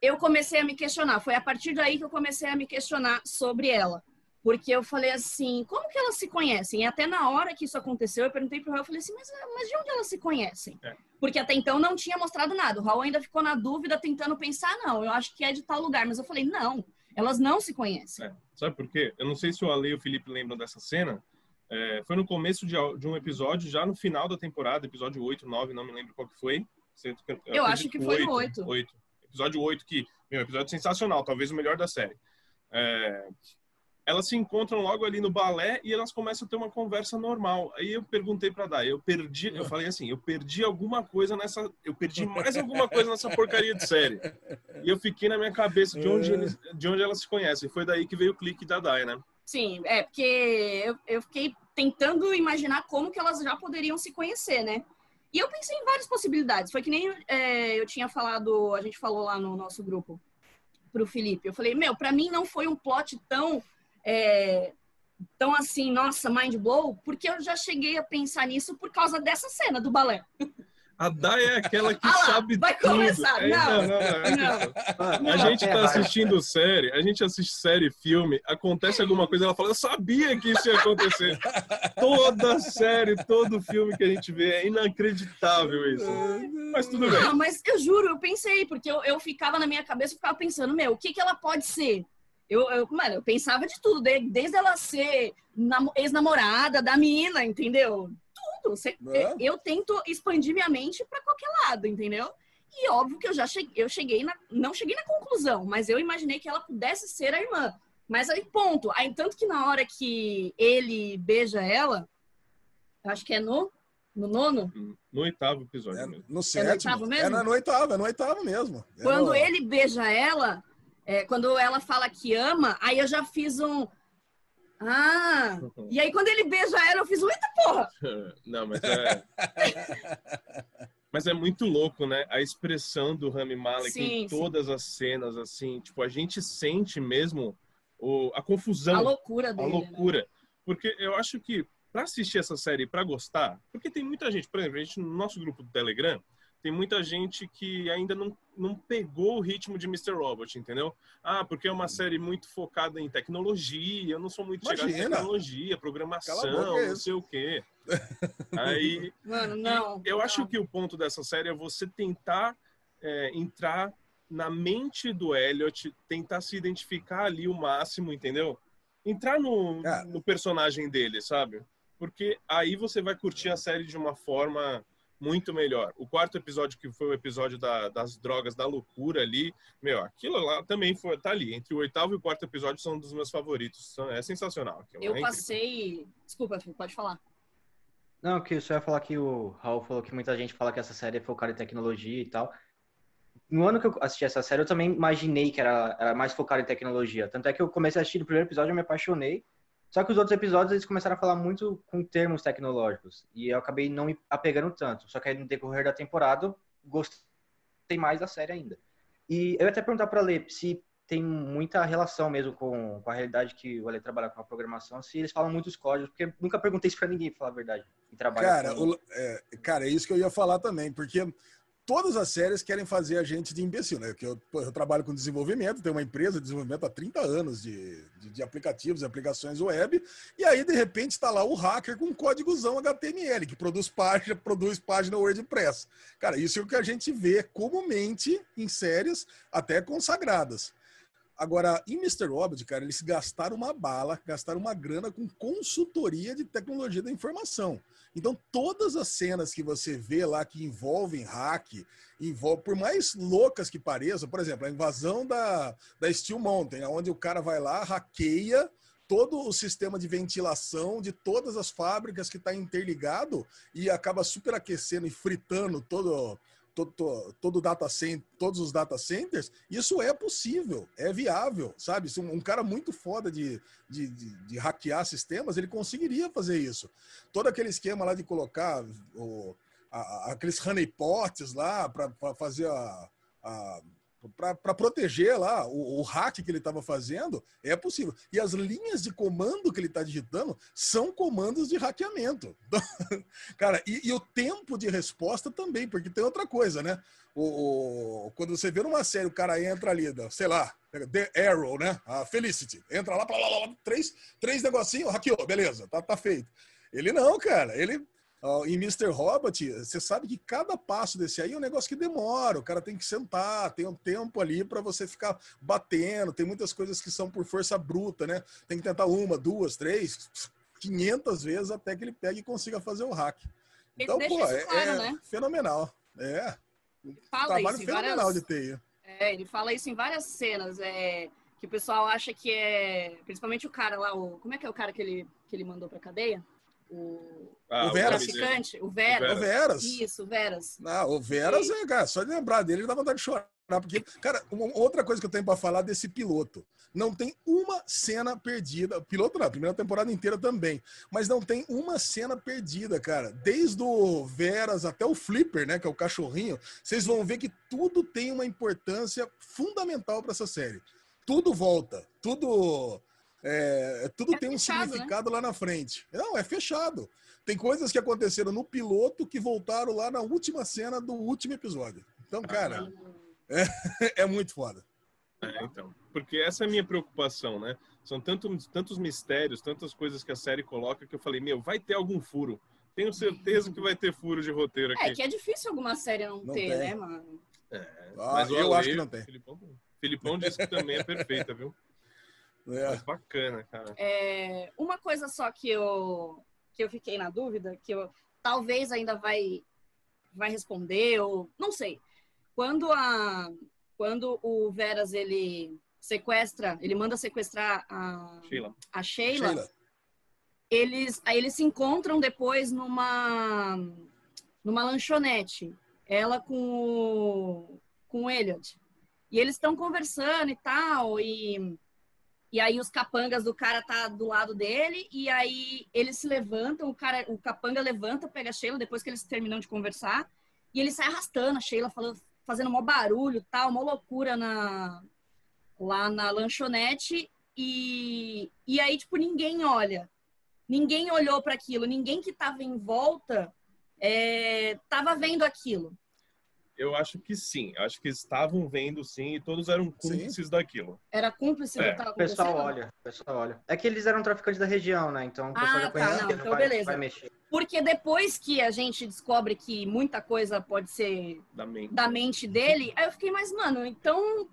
eu comecei a me questionar. Foi a partir daí que eu comecei a me questionar sobre ela. Porque eu falei assim, como que elas se conhecem? E até na hora que isso aconteceu, eu perguntei pro Raul, eu falei assim, mas, mas de onde elas se conhecem? É. Porque até então não tinha mostrado nada. O Raul ainda ficou na dúvida, tentando pensar, não, eu acho que é de tal lugar. Mas eu falei, não, elas não se conhecem. É. Sabe por quê? Eu não sei se o Ale e o Felipe lembram dessa cena. É, foi no começo de, de, um episódio, já no final da temporada, episódio 8, 9, não me lembro qual que foi. Eu, eu acho que foi 8, no 8. 8. Episódio 8, que, meu, episódio sensacional, talvez o melhor da série. É, elas se encontram logo ali no balé e elas começam a ter uma conversa normal. Aí eu perguntei para Dai, eu perdi, eu falei assim, eu perdi alguma coisa nessa, eu perdi mais alguma coisa nessa porcaria de série. E eu fiquei na minha cabeça de onde, eles, de onde elas se conhecem. Foi daí que veio o clique da Dai, né? Sim, é porque eu, eu fiquei tentando imaginar como que elas já poderiam se conhecer, né? E eu pensei em várias possibilidades. Foi que nem é, eu tinha falado, a gente falou lá no nosso grupo pro Felipe. Eu falei, meu, para mim não foi um plot tão é, tão assim, nossa, mind blow, porque eu já cheguei a pensar nisso por causa dessa cena do balé. A Dai é aquela que [LAUGHS] ah lá, sabe vai tudo. Começar. É, não, não, não, não. A gente tá assistindo série, a gente assiste série, filme, acontece alguma coisa, ela fala, eu sabia que isso ia acontecer. Toda série, todo filme que a gente vê, é inacreditável isso. Mas tudo bem. Não, mas eu juro, eu pensei, porque eu, eu ficava na minha cabeça, eu ficava pensando, meu, o que, que ela pode ser? Eu, eu, mano, eu pensava de tudo, desde ela ser ex-namorada da mina, entendeu? Tudo. Cê, eu, eu tento expandir minha mente para qualquer lado, entendeu? E óbvio que eu já cheguei, eu cheguei na, não cheguei na conclusão, mas eu imaginei que ela pudesse ser a irmã. Mas aí, ponto. Aí, tanto que na hora que ele beija ela, acho que é no, no nono? No oitavo episódio é, mesmo. No sétimo. É no oitavo mesmo? É no oitavo, é no oitavo mesmo. É Quando no... ele beija ela, é, quando ela fala que ama, aí eu já fiz um. Ah! E aí quando ele beija ela, eu fiz. Eita porra! [LAUGHS] Não, mas é. mas é muito louco, né? A expressão do Rami Malek sim, em todas sim. as cenas, assim. Tipo, a gente sente mesmo o, a confusão. A loucura dele. A loucura. Né? Porque eu acho que para assistir essa série para gostar, porque tem muita gente, por exemplo, a gente no nosso grupo do Telegram, tem muita gente que ainda não, não pegou o ritmo de Mr. Robot, entendeu? Ah, porque é uma série muito focada em tecnologia, eu não sou muito Imagina. chegado em tecnologia, programação, boca, não sei o quê. [LAUGHS] Aí, Mano, não. Eu não. acho que o ponto dessa série é você tentar é, entrar na mente do Elliot, tentar se identificar ali o máximo, entendeu? Entrar no, é. no personagem dele, sabe? Porque aí você vai curtir a série de uma forma muito melhor. O quarto episódio, que foi o episódio da, das drogas, da loucura ali, meu, aquilo lá também foi, tá ali. Entre o oitavo e o quarto episódio são um dos meus favoritos. É sensacional. Aquilo, eu é passei. Desculpa, pode falar. Não, que só ia falar que o Raul falou que muita gente fala que essa série é focada em tecnologia e tal. No ano que eu assisti essa série, eu também imaginei que era, era mais focada em tecnologia. Tanto é que eu comecei a assistir o primeiro episódio, eu me apaixonei. Só que os outros episódios eles começaram a falar muito com termos tecnológicos e eu acabei não me apegando tanto. Só que aí no decorrer da temporada gostei mais da série ainda. E eu ia até perguntar para Lê se tem muita relação mesmo com, com a realidade que o Ale trabalha com a programação, se eles falam muitos códigos, porque nunca perguntei isso para ninguém, pra falar a verdade, e trabalha cara, com... o, é, cara, é isso que eu ia falar também, porque todas as séries querem fazer a gente de imbecil, né? Que eu, eu, trabalho com desenvolvimento, tenho uma empresa de desenvolvimento há 30 anos de, de, de aplicativos e aplicações web, e aí, de repente, está lá o hacker com um códigozão HTML, que produz página, produz página WordPress. Cara, isso é o que a gente vê comumente em séries até consagradas. Agora, em Mr. Robot, cara, eles gastaram uma bala, gastaram uma grana com consultoria de tecnologia da informação. Então, todas as cenas que você vê lá que envolvem hack, envolve, por mais loucas que pareçam, por exemplo, a invasão da, da Steel Mountain, onde o cara vai lá, hackeia todo o sistema de ventilação de todas as fábricas que está interligado e acaba superaquecendo e fritando todo todo, data center, todos os data centers, isso é possível, é viável, sabe? Se um, um cara muito foda de, de, de, de, hackear sistemas, ele conseguiria fazer isso. Todo aquele esquema lá de colocar o, a, aqueles honeypots lá para fazer a, a para proteger lá o, o, hack que ele estava fazendo, é possível. E as linhas de comando que ele está digitando são comandos de hackeamento. [LAUGHS] Cara, e, e, o tempo de resposta também, porque tem outra coisa, né? O, o, quando você vê numa série, o cara entra ali, sei lá, The Arrow, né? A Felicity. Entra lá, blá, blá, blá, três, três negocinhos, hackeou, beleza, tá, tá feito. Ele não, cara. Ele Uh, em Mr. Robot, você sabe que cada passo desse aí é um negócio que demora, o cara tem que sentar, tem um tempo ali para você ficar batendo, tem muitas coisas que são por força bruta, né? Tem que tentar uma, duas, três, quinhentas vezes até que ele pegue e consiga fazer o hack. Então, pô, é, claro, é né? fenomenal. É. Fala trabalho fenomenal várias... de TI. É, ele fala isso em várias cenas, é, que o pessoal acha que é. Principalmente o cara lá, o. Como é que é o cara que ele, que ele mandou pra cadeia? O, ah, o Veras. traficante, o Veras. O Veras. Isso, o Veras. Não, o Veras, é, cara, só de lembrar dele dá vontade de chorar. Porque, cara, uma, outra coisa que eu tenho para falar desse piloto. Não tem uma cena perdida. Piloto não, primeira temporada inteira também. Mas não tem uma cena perdida, cara. Desde o Veras até o Flipper, né? Que é o cachorrinho. Vocês vão ver que tudo tem uma importância fundamental para essa série. Tudo volta. Tudo é, tudo é tem um fechado, né? significado né? lá na frente. Não, é fechado. Tem coisas que aconteceram no piloto que voltaram lá na última cena do último episódio. Então, cara, é, [LAUGHS] é muito foda. É, então. Porque essa é a minha preocupação, né? São tantos, tantos mistérios, tantas coisas que a série coloca que eu falei, meu, vai ter algum furo. Tenho certeza que vai ter furo de roteiro aqui. É que é difícil alguma série não, não ter, tem. né, mano? É, ah, mas eu acho que não tem. Filipão, Filipão disse que também é perfeita, viu? É. bacana, cara. É, uma coisa só que eu, que eu fiquei na dúvida, que eu talvez ainda vai, vai responder, ou não sei. Quando, a, quando o Veras ele sequestra, ele manda sequestrar a Sheila, a Sheila, Sheila. Eles, aí eles se encontram depois numa, numa lanchonete. Ela com o, com o Elliot. E eles estão conversando e tal, e e aí os capangas do cara tá do lado dele, e aí eles se levantam, o cara, o capanga levanta, pega a Sheila depois que eles terminam de conversar, e ele sai arrastando a Sheila, falando, fazendo mó barulho, tal, uma loucura na lá na lanchonete, e, e aí, tipo, ninguém olha. Ninguém olhou para aquilo, ninguém que tava em volta é, tava vendo aquilo. Eu acho que sim. Eu acho que estavam vendo sim e todos eram cúmplices sim. daquilo. Era cúmplice é. do que O pessoal olha, o pessoal olha. É que eles eram traficantes da região, né? Então o pessoal ah, já tá, conhece. Não, então vai, beleza. Vai mexer. Porque depois que a gente descobre que muita coisa pode ser da mente, da mente dele, aí eu fiquei, mas, mano, então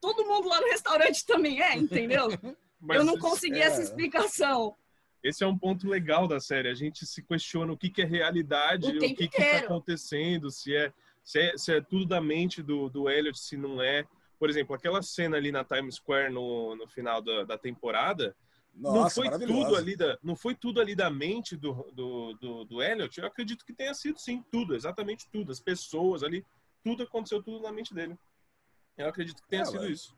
todo mundo lá no restaurante também é, entendeu? [LAUGHS] eu não consegui é... essa explicação. Esse é um ponto legal da série. A gente se questiona o que, que é realidade, o, o que está acontecendo, se é se é, se é tudo da mente do, do Elliot, se não é. Por exemplo, aquela cena ali na Times Square no, no final da, da temporada, Nossa, não foi tudo ali da não foi tudo ali da mente do, do, do, do Elliot eu acredito que tenha sido sim tudo exatamente tudo. As pessoas ali tudo aconteceu tudo na mente dele. Eu acredito que tenha é, sido mas... isso.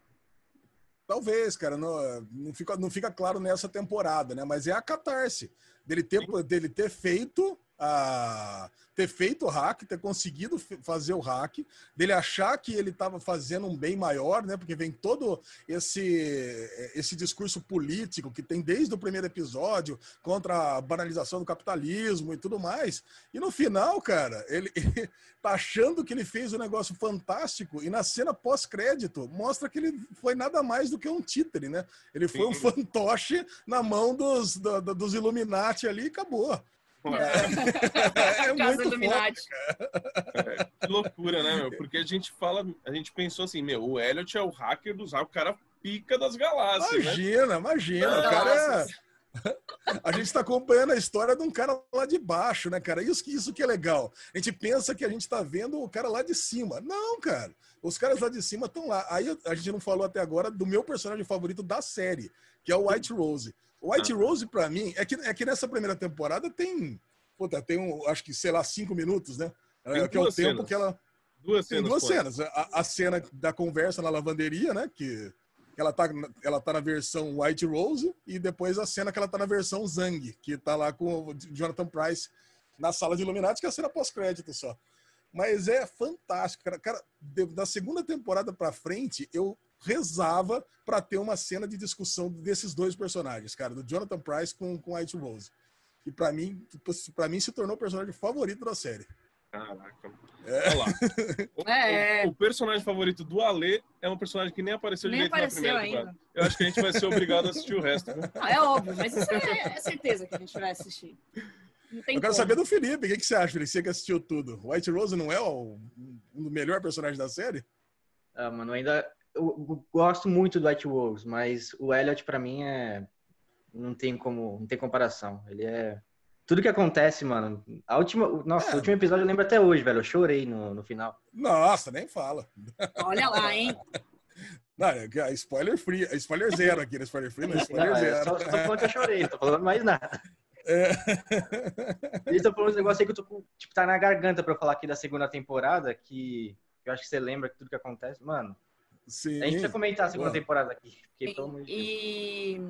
Talvez cara não, não fica não fica claro nessa temporada né? Mas é a catarse dele ter dele ter feito a ter feito o hack, ter conseguido fazer o hack, dele achar que ele estava fazendo um bem maior, né? Porque vem todo esse esse discurso político que tem desde o primeiro episódio contra a banalização do capitalismo e tudo mais. E no final, cara, ele, ele [LAUGHS] tá achando que ele fez um negócio fantástico e na cena pós-crédito mostra que ele foi nada mais do que um títere, né? Ele foi um fantoche na mão dos, do, dos Illuminati ali e acabou. É, é [LAUGHS] muito Illuminati. É, que loucura, né, meu? Porque a gente fala, a gente pensou assim, meu, o Elliot é o hacker dos o cara pica das galáxias. Né? Imagina, né? imagina. O cara é. A gente está acompanhando a história de um cara lá de baixo, né, cara? Isso, isso que é legal. A gente pensa que a gente está vendo o cara lá de cima. Não, cara. Os caras lá de cima estão lá. Aí a gente não falou até agora do meu personagem favorito da série, que é o White Rose. White. Rose, para mim, é que, é que nessa primeira temporada tem, puta, tem um, acho que, sei lá, cinco minutos, né? É, que é o tempo cenas. que ela. Duas cenas. Tem duas cenas. A, a, cena da conversa na lavanderia, né? Que ela tá, ela tá na versão White Rose, e depois a cena que ela tá na versão Zang, que tá lá com o Jonathan Price na sala de Illuminati, que é a cena pós-crédito só. Mas é fantástico, cara. cara da segunda temporada para frente, eu rezava para ter uma cena de discussão desses dois personagens, cara, do Jonathan Price com, com White Rose. E para mim, para mim se tornou o personagem favorito da série. Caraca. É. Olha lá. [LAUGHS] O, é. o, o, personagem favorito do Ale é um personagem que nem apareceu nem direito apareceu na primeira ainda. Eu acho que a gente vai ser obrigado a assistir o resto. Ah, é óbvio, mas isso é, é, certeza que a gente vai assistir. Eu quero como. saber do Felipe. O que, que você acha, Felipe? Você que assistiu tudo. White Rose não é o, um melhor personagem da série? Ah, mano, ainda eu gosto muito do White Wolves, mas o Elliot para mim é não tem como, não tem comparação. Ele é tudo que acontece, mano. A última, nossa, é. o último episódio eu lembro até hoje, velho. Eu chorei no, no final. Nossa, nem fala. Olha lá, hein? [LAUGHS] Não, é, é spoiler free, spoiler zero aqui, né? Spoiler free, mas spoiler não, zero. Só, só falando que eu chorei, não tô falando mais nada. É. Eles estão falando uns negócios aí que eu tô com, tipo, tá na garganta pra eu falar aqui da segunda temporada, que eu acho que você lembra que tudo que acontece, mano. Sim. A gente precisa comentar a segunda temporada aqui. Porque, e,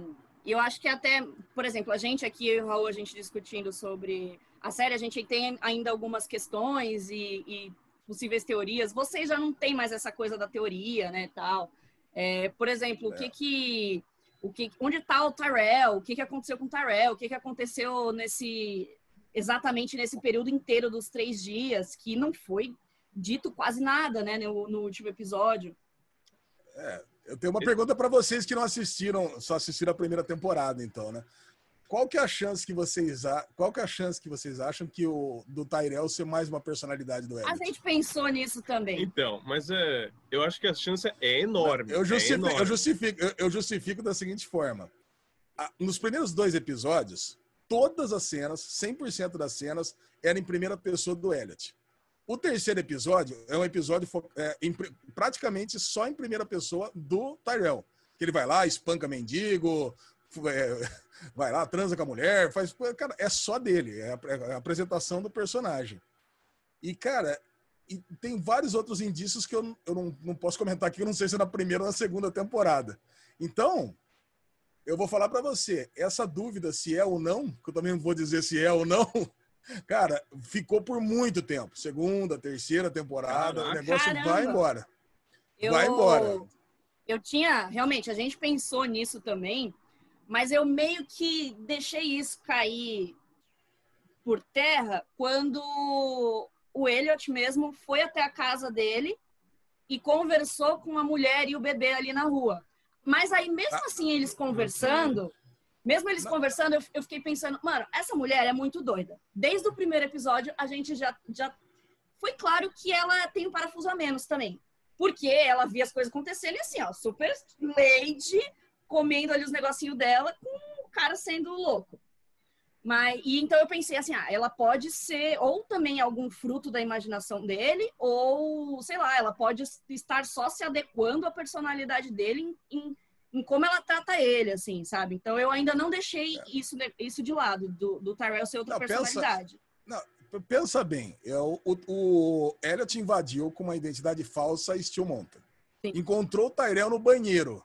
e eu acho que até, por exemplo, a gente aqui, eu e o Raul, a gente discutindo sobre a série, a gente tem ainda algumas questões e, e possíveis teorias. Vocês já não tem mais essa coisa da teoria, né, tal. É, por exemplo, é. o que que o que onde está o Tyrell? O que que aconteceu com o Tyrell? O que que aconteceu nesse exatamente nesse período inteiro dos três dias que não foi dito quase nada, né, no, no último episódio. É, eu tenho uma pergunta para vocês que não assistiram, só assistiram a primeira temporada, então, né? Qual que é a chance que vocês qual que é a chance que vocês acham que o do Tyrell ser mais uma personalidade do Elliot? A gente pensou nisso também. Então, mas é, eu acho que a chance é enorme. Eu justifico, é enorme. Eu, justifico eu, eu justifico da seguinte forma: nos primeiros dois episódios, todas as cenas, 100% das cenas, eram em primeira pessoa do Elliot. O terceiro episódio é um episódio é, em, praticamente só em primeira pessoa do Tyrell. Que ele vai lá, espanca mendigo, é, [LAUGHS] vai lá, transa com a mulher, faz. Cara, é só dele, é a, é a apresentação do personagem. E, cara, e tem vários outros indícios que eu, eu não, não posso comentar aqui, eu não sei se é na primeira ou na segunda temporada. Então, eu vou falar para você, essa dúvida se é ou não, que eu também não vou dizer se é ou não, [LAUGHS] Cara, ficou por muito tempo. Segunda, terceira temporada, Caraca. o negócio Caramba. vai embora. Eu, vai embora. Eu tinha, realmente, a gente pensou nisso também, mas eu meio que deixei isso cair por terra quando o Elliot mesmo foi até a casa dele e conversou com a mulher e o bebê ali na rua. Mas aí, mesmo ah, assim, eles conversando, mesmo eles conversando, eu, eu, fiquei pensando, mano, essa mulher é muito doida. Desde o primeiro episódio, a gente já, já foi claro que ela tem um parafuso a menos também. Porque ela via as coisas acontecendo e assim, ó, super lady, comendo ali os negocinhos dela, com o cara sendo louco. Mas, e então eu pensei assim, ah, ela pode ser ou também algum fruto da imaginação dele, ou, sei lá, ela pode estar só se adequando à personalidade dele em, em em como ela trata ele, assim, sabe? Então eu ainda não deixei é. isso, isso de lado, do, do Tyrell ser outra não, personalidade. Pensa, não, pensa bem, é, o, o Elliot invadiu com uma identidade falsa Steel Mountain. Sim. Encontrou o Tyrell no banheiro.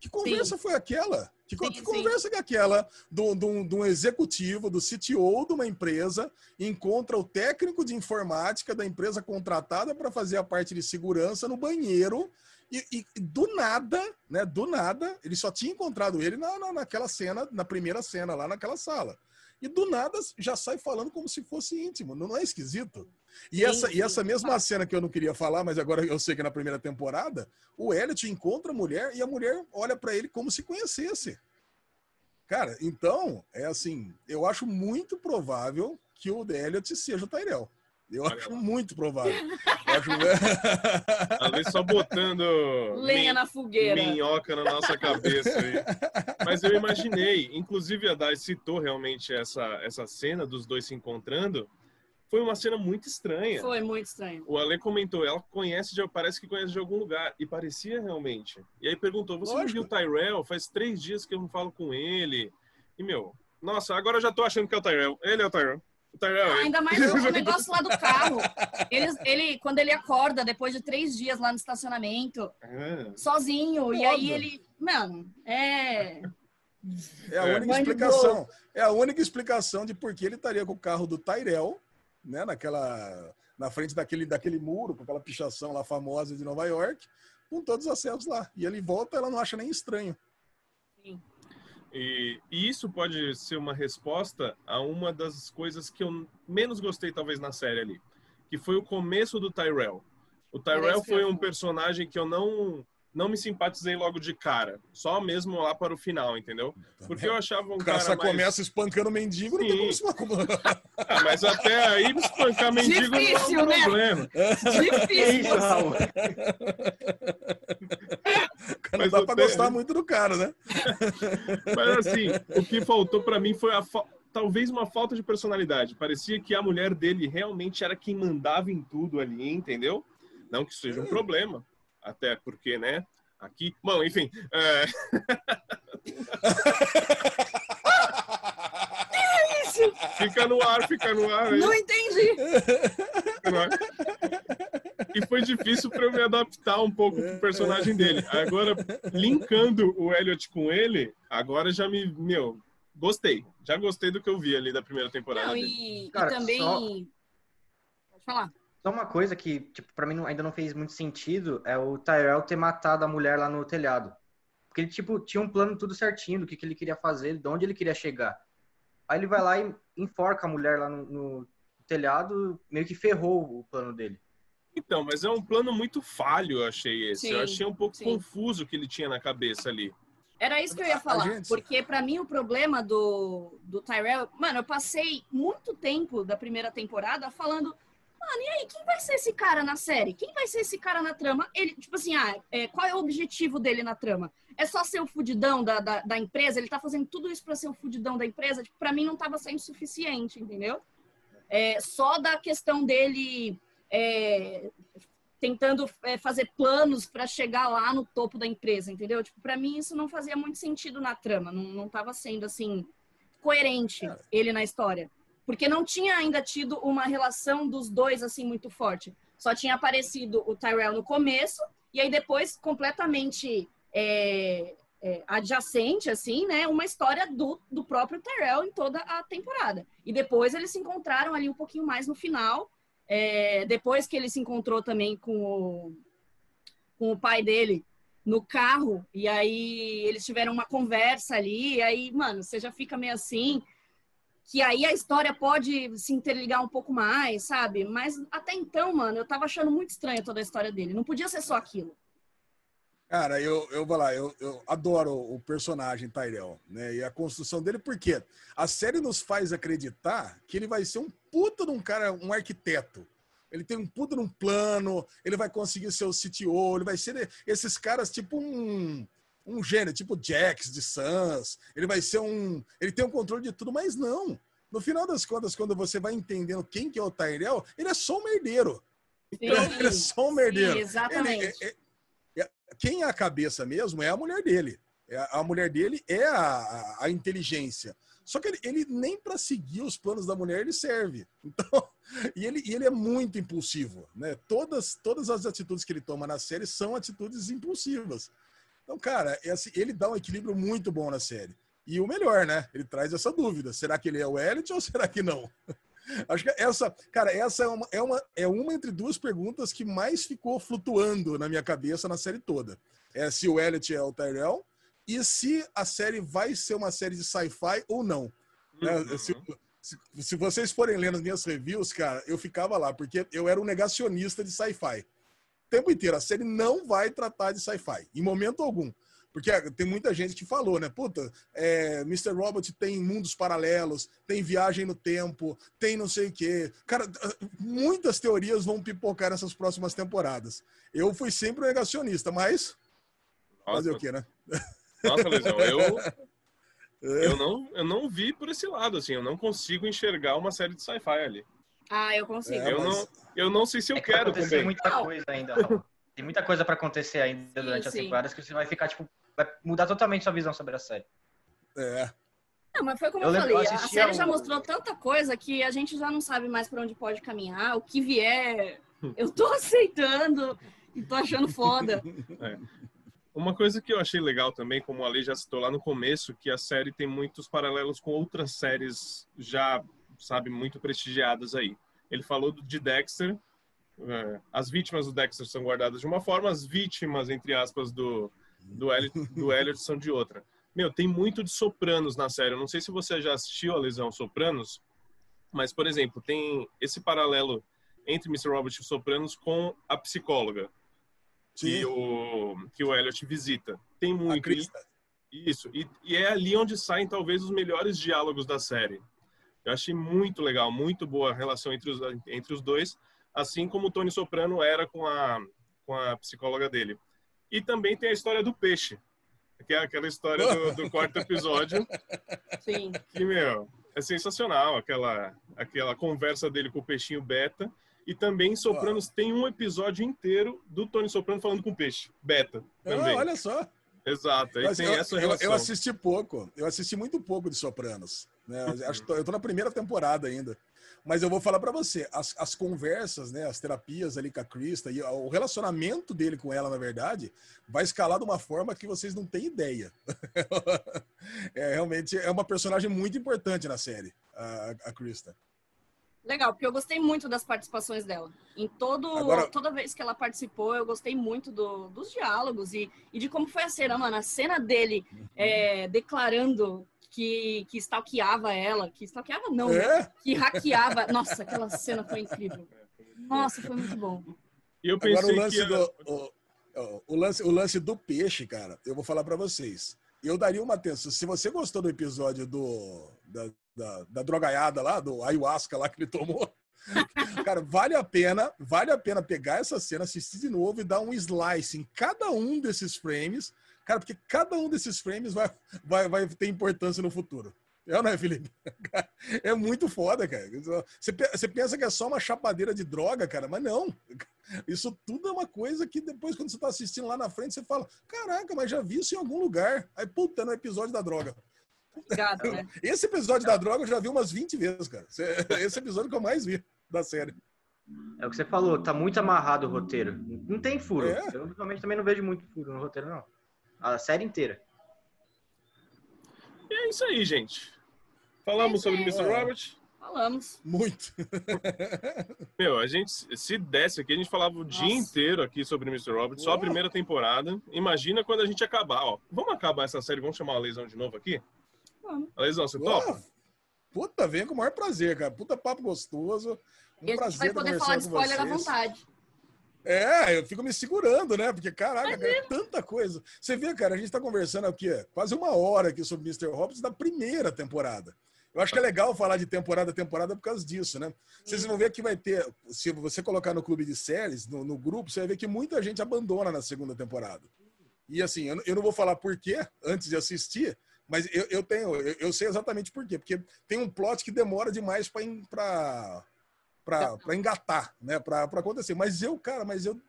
Que conversa Sim. foi aquela? Que, Sim, que conversa que é aquela de um executivo, do CTO de uma empresa, encontra o técnico de informática da empresa contratada para fazer a parte de segurança no banheiro e, e- e do nada, né? Do nada, ele só tinha encontrado ele na, na- naquela cena, na primeira cena, lá naquela sala. E do nada já sai falando como se fosse íntimo. Não, não é esquisito? E Sim, essa, e sim. essa mesma cena que eu não queria falar, mas agora eu sei que é na primeira temporada, o Elliot encontra a mulher e a mulher olha pra ele como se conhecesse. Cara, então, é assim, eu acho muito provável que o Elliot seja o Tyrell. Eu Olha acho lá. muito provável. [LAUGHS] Acho... [LAUGHS] Vezes só botando Lenha min- na fogueira. minhoca na nossa cabeça aí. Mas eu imaginei, inclusive a Dai citou realmente essa, essa cena dos dois se encontrando. Foi uma cena muito estranha. Foi muito estranho. O Ale comentou, ela conhece, de, parece que conhece de algum lugar. E parecia realmente. E aí perguntou, você Lógico. não viu o Tyrell? Faz três dias que eu não falo com ele. E, meu, nossa, agora eu já tô achando que é o Tyrell. Ele é o Tyrell. É Ah, ele. ainda mais [LAUGHS] o negócio lá do carro. Eles, ele, quando ele acorda depois de três dias lá no estacionamento, Ah, sozinho, e Óbvio. aí ele. Mano, é. É a É. única Mind explicação. É a única explicação de por que ele estaria com o carro do Tyrell, né, naquela na frente daquele daquele muro, com aquela pichação lá famosa de Nova York, com todos os acessos lá. E ele volta, ela não acha nem estranho. E, e isso pode ser uma resposta a uma das coisas que eu menos gostei, talvez, na série ali. Que foi o começo do Tyrell. O Tyrell foi um personagem que eu não, não me simpatizei logo de cara. Só mesmo lá para o final, entendeu? Porque eu achava um O cara só mais... começa espancando o mendigo, não tem como Sim. se [LAUGHS] Ah, mas até aí, espancar mendigo Difícil, não é um né? problema. É Difícil. [LAUGHS] isso, Raul. Não Mas dá tenho- gostar muito do cara, né? [LAUGHS] Mas assim, o que faltou para mim foi a fa- talvez uma falta de personalidade. Parecia que a mulher dele realmente era quem mandava em tudo ali, entendeu? Não que isso seja um problema, até porque, né? Aqui, bom, enfim, é, [LAUGHS] fica no ar, fica no ar. aí. Não entendi. Não é? E foi difícil para eu me adaptar um pouco pro personagem dele. Agora, linkando o Elliot com ele, agora já me, meu, gostei. Já gostei do que eu vi ali da primeira temporada. Não, e, e Cara, também. só- Pode falar. Só uma coisa que, tipo, pra mim não- ainda não fez muito sentido é o Tyrell ter matado a mulher lá no telhado. Porque ele, tipo, tinha um plano tudo certinho do que, que ele queria fazer, de onde ele queria chegar. Aí ele vai lá e enforca a mulher lá no, no telhado, meio que ferrou o plano dele. Então, mas é um plano muito falho, eu achei esse. eu Sim, achei um pouco sim. confuso o que ele tinha na cabeça ali. Era isso que eu ia falar. gente- Porque pra mim o problema do, do Tyrell. Mano, eu passei muito tempo da primeira temporada falando. Mano, e aí, quem vai ser esse cara na série? Quem vai ser esse cara na trama? Ele, tipo assim, ah, é, qual é o objetivo dele na trama? É só ser o fudidão da, da, da empresa? Ele tá fazendo tudo isso pra ser o fudidão da empresa? Tipo, pra mim não tava sendo suficiente, entendeu? É, só da questão dele é, tentando é, fazer planos para chegar lá no topo da empresa, entendeu? Tipo, para mim isso não fazia muito sentido na trama, não, não tava sendo assim coerente ele na história, porque não tinha ainda tido uma relação dos dois assim muito forte. Só tinha aparecido o Tyrell no começo e aí depois completamente é, é, adjacente, assim, né? Uma história do, do próprio Tyrell em toda a temporada. E depois eles se encontraram ali um pouquinho mais no final. É, depois que ele se encontrou também com o, com o pai dele no carro, e aí eles tiveram uma conversa ali, e aí, mano, você já fica meio assim, que aí a história pode se interligar um pouco mais, sabe? Mas até então, mano, eu tava achando muito estranho toda a história dele. Não podia ser só aquilo. Cara, eu, eu vou lá, eu, eu adoro o personagem Tyrell, né? E a construção dele, porque a série nos faz acreditar que ele vai ser um puta de um cara, um arquiteto. Ele tem um puta de um plano, ele vai conseguir ser o CTO, ele vai ser esses caras tipo um, um gênio, tipo Jax de Sans. Ele vai ser um. Ele tem o controle de tudo, mas não. No final das contas, quando você vai entendendo quem que é o Tyrell, ele é só um merdeiro. Então, ele é só um merdeiro. Sim, exatamente. Ele- é- é- é- quem é a cabeça mesmo é a mulher dele. É a, a mulher dele é a, a- a inteligência. Só que ele, ele nem para seguir os planos da mulher ele serve. [LAUGHS] Então, e ele, e ele é muito impulsivo, né? Todas, todas as atitudes que ele toma na série são atitudes impulsivas. Então, cara, esse, ele dá um equilíbrio muito bom na série. E o melhor, né? Ele traz essa dúvida: será que ele é o Elliot ou [LAUGHS] será que não? Acho que essa, cara, essa é uma, é, uma, é uma entre duas perguntas que mais ficou flutuando na minha cabeça na série toda. É se o Elliot é o Tyrell e se a série vai ser uma série de sci-fi ou não. Né? Uhum. Se, se, se, vocês forem lendo as minhas reviews, cara, eu ficava lá, porque eu era um negacionista de sci-fi. O tempo inteiro, a série não vai tratar de sci-fi, em momento algum. Porque tem muita gente que falou, né? Puta, é, Mr. Robot tem mundos paralelos, tem viagem no tempo, tem não sei o quê. Cara, muitas teorias vão pipocar nessas próximas temporadas. Eu fui sempre um negacionista, mas. Nossa. Fazer o quê, né? [LAUGHS] Nossa, Lesão, eu. Eu não, eu não vi por esse lado, assim, eu não consigo enxergar uma série de sci-fi ali. Ah, eu consigo. É, eu, mas... não, eu não sei se eu é que quero também. muita coisa ainda. Tem muita coisa para acontecer ainda durante sim, as temporadas que você vai ficar, tipo, vai mudar totalmente sua visão sobre a série. É. Não, mas foi como eu, eu falei, a série já mostrou tanta coisa que a gente já não sabe mais para onde pode caminhar. O que vier, eu tô [LAUGHS] aceitando e tô achando foda. É. Uma coisa que eu achei legal também, como a Lei já citou lá no começo, que a série tem muitos paralelos com outras séries já, sabe, muito prestigiadas aí. Ele falou de Dexter, é, as vítimas do Dexter são guardadas de uma forma, as vítimas, entre aspas, do, do, Elliot, do Elliot são de outra. Meu, tem muito de Sopranos na série. Eu não sei se você já assistiu a Lesão Sopranos, mas, por exemplo, tem esse paralelo entre Mr. Robert e Sopranos com a psicóloga que o, que o Elliot visita. Tem muito. Isso. E, e é ali onde saem talvez os melhores diálogos da série. Eu achei muito legal, muito boa a relação entre os, entre os dois assim como o Tony Soprano era com a, com a psicóloga dele. E também tem a história do peixe, que é aquela história do, do [LAUGHS] quarto episódio. Sim. Que, meu, é sensacional, aquela, aquela conversa dele com o peixinho beta. E também Sopranos tem um episódio inteiro do Tony Soprano falando com o peixe, beta. Também. Ah, olha só. Exato, aí tem eu, essa relação. Eu, eu, assisti pouco, eu assisti muito pouco de Sopranos. Né? Acho, eu tô na primeira temporada ainda. Mas eu vou falar para você, as, as conversas, né, as terapias ali com a Krista e o relacionamento dele com ela, na verdade, vai escalar de uma forma que vocês não têm ideia. [LAUGHS] é realmente é uma personagem muito importante na série, a, a Krista. Legal, porque eu gostei muito das participações dela. Em todo, Agora... toda vez que ela participou, eu gostei muito do, dos diálogos e, e de como foi a cena, mano. A cena dele uhum. é, declarando que, que stalkeava ela, que stalkeava não, é? né? que hackeava. Nossa, aquela cena foi incrível. Nossa, foi muito bom. E eu pensei Agora, o lance que... do, o, o, lance, o lance do peixe, cara, eu vou falar para vocês. Eu daria uma atenção. Se você gostou do episódio do, da, da, da drogaiada lá, do ayahuasca lá que ele tomou, [LAUGHS] Cara, vale a pena, vale a pena pegar essa cena, assistir de novo e dar um slice em cada um desses frames Cara, porque cada um desses frames vai, vai, vai ter importância no futuro. É ou não é, Felipe? [LAUGHS] É muito foda, cara. Você, você pensa que é só uma chapadeira de droga, cara, mas não. [LAUGHS] Isso tudo é uma coisa que depois, quando você tá assistindo lá na frente, você fala: caraca, mas já vi isso em algum lugar. Aí, puta, no episódio da droga. Obrigado, né? [LAUGHS] Esse episódio da droga eu já vi umas 20 vezes, cara. [LAUGHS] Esse episódio que eu mais vi da série. É o que você falou, tá muito amarrado o roteiro. Não tem furo. É. Eu realmente também não vejo muito furo no roteiro, não. A série inteira. E é isso aí, gente. Falamos sobre Mr. Robert? Falamos. Muito. [LAUGHS] Meu, a gente, se desse aqui, a gente falava o Nossa. dia inteiro aqui sobre Mr. Robert, só a primeira temporada. Imagina quando a gente acabar, ó. Vamos acabar essa série, vamos chamar a Lesão de novo aqui? Vamos. A Lesão, você topa? Puta, vem com o maior prazer, cara. Puta papo gostoso. Um e a gente vai poder falar de spoiler à vontade. É, eu fico me segurando, né? Porque, caraca, cara, é tanta coisa. Você vê, cara, a gente tá conversando aqui quase uma hora aqui sobre Mr. Hobbs da primeira temporada. Eu acho que é legal falar de temporada a temporada por causa disso, né? Vocês vão ver que vai ter, se você colocar no clube de séries, no, no grupo, você vai ver que muita gente abandona na segunda temporada. E assim, eu, eu não vou falar por quê antes de assistir, mas eu, eu tenho, eu, eu, sei exatamente por quê. Porque tem um plot que demora demais para para engatar, né? Para acontecer. Mas eu, cara, mas eu,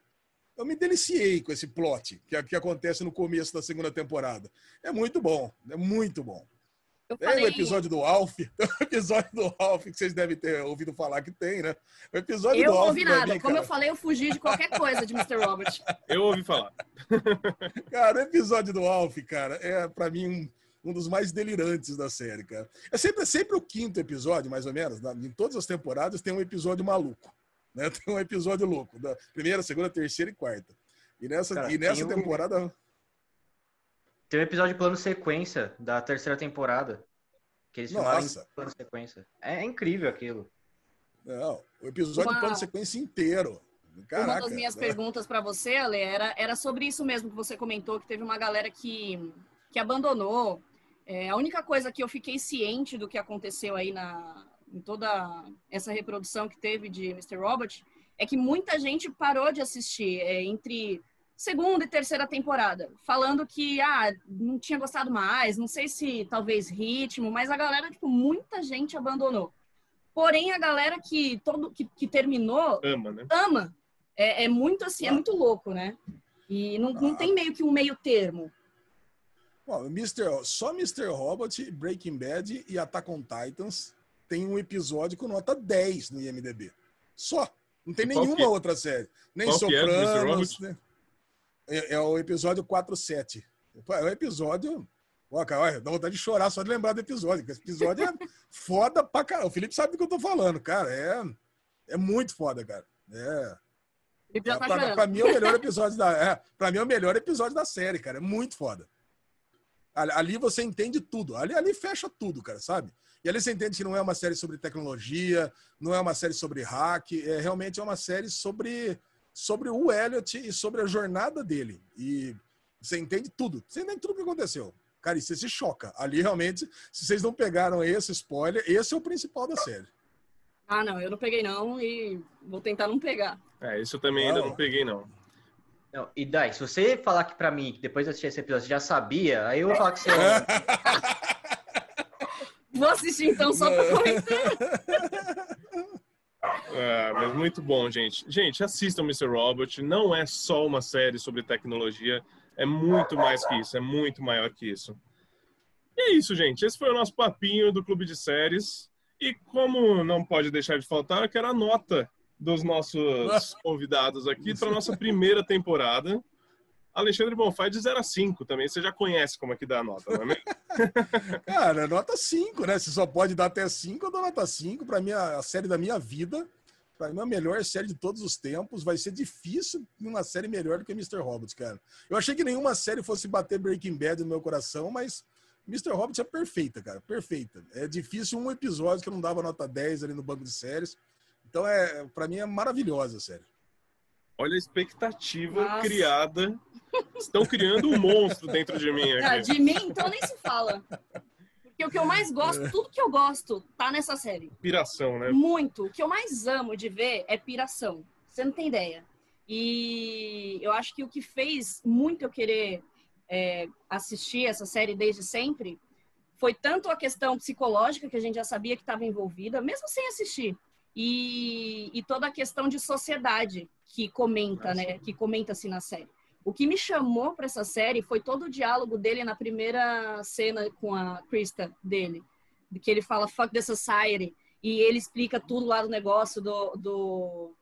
eu me deliciei com esse plot que, que acontece no começo da segunda temporada. É muito bom, é muito bom. Eu Tem falei, o episódio do Alf, [LAUGHS] tem o episódio do Alf que vocês devem ter ouvido falar que tem, né? O episódio eu do não Alf. ouvi pra nada. mim, Como eu falei, eu fugi de qualquer coisa de Mr. Robert. Eu ouvi falar. Cara, o episódio do Alf, cara, é pra mim um, um dos mais delirantes da série, cara. É sempre, é sempre o quinto episódio, mais ou menos. na- em todas as temporadas tem um episódio maluco. Né? [LAUGHS] Tem um episódio louco. Da primeira, segunda, terceira e quarta. E nessa, Cara, e nessa tem um- temporada. Tem um episódio plano sequência da terceira temporada. Que eles em plano sequência. É incrível aquilo. Não, o episódio Uma- plano sequência inteiro. Caraca. Uma das minhas né? perguntas para você, Ale, era, era sobre isso mesmo que você comentou, que teve uma galera que, que abandonou. É, a única coisa que eu fiquei ciente do que aconteceu aí na, em toda essa reprodução que teve de Mr. Robot é que muita gente parou de assistir é, entre segunda e terceira temporada, falando que ah, não tinha gostado mais, não sei se talvez ritmo, mas a galera, tipo, muita gente abandonou. Porém, a galera que, todo, que, que terminou Ama, né? ama. É, é muito assim, é muito louco, né? E não, não Ah. tem meio que um meio termo. Bom, Mr. Só Mr. Robot, Breaking Bad e Attack on Titans tem um episódio com nota 10 no IMDB. Só. Não tem nenhuma que é? outra série. Nem Qual é. Sopranos. Robot? né? É, é o episódio 47. É um episódio. Ó, cara, olha, dá vontade de chorar só de lembrar do episódio. porque Esse episódio é [LAUGHS] foda pra caramba. O Felipe sabe do que eu tô falando, cara. É, é muito foda, cara. É. Tá pra, pra mim é o melhor episódio da. É, pra mim é o melhor episódio da série, cara. É muito foda. Ali, você entende tudo. Ali, ali fecha tudo, cara, sabe? E ali você entende que não é uma série sobre tecnologia, não é uma série sobre hack, é realmente é uma série sobre, sobre o Elliot e sobre a jornada dele. E você entende tudo. Você entende tudo o que aconteceu. Cara, e você se choca. Ali realmente, se vocês não pegaram esse spoiler, esse é o principal da série. Ah, não, eu não peguei não e vou tentar não pegar. É, isso eu também ainda Não. não peguei, não. Não, e Dai, se você falar que pra mim, que depois de assistir esse episódio, você já sabia, aí eu vou falar que você é [LAUGHS] Vou assistir então só pra comentar. Ah, [LAUGHS] mas muito bom, gente. Gente, assistam Mr. Robot. Não é só uma série sobre tecnologia. É muito mais que isso. É muito maior que isso. E é isso, gente. Esse foi o nosso papinho do Clube de Séries. E como não pode deixar de faltar, eu quero a nota dos nossos [LAUGHS] convidados aqui para nossa primeira temporada. Alexandre Bonfá de 0 a 5 também. Você já conhece como é que dá a nota, não é mesmo? [LAUGHS] Cara, nota 5, né? Se só pode dar até 5, eu dou nota 5. Pra mim, a série da minha vida. Pra mim, a melhor série de todos os tempos. Vai ser difícil uma série melhor do que Mr. Robot, cara. Eu achei que nenhuma série fosse bater Breaking Bad no meu coração, mas Mr. Robot é perfeita, cara. Perfeita. É difícil um episódio que eu não dava nota 10 ali no banco de séries. Então, é, pra mim, é maravilhosa a série. Olha a expectativa Nossa. criada. Estão criando um monstro dentro de mim Ah, aqui. de mim, então nem se fala. Porque o que eu mais gosto, tudo que eu gosto, tá nessa série. Piração, né? Muito. O que eu mais amo de ver é piração. Você não tem ideia. E eu acho que o que fez muito eu querer é, assistir essa série desde sempre foi tanto a questão psicológica que a gente já sabia que estava envolvida, mesmo sem assistir, e, e toda a questão de sociedade que comenta, né? Que comenta-se na série. O que me chamou para essa série foi todo o diálogo dele na primeira cena com a Krista dele, de que ele fala fuck the society e ele explica tudo lá do negócio do, do,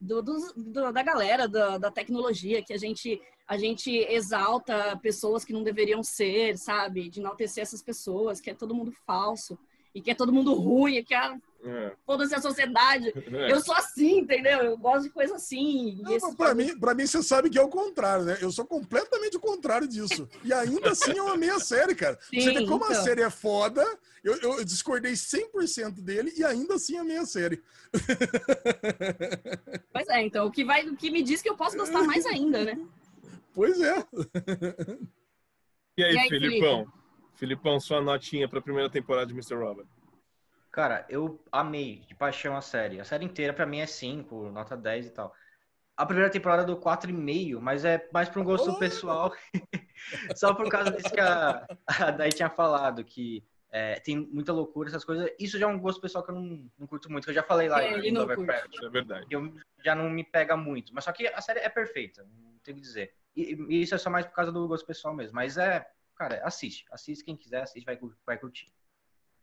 do, do- do- da galera da, da tecnologia que a gente a gente exalta pessoas que não deveriam ser, sabe? De enaltecer essas pessoas, que é todo mundo falso e que é todo mundo ruim, e que é É. foda-se a sociedade. É. Eu sou assim, entendeu? Eu gosto de coisa assim. Não, esse pra, bagulho- mim, pra mim, você sabe que é o contrário, né? Eu sou completamente o contrário disso. E ainda assim eu amei a série, cara. Sim, [LAUGHS] você vê como a então. série é foda, eu, eu discordei 100% dele e ainda assim amei a série. [LAUGHS] Pois é, então o que vai, o que me diz que eu posso gostar mais ainda, né? Pois é. E aí, E aí, Filipão? Filipão, sua notinha pra primeira temporada de Mr. Robot. Cara, eu amei de paixão a série. A série inteira pra mim é 5, nota 10 e tal. A primeira temporada do 4,5, mas é mais pra um gosto Oh! pessoal. [LAUGHS] Só por causa disso que a, a Dai tinha falado, que é, tem muita loucura, essas coisas. Isso já é um gosto pessoal que eu não, não curto muito, que eu já falei lá É, em Lovecraft. É verdade. eu já não me pega muito. Mas só que a série é perfeita, não tenho o que dizer. E, e isso é só mais por causa do gosto pessoal mesmo. Mas é, cara, assiste. Assiste quem quiser, assiste, vai, vai curtir.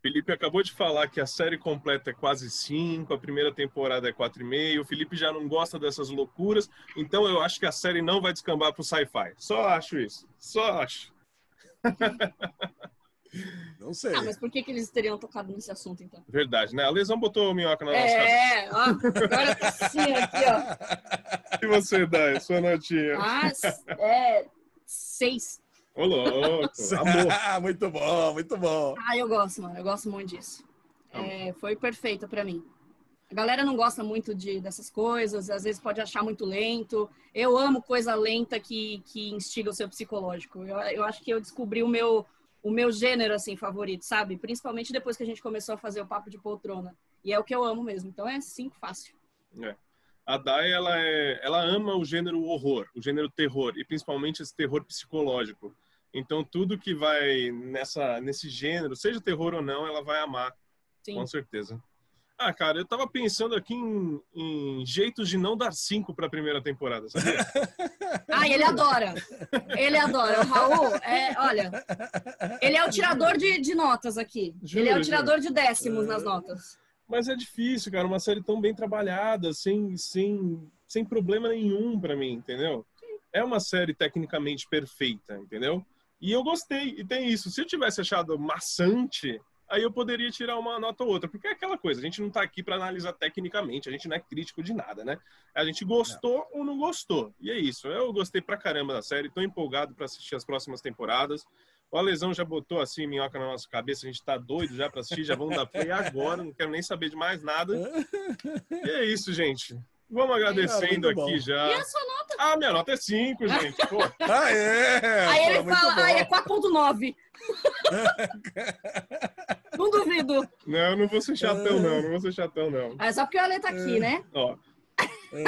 Felipe acabou de falar que a série completa é quase 5, a primeira temporada é 4,5. O Felipe já não gosta dessas loucuras, então eu acho que a série não vai descambar pro sci-fi. Só acho isso. Só acho. [LAUGHS] Não sei. Ah, mas por que, que eles teriam tocado nesse assunto, então? Verdade, né? A lesão botou minhoca na nossa. É, ó, agora tá assim aqui, ó. [LAUGHS] E você, Dai, sua notinha? Ah, é seis. Ô, louco. Amor. [LAUGHS] Ah, muito bom, muito bom. Ah, eu gosto, mano. Eu gosto muito disso. É, foi perfeita pra mim. A galera não gosta muito de, dessas coisas, às vezes pode achar muito lento. Eu amo coisa lenta que, que instiga o seu psicológico. Eu, eu acho que eu descobri o meu, o meu gênero, assim, favorito, sabe? Principalmente depois que a gente começou a fazer o Papo de Poltrona. E é o que eu amo mesmo. Então é cinco fácil. É. A Dai, ela, é, ela ama o gênero horror, o gênero terror, e principalmente esse terror psicológico. Então, tudo que vai nessa, nesse gênero, seja terror ou não, ela vai amar, Sim. com certeza. Ah, cara, eu tava pensando aqui em, em jeitos de não dar cinco pra primeira temporada, sabia? [LAUGHS] Ah, ele adora. Ele adora. O Raul, é, olha, ele é o tirador de, de notas aqui. Juro, ele é o juro. tirador de décimos nas notas. Mas é difícil, cara, uma série tão bem trabalhada, sem, sem, sem problema nenhum pra mim, entendeu? É uma série tecnicamente perfeita, entendeu? E eu gostei, e tem isso. Se eu tivesse achado maçante, aí eu poderia tirar uma nota ou outra, porque é aquela coisa, a gente não tá aqui pra analisar tecnicamente, a gente não é crítico de nada, né? A gente gostou ou não gostou, e é isso. Eu gostei pra caramba da série, tô empolgado pra assistir as próximas temporadas. O Alesão já botou assim minhoca na nossa cabeça, a gente tá doido já pra assistir, já vamos dar play agora, não quero nem saber de mais nada. [LAUGHS] E é isso, gente. Vamos agradecendo muito bom. aqui já. E a sua nota? Ah, minha nota é 5, [LAUGHS] gente. Pô, Ah, é! Aí Pô, ele muito fala, ah, é 4.9. [LAUGHS] não duvido. não, eu não vou ser chatão, não. Não vou ser chatão, não. É só porque o Ale tá aqui, né? Ó, É.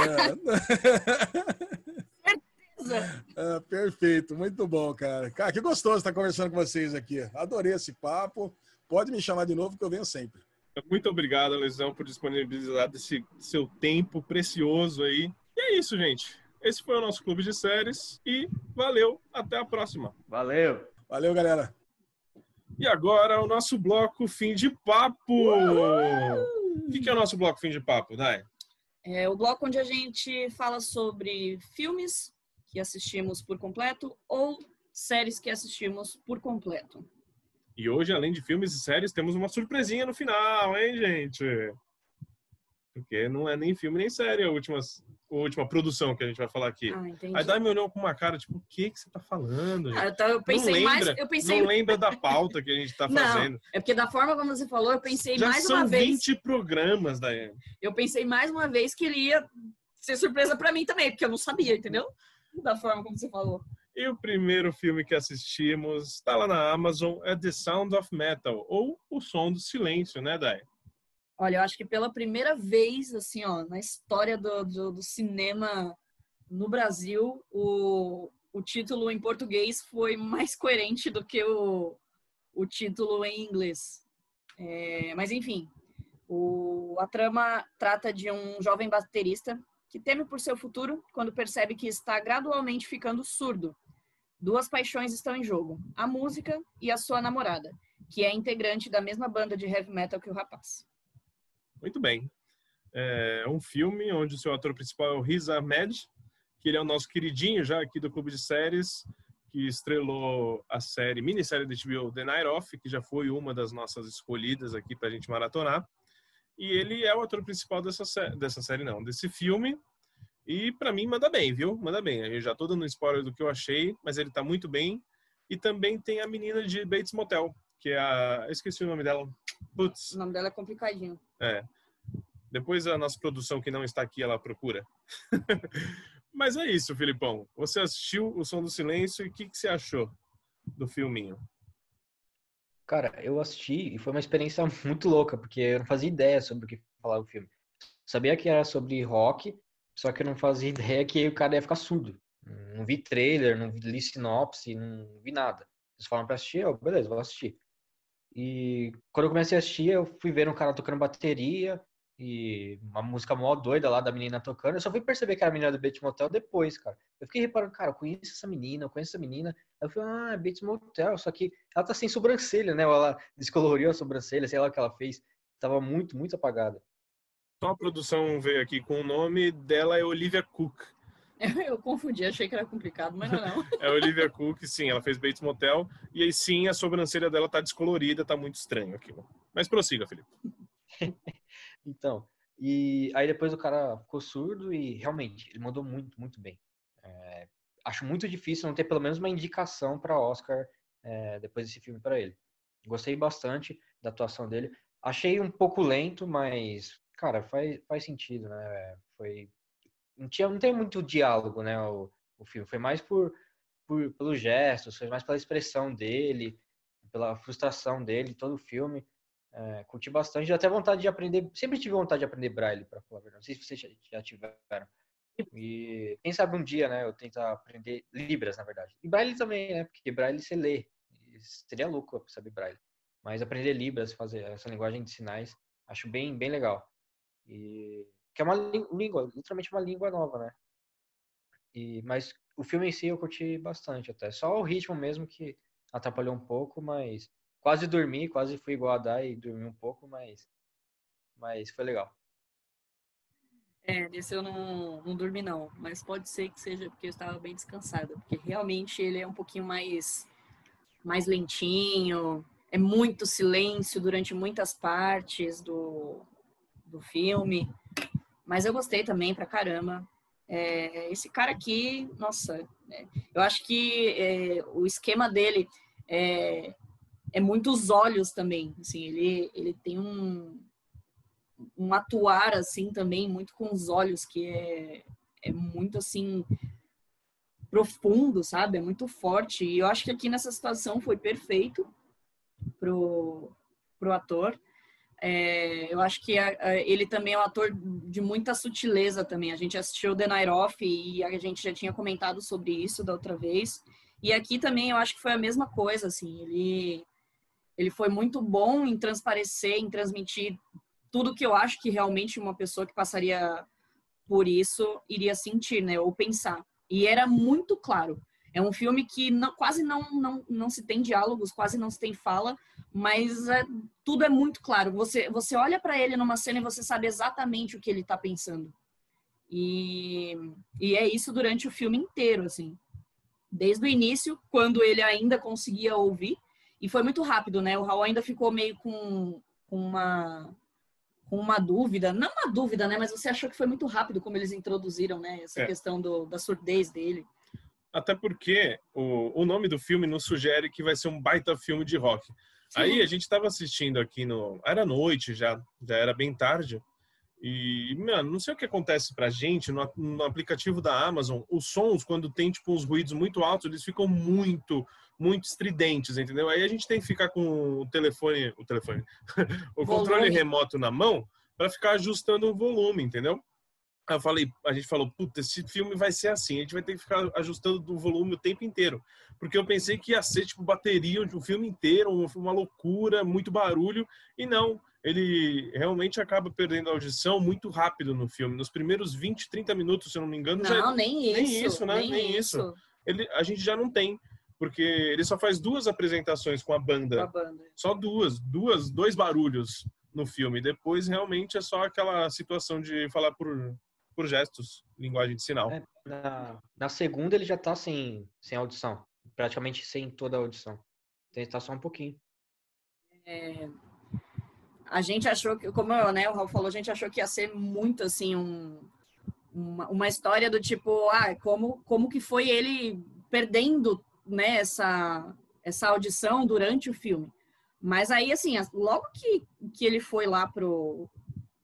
[LAUGHS] É, perfeito, muito bom, cara. Cara, que gostoso estar conversando com vocês aqui. Adorei esse papo. Pode me chamar de novo que eu venho sempre. Muito obrigado, Lesão, por disponibilizar esse seu tempo precioso aí. E é isso, gente. Esse foi o nosso clube de séries e valeu, até a próxima. Valeu! Valeu, galera. E agora o nosso bloco fim de papo. O que, que é o nosso bloco fim de papo, Dai? É o bloco onde a gente fala sobre filmes que assistimos por completo ou séries que assistimos por completo. E hoje, além de filmes e séries, temos uma surpresinha no final, hein, gente? Porque não é nem filme nem série a última, a última produção que a gente vai falar aqui. Ah. Aí Dai me olhou com uma cara, tipo, o que, que você tá falando? Ah, então eu pensei não lembra, mais, eu pensei, não lembra da pauta que a gente tá [LAUGHS] Não, fazendo. é porque da forma como você falou, eu pensei Já mais são uma vez, 20 programas, Daiane. eu pensei mais uma vez que ele ia ser surpresa pra mim também, porque eu não sabia, entendeu? Da forma como você falou. E o primeiro filme que assistimos, está lá na Amazon, é The Sound of Metal, ou O Som do Silêncio, né, Dai? Olha, eu acho que pela primeira vez, assim, ó, na história do, do, do cinema no Brasil, o, o título em português foi mais coerente do que o, o título em inglês. É, mas, enfim, o, a trama trata de um jovem baterista que teme por seu futuro quando percebe que está gradualmente ficando surdo. Duas paixões estão em jogo: a música e a sua namorada, que é integrante da mesma banda de heavy metal que o rapaz. Muito bem. É um filme onde o seu ator principal é o Riz Ahmed, que ele é o nosso queridinho já aqui do Clube de Séries, que estrelou a série, minissérie da HBO The Night Off, que já foi uma das nossas escolhidas aqui pra gente maratonar. E ele é o ator principal dessa, sé- dessa série, não, desse filme. E pra mim manda bem, viu? Manda bem. Eu já tô dando spoiler do que eu achei, mas ele tá muito bem. E também tem a menina de Bates Motel, que é a. Eu esqueci o nome dela. Putz. O nome dela é complicadinho. É. Depois a nossa produção que não está aqui, ela procura. [LAUGHS] Mas é isso, Filipão. Você assistiu O Som do Silêncio e o que, que você achou do filminho? Cara, eu assisti e foi uma experiência [LAUGHS] muito louca, porque eu não fazia ideia sobre o que falar o filme. Sabia que era sobre rock, só que eu não fazia [LAUGHS] ideia que o cara ia ficar surdo. Não vi trailer, não vi li sinopse, não vi nada. Eles falaram pra assistir, eu, beleza, vou assistir. E quando eu comecei a assistir, eu fui ver um cara tocando bateria e uma música mó doida lá da menina tocando. Eu só fui perceber que era a menina do Bates Motel depois, cara. Eu fiquei reparando, cara, eu conheço essa menina, eu conheço essa menina. Aí eu falei, ah, é Bates Motel, só que ela tá sem sobrancelha, né? Ou ela descoloriu a sobrancelha, sei lá o que ela fez. Tava muito, muito apagada. Só a produção veio aqui com o nome dela é Olivia Cook. [LAUGHS] Eu confundi, achei que era complicado, mas não, não. É Olivia Cook, sim, ela fez Bates Motel. E aí sim, a sobrancelha dela tá descolorida, tá muito estranho aquilo. Mas prossiga, Felipe. [LAUGHS] então, e aí depois o cara ficou surdo e realmente, ele mandou muito, muito bem. É, acho muito difícil não ter pelo menos uma indicação para Oscar é, depois desse filme para ele. Gostei bastante da atuação dele. Achei um pouco lento, mas, cara, faz, faz sentido, né? Foi não tinha não tem muito diálogo, né, o, o filme. Foi mais por, por pelos gestos, foi mais pela expressão dele, pela frustração dele, todo o filme. É, curti bastante, até vontade de aprender, sempre tive vontade de aprender braille, para falar a verdade. Não sei se vocês já, já tiveram. E quem sabe um dia, né, eu tentar aprender Libras, na verdade. E Braille também, né, porque Braille você lê. Seria louco saber Braille. Mas aprender Libras, fazer essa linguagem de sinais, acho bem, bem legal. E que é uma língua, literalmente uma língua nova, né? E, mas o filme em si eu curti bastante até. Só o ritmo mesmo que atrapalhou um pouco, mas quase dormi, quase fui igual a Dai e dormi um pouco, mas, mas foi legal. É, desse eu não, não dormi não, mas pode ser que seja porque eu estava bem descansada, porque realmente ele é um pouquinho mais, mais lentinho, é muito silêncio durante muitas partes do, do filme. Mas eu gostei também pra caramba. É, esse cara aqui, nossa, é, eu acho que é, o esquema dele é, é muito os olhos também. Assim, ele, ele tem um, um atuar assim também muito com os olhos que é, é muito assim profundo, sabe? É muito forte. E eu acho que aqui nessa situação foi perfeito pro, pro ator. É, eu acho que a, a, ele também é um ator de muita sutileza também. A gente assistiu The Night Off e a gente já tinha comentado sobre isso da outra vez. E aqui também eu acho que foi a mesma coisa, assim. Ele, ele foi muito bom em transparecer, em transmitir tudo que eu acho que realmente uma pessoa que passaria por isso iria sentir, né? Ou pensar. E era muito claro. É um filme que não, quase não, não, não se tem diálogos, quase não se tem fala, mas é, tudo é muito claro. Você, você olha para ele numa cena e você sabe exatamente o que ele está pensando. E, e é isso durante o filme inteiro, assim. Desde o início, quando ele ainda conseguia ouvir, e foi muito rápido, né? O Raul ainda ficou meio com, com uma com uma dúvida, não uma dúvida, né? Mas você achou que foi muito rápido como eles introduziram, né? Essa é. questão do, da surdez dele. Até porque o, o nome do filme nos sugere que vai ser um baita filme de rock. Sim. Aí a gente estava assistindo aqui no. Era noite já, já era bem tarde. E, mano, não sei o que acontece pra gente no, no, aplicativo da Amazon. Os sons, quando tem, tipo, uns ruídos muito altos, eles ficam muito, muito estridentes, entendeu? Aí a gente tem que ficar com o telefone, o telefone, [LAUGHS] o controle remoto na mão para ficar ajustando o volume, entendeu? Eu falei, a gente falou, puta, esse filme vai ser assim, a gente vai ter que ficar ajustando o volume o tempo inteiro. Porque eu pensei que ia ser, tipo, bateria o filme inteiro, uma loucura, muito barulho, e não. Ele realmente acaba perdendo a audição muito rápido no filme. Nos primeiros 20, 30 minutos, se eu não me engano, não, já. nem isso. Nem isso, né? Nem, nem isso. isso. Ele, a gente já não tem. Porque ele só faz duas apresentações com a banda. Com a banda. Só duas, duas, dois barulhos no filme. Depois realmente é só aquela situação de falar por por gestos, linguagem de sinal. É, na, na, segunda ele já tá sem, sem audição, praticamente sem toda a audição. Tem que estar só um pouquinho. É, a gente achou que, como né, o Raul falou, a gente achou que ia ser muito assim um, uma, uma história do tipo, ah, como, como que foi ele perdendo né, essa, essa audição durante o filme. Mas aí, assim, logo que, que ele foi lá pro,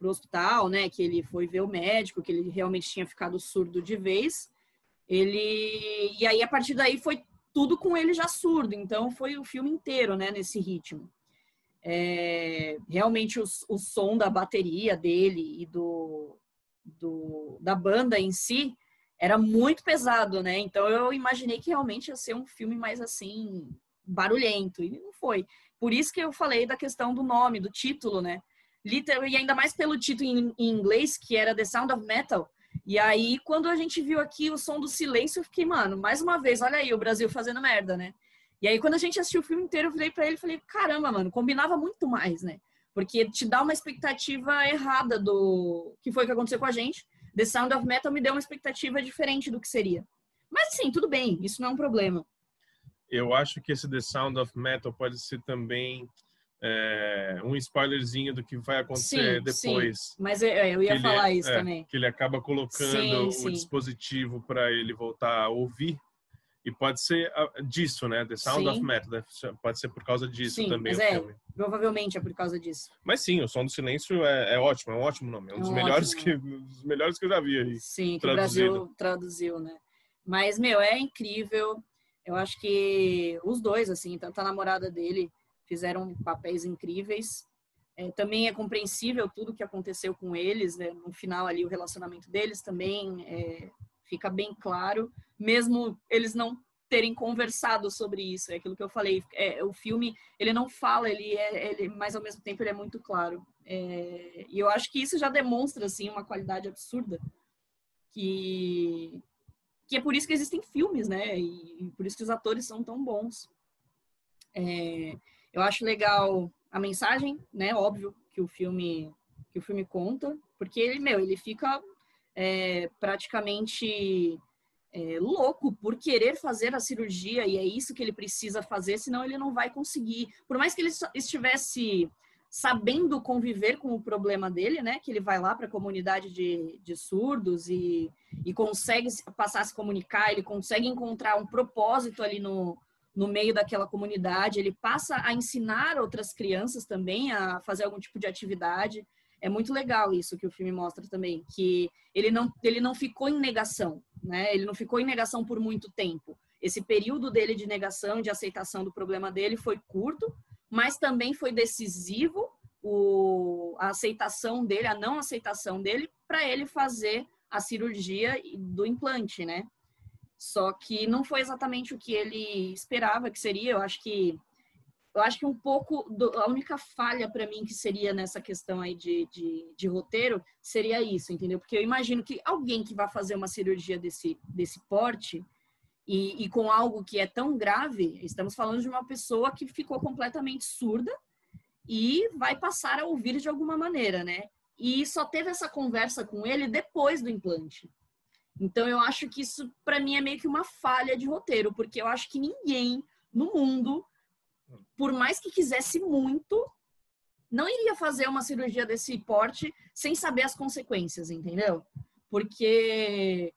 para o hospital, né? Que ele foi ver o médico, que ele realmente tinha ficado surdo de vez. Ele e aí a partir daí foi tudo com ele já surdo. Então foi o filme inteiro, né? Nesse ritmo. É, realmente o, o som da bateria dele e do, do da banda em si era muito pesado, né? Então eu imaginei que realmente ia ser um filme mais assim barulhento e não foi. Por isso que eu falei da questão do nome, do título, né? Literal, e ainda mais pelo título em, em, inglês, que era The Sound of Metal, E aí, quando a gente viu aqui o som do silêncio, eu fiquei, mano, mais uma vez, olha aí o Brasil fazendo merda, né? E aí, quando a gente assistiu o filme inteiro, eu virei pra ele falei, caramba, mano, combinava muito mais, né? Porque te dá uma expectativa errada do que foi que aconteceu com a gente. The Sound of Metal me deu uma expectativa diferente do que seria. Mas sim, tudo bem, isso não é um problema. Eu acho que esse The Sound of Metal pode ser também é, um spoilerzinho do que vai acontecer sim, depois. Sim. Mas eu, eu ia falar isso é, também. Que ele acaba colocando sim, o dispositivo para ele voltar a ouvir. E pode ser ah, disso, né? The Sound of Metal. Né? Pode ser por causa disso também mas é, filme. Provavelmente é por causa disso. Mas sim, o Som do Silêncio é, é ótimo, é um ótimo nome. É um, é um dos, melhores que, dos melhores que eu já vi aí. Sim, que traduzido. o Brasil traduziu, né? Mas, meu, é incrível. Eu acho que os dois, assim, tanto a namorada dele, fizeram papéis incríveis. É, também é compreensível tudo que aconteceu com eles, né? no final ali o relacionamento deles também é, fica bem claro, mesmo eles não terem conversado sobre isso, é aquilo que eu falei, é, o filme ele não fala, ele é, ele, mas ao mesmo tempo ele é muito claro, é, e eu acho que isso já demonstra assim uma qualidade absurda que que é por isso que existem filmes, né? E, e por isso que os atores são tão bons. É, eu acho legal a mensagem, né? Óbvio que o filme que o filme conta, porque ele, meu, ele fica é, praticamente é, louco por querer fazer a cirurgia e é isso que ele precisa fazer, senão ele não vai conseguir. Por mais que ele estivesse sabendo conviver com o problema dele, né? Que ele vai lá para a comunidade de, de surdos e, e consegue passar a se comunicar, ele consegue encontrar um propósito ali no, no meio daquela comunidade, ele passa a ensinar outras crianças também a fazer algum tipo de atividade. É muito legal isso que o filme mostra também, que ele não, ele não ficou em negação, né? Ele não ficou em negação por muito tempo. Esse período dele de negação, de aceitação do problema dele foi curto, mas também foi decisivo o, a aceitação dele, a não aceitação dele, para ele fazer a cirurgia do implante, né? Só que não foi exatamente o que ele esperava que seria. Eu acho que eu acho que um pouco do, a única falha para mim que seria nessa questão aí de, de, de, roteiro seria isso, entendeu? Porque eu imagino que alguém que vai fazer uma cirurgia desse, desse porte e, e, com algo que é tão grave, estamos falando de uma pessoa que ficou completamente surda e vai passar a ouvir de alguma maneira, né? E só teve essa conversa com ele depois do implante. Então eu acho que isso para mim é meio que uma falha de roteiro, porque eu acho que ninguém no mundo, por mais que quisesse muito, não iria fazer uma cirurgia desse porte sem saber as consequências, entendeu? Porque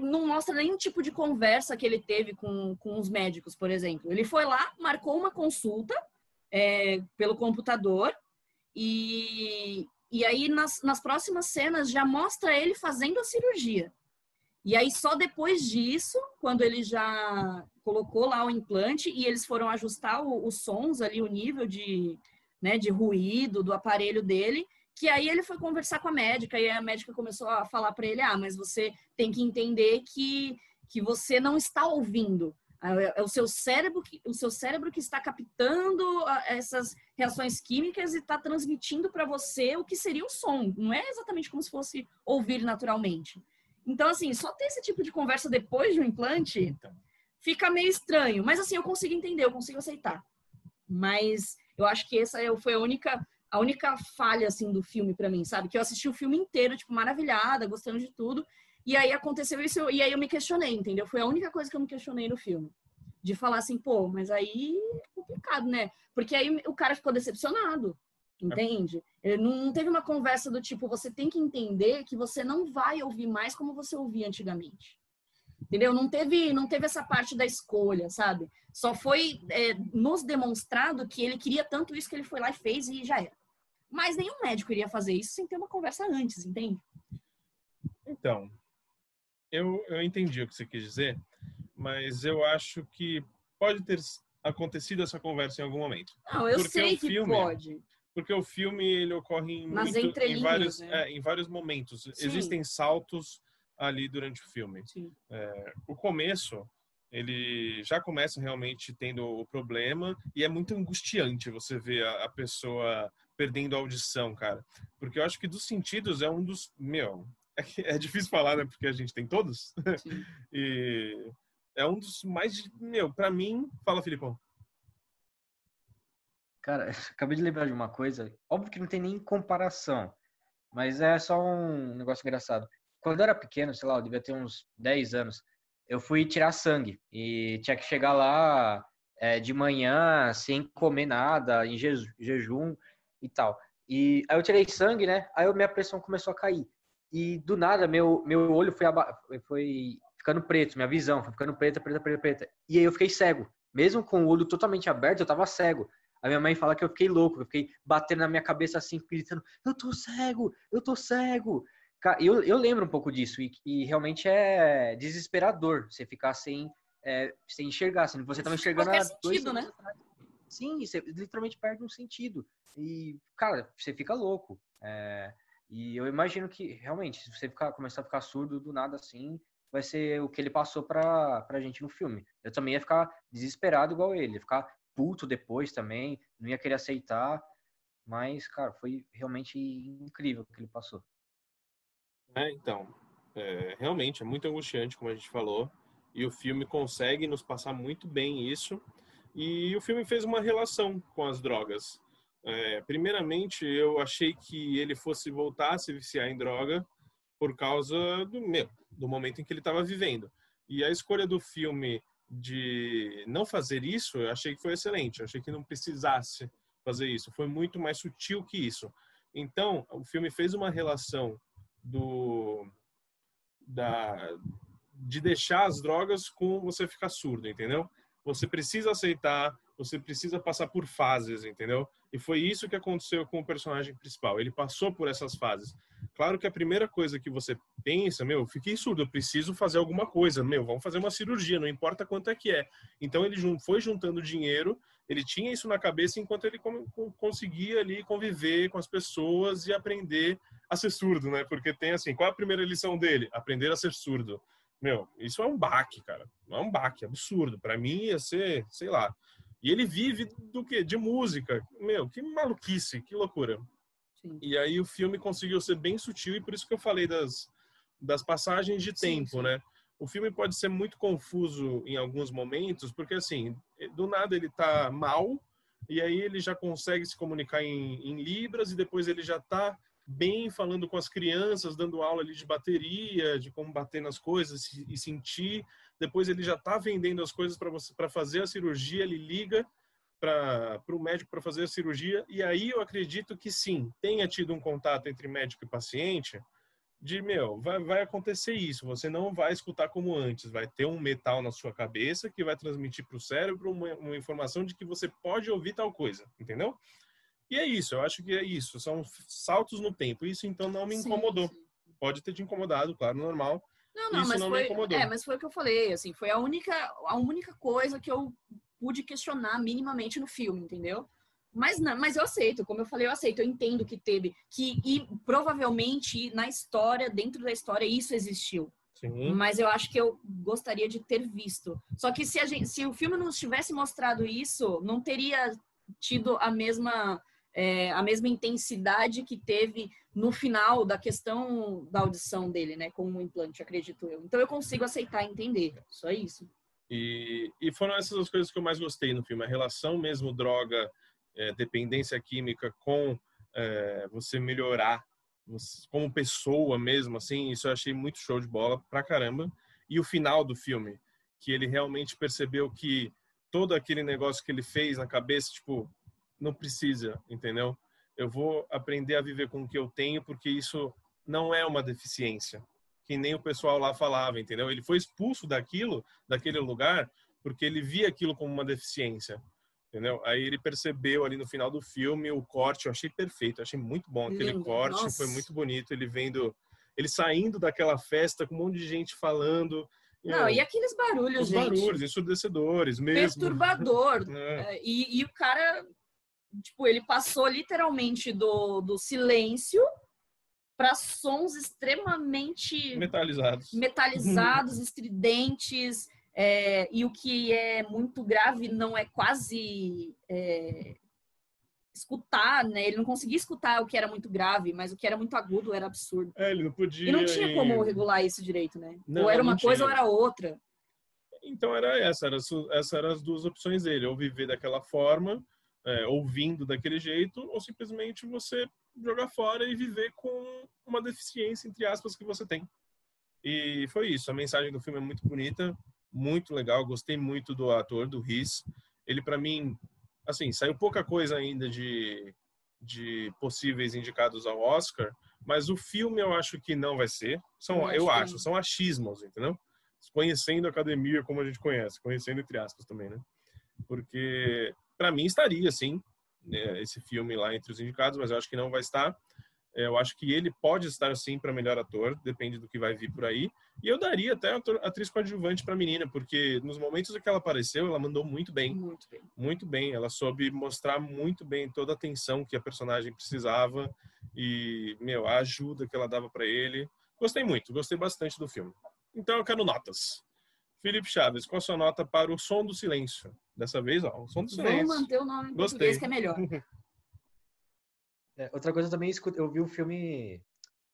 não mostra nenhum tipo de conversa que ele teve com, com os médicos, por exemplo. Ele foi lá, marcou uma consulta é, pelo computador e, e aí nas, nas próximas cenas já mostra ele fazendo a cirurgia. E aí só depois disso, quando ele já colocou lá o implante e eles foram ajustar os sons ali, o nível de, né, de ruído do aparelho dele, que aí ele foi conversar com a médica e a médica começou a falar para ele: ah, mas você tem que entender que, que você não está ouvindo. É, é o seu cérebro que, o seu cérebro que está captando essas reações químicas e está transmitindo para você o que seria o som. Não é exatamente como se fosse ouvir naturalmente. Então, assim, só ter esse tipo de conversa depois de um implante então. fica meio estranho. Mas, assim, eu consigo entender, eu consigo aceitar. Mas eu acho que essa é, foi a única a única falha assim do filme para mim, sabe? Que eu assisti o filme inteiro, tipo, maravilhada, gostando de tudo. E aí aconteceu isso e aí eu me questionei, entendeu? Foi a única coisa que eu me questionei no filme. De falar assim, pô, mas aí é complicado, né? Porque aí o cara ficou decepcionado, entende? Ele não teve uma conversa do tipo, você tem que entender que você não vai ouvir mais como você ouvia antigamente. Entendeu? Não teve, não teve essa parte da escolha, sabe? Só foi é, nos demonstrado que ele queria tanto isso que ele foi lá e fez e já era. Mas nenhum médico iria fazer isso sem ter uma conversa antes, entende? Então, eu, eu entendi o que você quis dizer, mas eu acho que pode ter acontecido essa conversa em algum momento. Não, eu porque sei que filme, pode. Porque o filme ele ocorre em, muito, em vários, né? é, em vários momentos. Sim. Existem saltos ali durante o filme. É, o começo ele já começa realmente tendo o problema e é muito angustiante você ver a, a pessoa perdendo a audição, cara. Porque eu acho que dos sentidos é um dos, meu, [LAUGHS] é difícil falar, né? Porque a gente tem todos. [LAUGHS] E é um dos mais, meu, para mim, fala, Filipão. Cara, [LAUGHS] acabei de lembrar de uma coisa. Óbvio que não tem nem comparação, mas é só um negócio engraçado. Quando eu era pequeno, sei lá, eu devia ter uns 10 anos, eu fui tirar sangue e tinha que chegar lá é, de manhã sem comer nada, em jejum e tal. E aí eu tirei sangue, né? Aí minha pressão começou a cair. E do nada meu, meu olho foi, foi ficando preto, minha visão foi ficando preta, preta, preta, preta. E aí eu fiquei cego. Mesmo com o olho totalmente aberto, eu tava cego. A minha mãe fala que eu fiquei louco, eu fiquei batendo na minha cabeça assim, gritando: Eu tô cego, eu tô cego. Eu, eu lembro um pouco disso, e, e realmente é desesperador você ficar sem, é, sem enxergar. Assim, você tava enxergando há dois sentido, né? Sim, você literalmente perde um sentido. E, cara, você fica louco. É, e eu imagino que, realmente, se você ficar, começar a ficar surdo do nada assim, vai ser o que ele passou pra, pra gente no filme. Eu também ia ficar desesperado igual ele, ia ficar puto depois também, não ia querer aceitar. Mas, cara, foi realmente incrível o que ele passou. É, então, é, realmente é muito angustiante, como a gente falou, e o filme consegue nos passar muito bem isso. E o filme fez uma relação com as drogas. É, primeiramente, eu achei que ele fosse voltar a se viciar em droga por causa do meu, do momento em que ele estava vivendo. E a escolha do filme de não fazer isso, eu achei que foi excelente. Eu achei que não precisasse fazer isso. Foi muito mais sutil que isso. Então, o filme fez uma relação do da de deixar as drogas com você ficar surdo, entendeu? Você precisa aceitar, você precisa passar por fases, entendeu? E foi isso que aconteceu com o personagem principal. Ele passou por essas fases. Claro que a primeira coisa que você pensa, meu, fiquei surdo, eu preciso fazer alguma coisa, meu, vamos fazer uma cirurgia, não importa quanto é que é. Então ele foi juntando dinheiro, ele tinha isso na cabeça enquanto ele conseguia ali conviver com as pessoas e aprender a ser surdo, né? Porque tem assim, qual é a primeira lição dele? Aprender a ser surdo. Meu, isso é um baque, cara. É um baque, absurdo. Para mim ia ser, sei lá. E ele vive do quê? De música. Meu, que maluquice, que loucura. Sim. E aí o filme conseguiu ser bem sutil e por isso que eu falei das, das passagens de tempo, sim. né? O filme pode ser muito confuso em alguns momentos, porque assim, do nada ele tá mal e aí ele já consegue se comunicar em, em libras e depois ele já tá bem falando com as crianças, dando aula ali de bateria, de como bater nas coisas e sentir. Depois ele já tá vendendo as coisas para você para fazer a cirurgia, ele liga para o médico para fazer a cirurgia. E aí eu acredito que sim, tenha tido um contato entre médico e paciente de, meu, vai, vai acontecer isso, você não vai escutar como antes, vai ter um metal na sua cabeça que vai transmitir para o cérebro uma, uma informação de que você pode ouvir tal coisa, entendeu? E é isso, eu acho que é isso, são saltos no tempo. Isso então não me incomodou. Sim, sim. Pode ter te incomodado, claro, normal. Não, não, isso mas não foi. É, mas foi o que eu falei, assim, foi a única, a única coisa que eu pude questionar minimamente no filme, entendeu? Mas não, mas eu aceito, como eu falei, eu aceito, eu entendo que teve, que e provavelmente na história, dentro da história, isso existiu. Sim. Mas eu acho que eu gostaria de ter visto. Só que se, a gente, se o filme não tivesse mostrado isso, não teria tido a mesma é, a mesma intensidade que teve no final da questão da audição dele, né, com o implante, acredito eu. Então eu consigo aceitar e entender. Só isso. E, e foram essas as coisas que eu mais gostei no filme. A relação mesmo droga, é, dependência química com é, você melhorar você, como pessoa mesmo, assim, isso eu achei muito show de bola pra caramba. E o final do filme, que ele realmente percebeu que todo aquele negócio que ele fez na cabeça, tipo, não precisa, entendeu? Eu vou aprender a viver com o que eu tenho, porque isso não é uma deficiência que nem o pessoal lá falava, entendeu? Ele foi expulso daquilo, daquele lugar, porque ele via aquilo como uma deficiência, entendeu? Aí ele percebeu ali no final do filme o corte, eu achei perfeito, eu achei muito bom aquele Lindo. corte, Nossa. foi muito bonito, ele vendo, ele saindo daquela festa com um monte de gente falando, não, e aqueles barulhos, Os gente. barulhos, ensurdecedores mesmo. Perturbador. [LAUGHS] É. é. E, e, o cara, tipo, ele passou literalmente do, do silêncio para sons extremamente metalizados, metalizados [LAUGHS] estridentes. É, e o que é muito grave não é quase é, escutar, né? Ele não conseguia escutar o que era muito grave, mas o que era muito agudo era absurdo. É, ele não podia. E não tinha e- como regular isso direito, né? Não, ou era uma coisa ou era outra. Então era essa, era, su- essa eram as duas opções dele, ou viver daquela forma, é, ouvindo daquele jeito, ou simplesmente você jogar fora e viver com uma deficiência, entre aspas, que você tem. E foi isso, a mensagem do filme é muito bonita, muito legal, gostei muito do ator, do Riz. Ele, para mim, assim, saiu pouca coisa ainda de, de possíveis indicados ao Oscar, mas o filme eu acho que não vai ser. São, Eu acho eu acho, são achismos, entendeu? conhecendo a academia como a gente conhece, conhecendo entre aspas também, né? Porque para mim estaria sim né, esse filme lá entre os indicados, mas eu acho que não vai estar. É, Eu acho que ele pode estar sim para melhor ator, depende do que vai vir por aí. E eu daria até ator- atriz coadjuvante para a menina, porque nos momentos em que ela apareceu, ela mandou muito bem, Muito bem. muito bem. Ela soube mostrar muito bem toda a atenção que a personagem precisava e, meu, a ajuda que ela dava para ele. Gostei muito, gostei bastante do filme. Então eu quero notas. Felipe Chaves, qual a sua nota para o Som do Silêncio? Dessa vez, ó, o Som do Vamos Silêncio. manter o nome em Gostei. português que é melhor. [LAUGHS] É, outra coisa também, escu- eu vi o filme,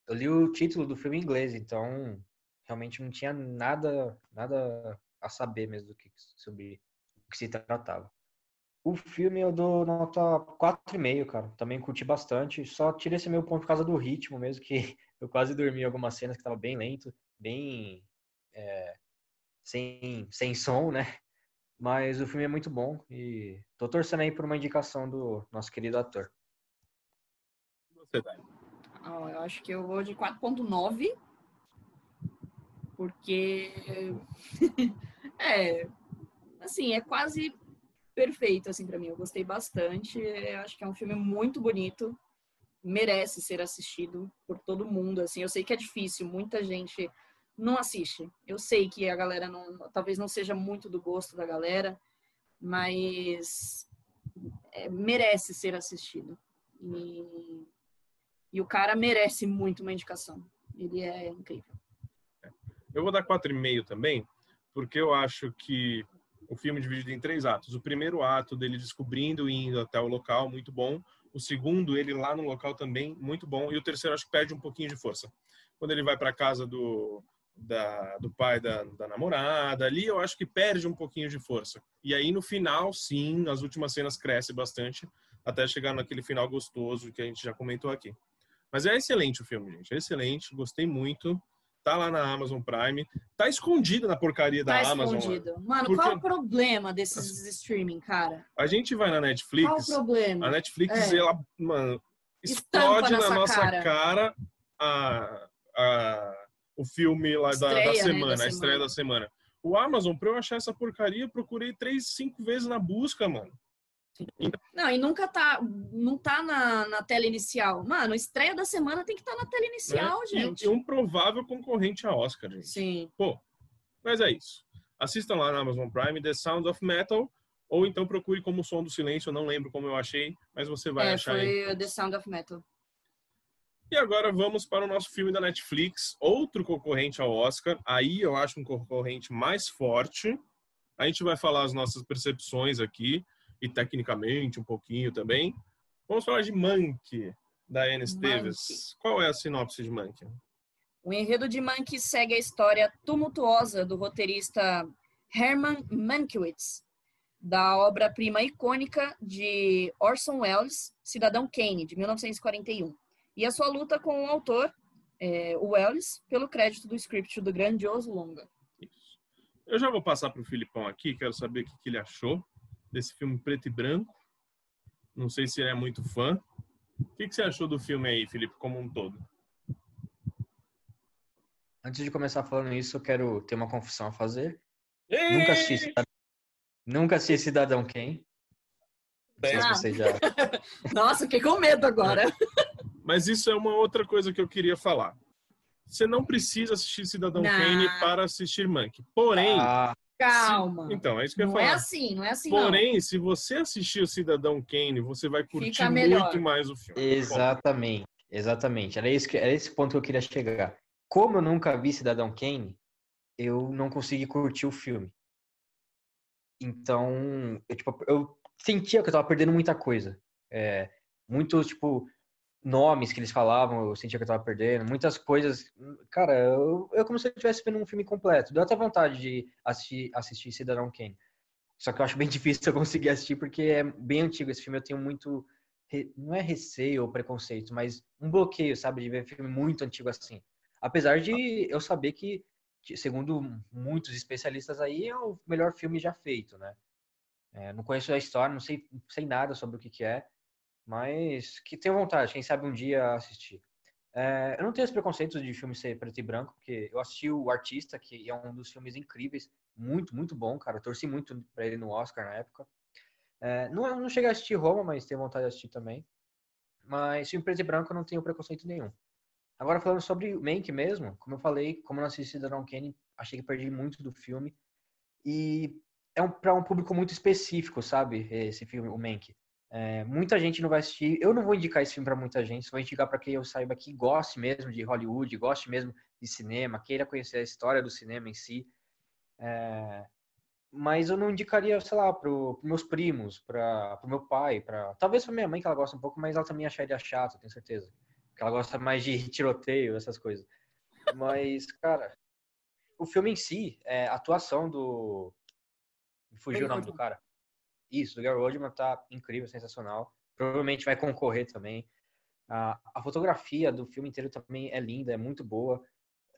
eu li o título do filme em inglês, então realmente não tinha nada, nada a saber mesmo do que sobre o que se tratava. O filme eu dou nota 4,5, cara. Também curti bastante. Só tirei esse meu ponto por causa do ritmo mesmo, que [LAUGHS] eu quase dormi em algumas cenas que tava bem lento, bem é, sem, sem som, né? Mas o filme é muito bom e tô torcendo aí por uma indicação do nosso querido ator. Você, Dai. Ah, eu acho que eu vou de 4.9, porque [LAUGHS] é assim, é quase perfeito assim para mim. Eu gostei bastante. Eu acho que é um filme muito bonito, merece ser assistido por todo mundo. Assim, eu sei que é difícil, muita gente não assiste. Eu sei que a galera não, talvez não seja muito do gosto da galera, mas é, merece ser assistido. E e o cara merece muito uma indicação. Ele é incrível. Eu vou dar 4,5 também, porque eu acho que o filme é dividido em três atos. O primeiro ato dele descobrindo e indo até o local, muito bom. O segundo, ele lá no local também, muito bom. E o terceiro, acho que perde um pouquinho de força. Quando ele vai para casa do, da, do pai da, da namorada, ali eu acho que perde um pouquinho de força. E aí no final, sim, as últimas cenas crescem bastante, até chegar naquele final gostoso que a gente já comentou aqui. Mas é excelente o filme, gente. É excelente, gostei muito. Tá lá na Amazon Prime. Tá escondido na porcaria da Tá Amazon. escondido. Mano, Porque- qual o problema desses streaming, cara? A gente vai na Qual o Netflix. problema? A Netflix, É. ela, mano, Estampa explode na nossa cara. cara, a, a- o filme lá da, da Estreia, né, semana, da a estreia da semana. O Amazon, pra eu achar essa porcaria, eu procurei três, cinco vezes na busca, mano. Não, e nunca tá, não tá na, na tela inicial. Mano, estreia da semana tem que estar na tela né? inicial, E- gente. E um provável concorrente a Oscar, gente. Sim. Pô, mas é isso. Assistam lá na Amazon Prime The Sound of Metal, ou então procure como Som do Silêncio, eu não lembro como eu achei, mas você vai É, achar aí. foi The Sound of Metal. E agora vamos para o nosso filme da Netflix, outro concorrente ao Oscar. Aí eu acho um concorrente mais forte. A gente vai falar as nossas percepções aqui, e tecnicamente um pouquinho também. Vamos falar de Mank, da Anne Esteves. Qual é a sinopse de Mank? O enredo de Mank segue a história tumultuosa do roteirista Herman Mankiewicz, da obra-prima icônica de Orson Welles, Cidadão Kane, de 1941, e a sua luta com o autor, é, o Welles, pelo crédito do script do grandioso longa. Isso. Eu já vou passar para o Filipão aqui, quero saber o que, que ele achou desse filme preto e branco. Não sei se ele é muito fã. O que, que você achou do filme aí, Felipe, como um todo? Antes de começar falando isso, eu quero ter uma confissão a fazer. Nunca assisti Cidadão, Nunca assisti Cidadão Kane. Não sei se Ah. você já. [LAUGHS] Nossa, fiquei com medo agora. [LAUGHS] Mas isso é uma outra coisa que eu queria falar. Você não precisa assistir Cidadão Não. Kane para assistir Mank. Porém, Ah, Calma. então, é isso que eu ia Não é falar. assim, não é assim Porém, se você assistir o Cidadão Kane, você vai curtir muito mais o filme. exatamente. Exatamente. Era, isso que, era esse ponto que eu queria chegar. Como eu nunca vi Cidadão Kane, eu não consegui curtir o filme. Então, eu, tipo, eu sentia que eu tava perdendo muita coisa. É, Muitos, tipo, nomes que eles falavam, eu sentia que eu tava perdendo, muitas coisas. Cara, eu, eu como se eu estivesse vendo um filme completo. Deu até vontade de assistir, assistir Cidadão Kane. Só que eu acho bem [LAUGHS] difícil eu conseguir assistir, porque é bem antigo esse filme. Eu tenho muito. Não é receio ou preconceito, mas um bloqueio, sabe, de ver filme muito antigo assim. Apesar de eu saber que, segundo muitos especialistas aí, é o melhor filme já feito, né? É, não conheço a história, não sei, sei nada sobre o que, que é, mas que tenho vontade, quem sabe um dia assistir. É, eu não tenho esse preconceito de filme ser preto e branco, porque eu assisti o Artista, que é um dos filmes incríveis, muito, muito bom, cara. Eu torci muito para ele no Oscar na época. É, não, não cheguei a assistir Roma, mas tenho vontade de assistir também. Mas filme preto e branco eu não tenho preconceito nenhum. Agora falando sobre o Mank mesmo, como eu falei, como eu não assisti Cidadão Kane, achei que perdi muito do filme. E é um, para um público muito específico, sabe? Esse filme, o Mank. É, muita gente não vai assistir. Eu não vou indicar esse filme para muita gente, só vou indicar para quem eu saiba que goste mesmo de Hollywood, goste mesmo de cinema, queira conhecer a história do cinema em si. É, mas eu não indicaria, sei lá, para os meus primos, para o meu pai, para talvez para minha mãe que ela gosta um pouco, mas ela também acharia chato, tenho certeza, que ela gosta mais de [LAUGHS] tiroteio, essas coisas. Mas, cara, o filme em si, é, a atuação do fugiu o nome do cara. Isso, o Gary Oldman tá incrível, sensacional. Provavelmente vai concorrer também. A, a fotografia do filme inteiro também é linda, é muito boa.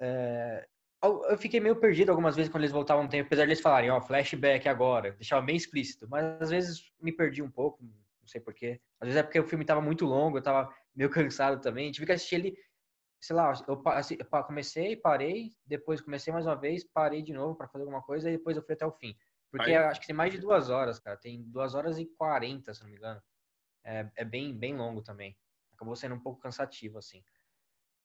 É, eu, fiquei meio perdido algumas vezes quando eles voltavam no tempo, apesar de eles falarem, ó, flashback agora, deixava bem explícito. Mas às vezes me perdi um pouco, não sei porquê. Às vezes é porque o filme tava muito longo, eu tava meio [LAUGHS] cansado também. Tive que assistir ele, sei lá, eu comecei, parei, depois comecei mais uma vez, parei de novo para fazer alguma coisa e depois eu fui até o fim. Porque acho que tem mais de duas horas, cara. Tem duas horas e quarenta, se não me engano. É, é bem, bem longo também. Acabou sendo um pouco cansativo, assim.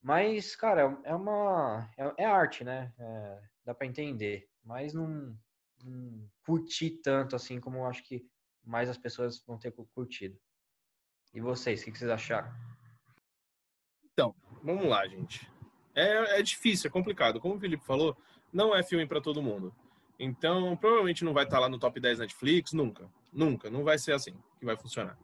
Mas, cara, é uma. É, é arte, né? É, dá para entender. Mas não, não curti tanto assim como eu acho que mais as pessoas vão ter curtido. E vocês, o que vocês acharam? Então, vamos lá, gente. É, é difícil, é complicado. Como o Felipe falou, não é filme para todo mundo. Então, provavelmente não vai estar lá no top 10 Netflix, nunca. Nunca, não vai ser assim que vai funcionar.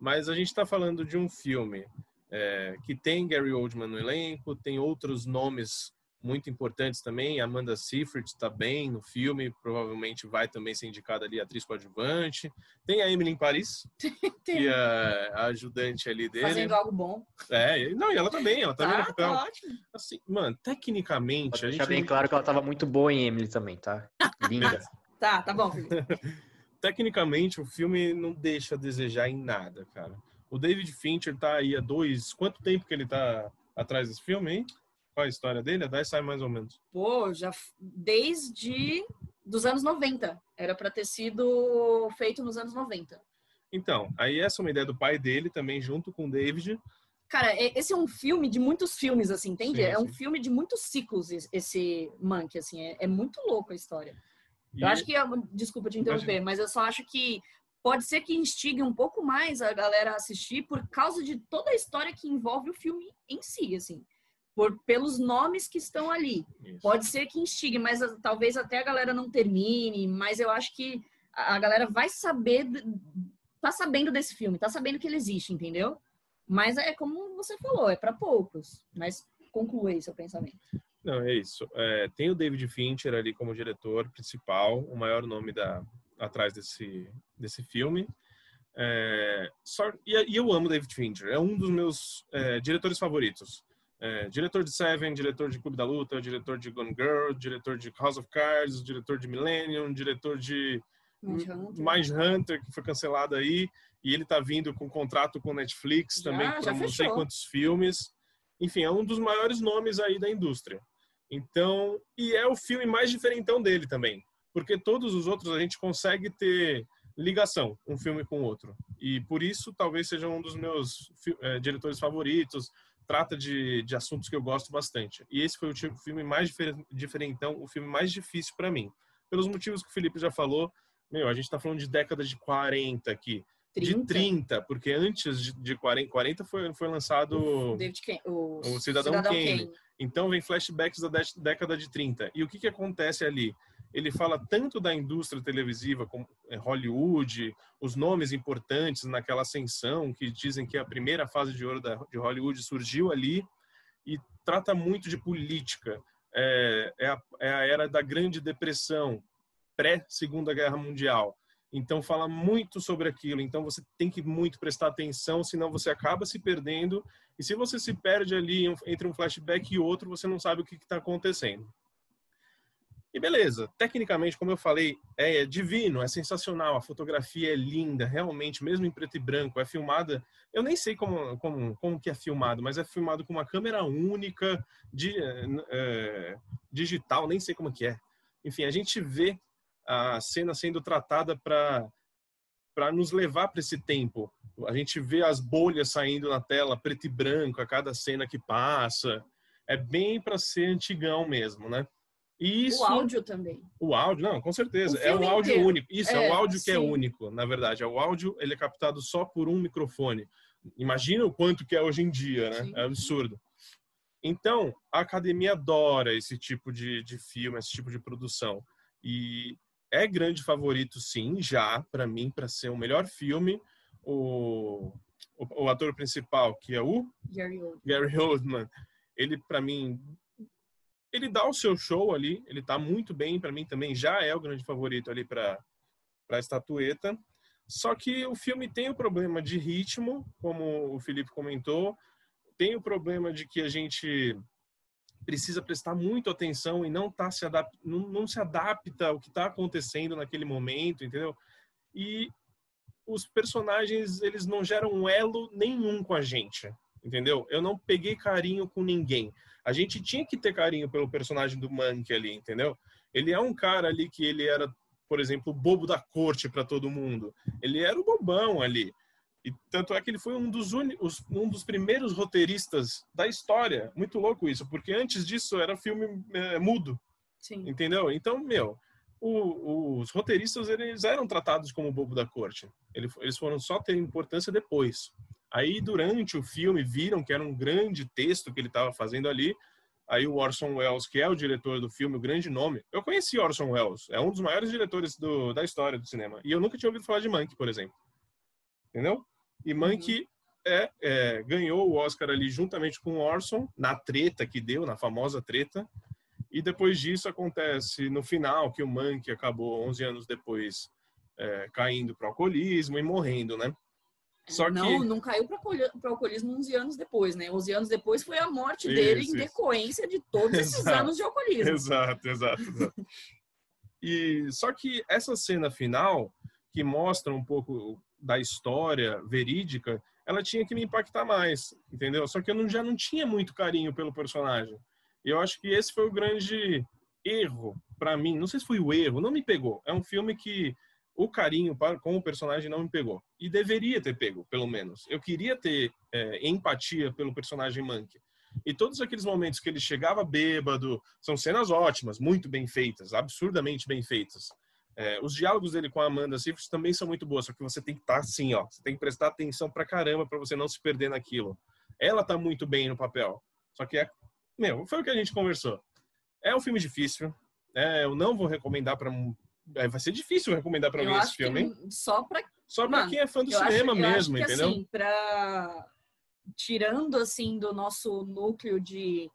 Mas a gente está falando de um filme é, que tem Gary Oldman no elenco, tem outros nomes muito importantes também. Amanda Seyfried está bem no filme, provavelmente vai também ser indicada ali atriz coadjuvante. Tem a Emily em Paris, [LAUGHS] que é a ajudante ali dele. Fazendo algo bom. É, não, e ela também, ela tá, tá no papel. Tá ótimo. Assim, mano, tecnicamente. Pode a gente bem não... claro que ela tava muito boa em Emily também, tá? [LAUGHS] Linda. tá, tá bom, [LAUGHS] Tecnicamente, o filme não deixa a desejar em nada, cara. O David Fincher tá aí há dois. Quanto tempo que ele tá atrás desse filme, hein? Qual a história dele? A Dai sabe mais ou menos. Pô, já desde dos anos 90. Era para ter sido feito nos anos 90. Então, aí essa é uma ideia do pai dele também, junto com o David. Cara, esse é um filme de muitos filmes, assim, entende? Sim, é um filme de muitos ciclos, esse Monk, assim. É, é muito louco a história. E... Eu acho que... Desculpa te interromper, mas eu só acho que pode ser que instigue um pouco mais a galera a assistir por causa de toda a história que envolve o filme em si, assim por, pelos nomes que estão ali. Isso. Pode ser que instigue, mas talvez até a galera não termine, mas eu acho que a, galera vai saber, tá sabendo desse filme, tá sabendo que ele existe, entendeu? Mas é como você falou, é para poucos. Mas conclui seu pensamento. Não, é isso. É, tem o David Fincher ali como diretor principal, o maior nome da, atrás desse, desse filme. É, só, e, e, eu amo David Fincher, é um dos meus é, diretores favoritos. É, diretor de Seven, diretor de Clube da Luta, diretor de Gone Girl, diretor de House of Cards, diretor de Millennium, diretor de Mindhunter, que foi cancelado aí, e ele tá vindo com contrato com Netflix já, também, para não sei quantos filmes. Enfim, é um dos maiores nomes aí da indústria. Então, e é o filme mais diferentão dele também, porque todos os outros a gente consegue ter ligação, um filme com o outro. E por isso, talvez seja um dos meus é, diretores favoritos, trata de, de assuntos que eu gosto bastante. E esse foi o tipo, filme mais diferentão, o filme mais difícil para mim. Pelos motivos que o Felipe já falou, meu, a gente está falando de décadas de 40 aqui. 30? de 30, porque antes de, de 40, 40 foi, foi lançado O David Ken, o, o Cidadão Kane. Então vem flashbacks da dé- década de 30. E o que, que acontece ali? Ele fala tanto da indústria televisiva como eh, Hollywood, os nomes importantes naquela ascensão que dizem que a primeira fase de ouro da, de Hollywood surgiu ali e trata muito de política. É, é, a, é a era da Grande Depressão, pré-Segunda Guerra Mundial. Então fala muito sobre aquilo. Então você tem que muito prestar atenção, senão você acaba se perdendo. E se você se perde ali entre um flashback e outro, você não sabe o que está acontecendo. E beleza, tecnicamente, como eu falei, é divino, é sensacional, a fotografia é linda, realmente, mesmo em preto e branco, é filmada, eu nem sei como, como, como que é filmado, mas é filmado com uma câmera única, de, é, digital, nem sei como que é. Enfim, a gente vê a cena sendo tratada para para nos levar para esse tempo. A gente vê as bolhas saindo na tela, preto e branco, a cada cena que passa. É bem para ser antigão mesmo, né? E isso, O áudio também. o áudio, não, com certeza. O É um áudio inteiro. único. Isso, é, É, o áudio que é sim. único, na verdade. É o áudio, ele é captado só por um microfone. Imagina o quanto que é hoje em dia, né? Sim. É absurdo. Então, a academia adora esse tipo de, de filme, esse tipo de produção. E é grande favorito, sim, já, para mim, para ser o melhor filme. O, o, o ator principal, que é o Gary Oldman. Gary Oldman, ele para mim ele dá o seu show ali, ele tá muito bem, para mim também já é o grande favorito ali para para estatueta. Só que o filme tem o problema de ritmo, como o Felipe comentou, tem o problema de que a gente precisa prestar muito atenção e não tá se adap não, não se adapta ao que está acontecendo naquele momento, entendeu? E os personagens eles não geram elo nenhum com a gente, entendeu? Eu não peguei carinho com ninguém. A gente tinha que ter carinho pelo personagem do Monkey ali, entendeu? Ele é um cara ali que ele era, por exemplo, bobo da corte para todo mundo. Ele era o bobão ali. E tanto é que ele foi um dos, um dos primeiros roteiristas da história. Muito louco isso, porque antes disso era filme eh, mudo, Sim. entendeu? Então, meu, o- os roteiristas eles eram tratados como bobo da corte. Ele- Eles foram só ter importância depois. Aí, durante o filme, viram que era um grande texto que ele estava fazendo ali. Aí o Orson Welles, que é o diretor do filme, o grande nome. Eu conheci Orson Welles, é um dos maiores diretores do- da história do cinema. E eu nunca tinha ouvido falar de Mank, por exemplo. Entendeu? E Mank é, é, ganhou o Oscar ali juntamente com Orson, na treta que deu, na famosa treta. E depois disso acontece no final que o Mank acabou 11 anos depois é, caindo para o alcoolismo e morrendo, né? Só não, que não caiu para o alcoolismo 11 anos depois, né? 11 anos depois foi a morte dele Isso, em isso. decorrência de todos esses Exato. anos de alcoolismo. Exato, exato, exato. E só que essa cena final, que mostra um pouco da história verídica, ela tinha que me impactar mais, entendeu? Só que eu não- já não tinha muito carinho pelo personagem. E eu acho que esse foi o grande erro para mim. Não sei se foi o erro, não me pegou. É um filme que o carinho com o personagem não me pegou. E deveria ter pego, pelo menos. Eu queria ter é, empatia pelo personagem Monkey. E todos aqueles momentos que ele chegava bêbado, são cenas ótimas, muito bem feitas, absurdamente bem feitas. É, os diálogos dele com a Amanda Seyfried também são muito bons, só que você tem que estar assim, ó. Você tem que prestar atenção pra caramba pra você não se perder naquilo. Ela tá muito bem no papel. Só que é, meu, foi o que a gente conversou. É um filme difícil. É, eu não vou recomendar pra. é, vai ser difícil recomendar pra eu mim esse filme, hein? só para Só pra Mano, quem é fã do cinema acho mesmo, que, entendeu? Assim, pra... Tirando assim do nosso núcleo de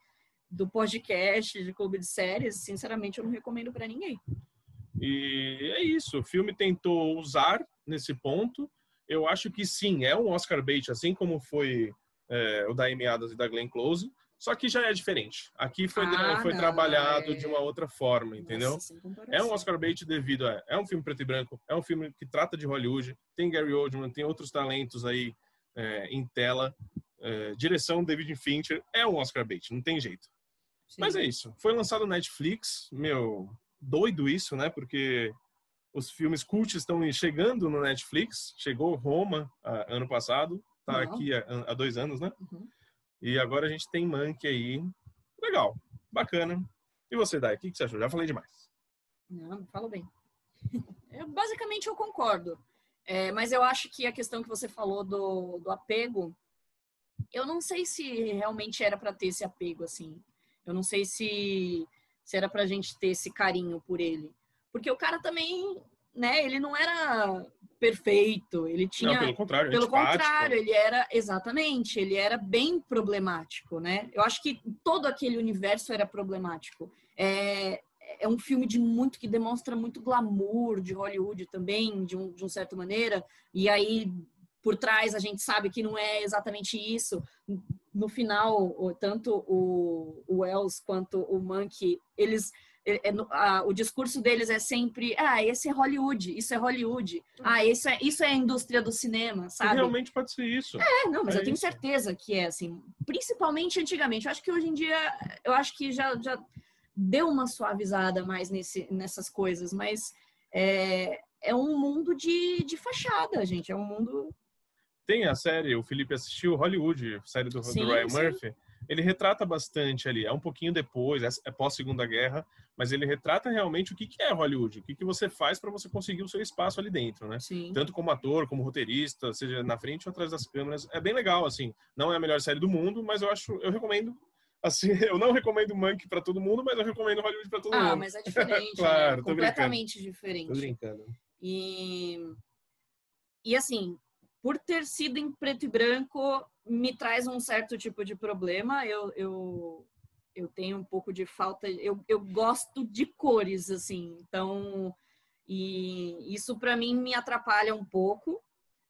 do podcast de clube de séries, sinceramente eu não recomendo para ninguém. E é isso. O filme tentou usar nesse ponto. Eu acho que sim, é um Oscar bait, assim como foi é, o da Amy Adams e da Glenn Close. Só que já é diferente. Aqui foi, Ah, foi não, trabalhado é- de uma outra forma, entendeu? Nossa. É um Oscar bait devido a. É um filme preto e branco, é um filme que trata de Hollywood, tem Gary Oldman, tem outros talentos aí é, em tela. é, direção David Fincher, é um Oscar bait, não tem jeito. Sim. Mas é isso. Foi lançado no Netflix, meu, doido isso, né? Porque os filmes cult estão chegando no Netflix. Chegou Roma ah, ano passado, tá Não. aqui há, dois anos, né? Uhum. E agora a gente tem Mank aí. Legal, bacana. E você, Dai, o que, que você achou? Já falei demais. Não, não falo bem. [LAUGHS] Eu, basicamente eu concordo. É, mas eu acho que a questão que você falou do, do apego, eu não sei se realmente era para ter esse apego, assim. Eu não sei se, se era pra gente ter esse carinho por ele. Porque o cara também, né, ele não era perfeito, ele tinha... Não, pelo contrário, Pelo antipático. contrário, ele era, exatamente, ele era bem problemático, né? Eu acho que todo aquele universo era problemático. É, é um filme de muito, que demonstra muito glamour de Hollywood também, de, um, de uma certa maneira, e aí por trás a gente sabe que não é exatamente isso. No final, tanto o, o Wells quanto o Monkey, eles é- é o discurso deles é sempre, ah, esse é Hollywood, isso é Hollywood, ah, isso é, isso é a indústria do cinema, sabe? realmente pode ser isso. É, não, mas É eu tenho isso. certeza que é assim, principalmente antigamente. Eu acho que hoje em dia, eu acho que já, já deu uma suavizada mais nesse, nessas coisas, mas é, é um mundo de, de fachada, gente. É um mundo. Tem a série, o Felipe assistiu, Hollywood, a série do, do Sim, Ryan sim. Murphy. Ele retrata bastante ali, é um pouquinho depois, é- é pós-segunda guerra, mas ele retrata realmente o que que é Hollywood, o que que você faz para você conseguir o seu espaço ali dentro, né? Sim. Tanto como ator, como roteirista, seja na frente ou atrás das câmeras, é bem legal, assim. Não é a melhor série do mundo, mas eu acho, eu recomendo. Assim, [LAUGHS] eu não recomendo Monkey para todo mundo, mas eu recomendo Hollywood para todo Ah, mundo. mas é [LAUGHS] diferente, Claro, né? tô Completamente diferente. Tô brincando. E, e assim, por ter sido em preto e branco, me traz um certo tipo de problema. Eu, eu, eu tenho um pouco de falta. Eu, eu gosto de cores, assim. Então, e isso para mim me atrapalha um pouco.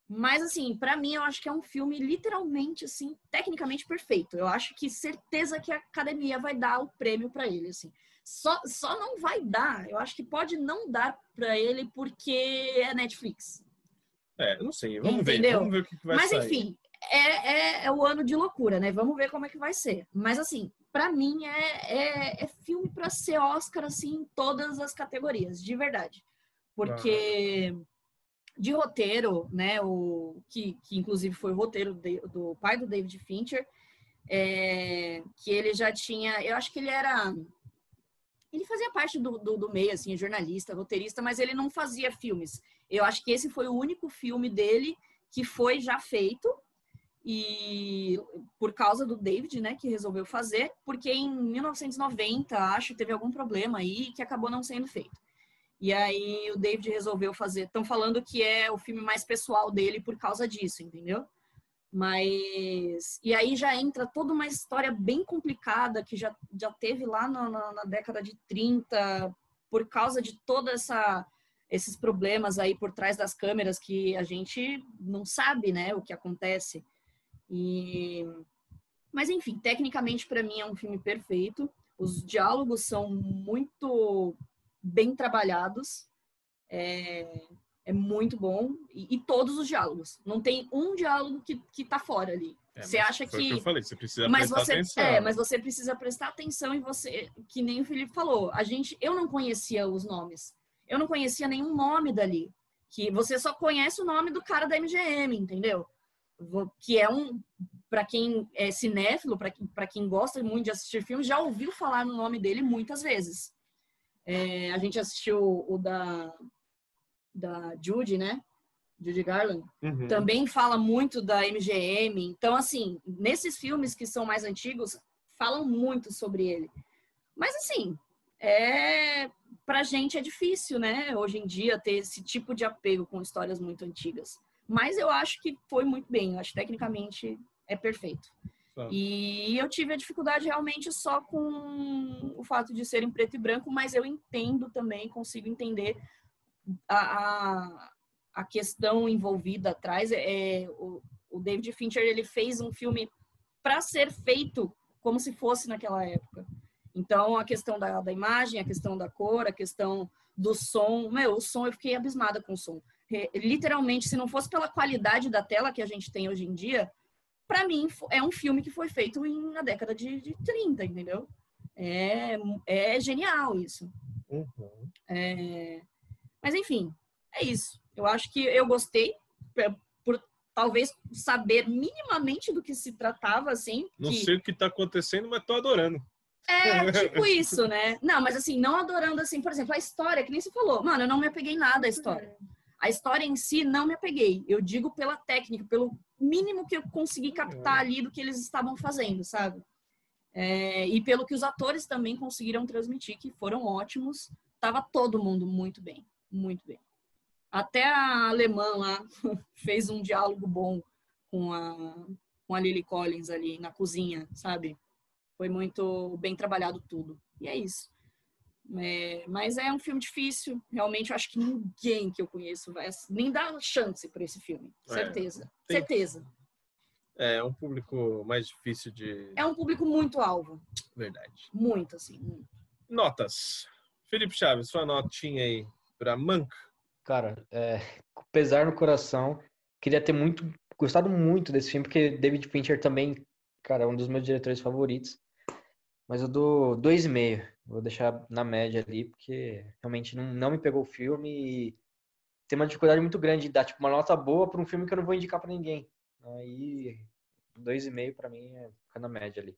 Mas, assim, para mim, eu acho que é um filme literalmente, assim, tecnicamente perfeito. Eu acho que certeza que a academia vai dar o prêmio para ele, assim. Só, só não vai dar. Eu acho que pode não dar para ele porque é Netflix. É, não sei, vamos ver, Entendeu? vamos ver o que, que vai Mas sair. enfim, é, é, é o ano de loucura, né? Vamos ver como é que vai ser. Mas assim, pra mim é, é, é filme pra ser Oscar assim em todas as categorias, de verdade. Porque de roteiro, né? O que, que inclusive foi o roteiro de- do pai do David Fincher, é, que ele já tinha, eu acho que ele era ele fazia parte do, do, do meio, assim, jornalista, roteirista, mas ele não fazia filmes. Eu acho que esse foi o único filme dele que foi já feito e por causa do David, né, que resolveu fazer, porque em 1990, acho, teve algum problema aí que acabou não sendo feito. E aí o David resolveu fazer. Estão falando que é o filme mais pessoal dele por causa disso, entendeu? Mas. E aí já entra toda uma história bem complicada que já, já teve lá na, na, na década de 30, por causa de toda essa esses problemas aí por trás das câmeras que a gente não sabe, né, o que acontece. E mas enfim, tecnicamente para mim é um filme perfeito. Os diálogos são muito bem trabalhados. É, é muito bom e, e todos os diálogos. Não tem um diálogo que, que tá fora ali. É, você acha o que eu falei, você precisa mas prestar você, atenção. é, mas você precisa prestar atenção e você, que nem o Felipe falou, a gente, eu não conhecia os nomes, eu não conhecia nenhum nome dali, que você só conhece o nome do cara da MGM, entendeu? Que é um, para quem é cinéfilo, para quem, pra quem gosta muito de assistir filmes, já ouviu falar no nome dele muitas vezes. É, a gente assistiu o da da Judy, né? Judy Garland Uhum. também fala muito da MGM. Então, assim, nesses filmes que são mais antigos, falam muito sobre ele. Mas, assim, é pra gente é difícil, né? Hoje em dia, ter esse tipo de apego com histórias muito antigas. Mas eu acho que foi muito bem. Eu acho que tecnicamente é perfeito. E eu tive a dificuldade realmente só com o fato de ser em preto e branco, mas eu entendo também, consigo entender a, a, a questão envolvida atrás. É, o, o David Fincher ele fez um filme para ser feito como se fosse naquela época. Então, a questão da, da imagem, a questão da cor, a questão do som. Meu, o som, eu fiquei abismada com o som. Re- Literalmente, se não fosse pela qualidade da tela que a gente tem hoje em dia, para mim, é um filme que foi feito em, na década de, de 30, entendeu? É, é genial isso. Uhum. É, Mas enfim, é isso. Eu acho que eu gostei por talvez saber minimamente do que se tratava, assim. Não que- sei o que tá acontecendo, mas tô adorando. É, [LAUGHS] tipo isso, né? Não, mas assim, não adorando, assim, por exemplo, a história, que nem você falou. Mano, eu não me apeguei nada à história. A história em si não me apeguei. Eu digo pela técnica, pelo mínimo que eu consegui captar ali do que eles estavam fazendo, sabe? É, e pelo que os atores também conseguiram transmitir, que foram ótimos. Tava todo mundo muito bem, muito bem. Até a alemã lá [LAUGHS] fez um diálogo bom com a, com a Lily Collins ali na cozinha, sabe? Foi muito bem trabalhado tudo. E é isso. É, mas é um filme difícil. Realmente, eu acho que ninguém que eu conheço vai nem dar chance para esse filme. É, Certeza. tem- Certeza. É um público mais difícil de. É um público muito alvo. Verdade. Muito, assim. muito. Notas. Felipe Chaves, sua notinha aí pra Mank. Cara, é, pesar no coração, queria ter muito, gostado muito desse filme, porque David Fincher também, cara, é um dos meus diretores favoritos. Mas eu dou dois e meio. Vou deixar na média ali, porque realmente não, não me pegou o filme e tem uma dificuldade muito grande de dar tipo, uma nota boa para um filme que eu não vou indicar para ninguém. Aí, dois e meio para mim é fica na média ali.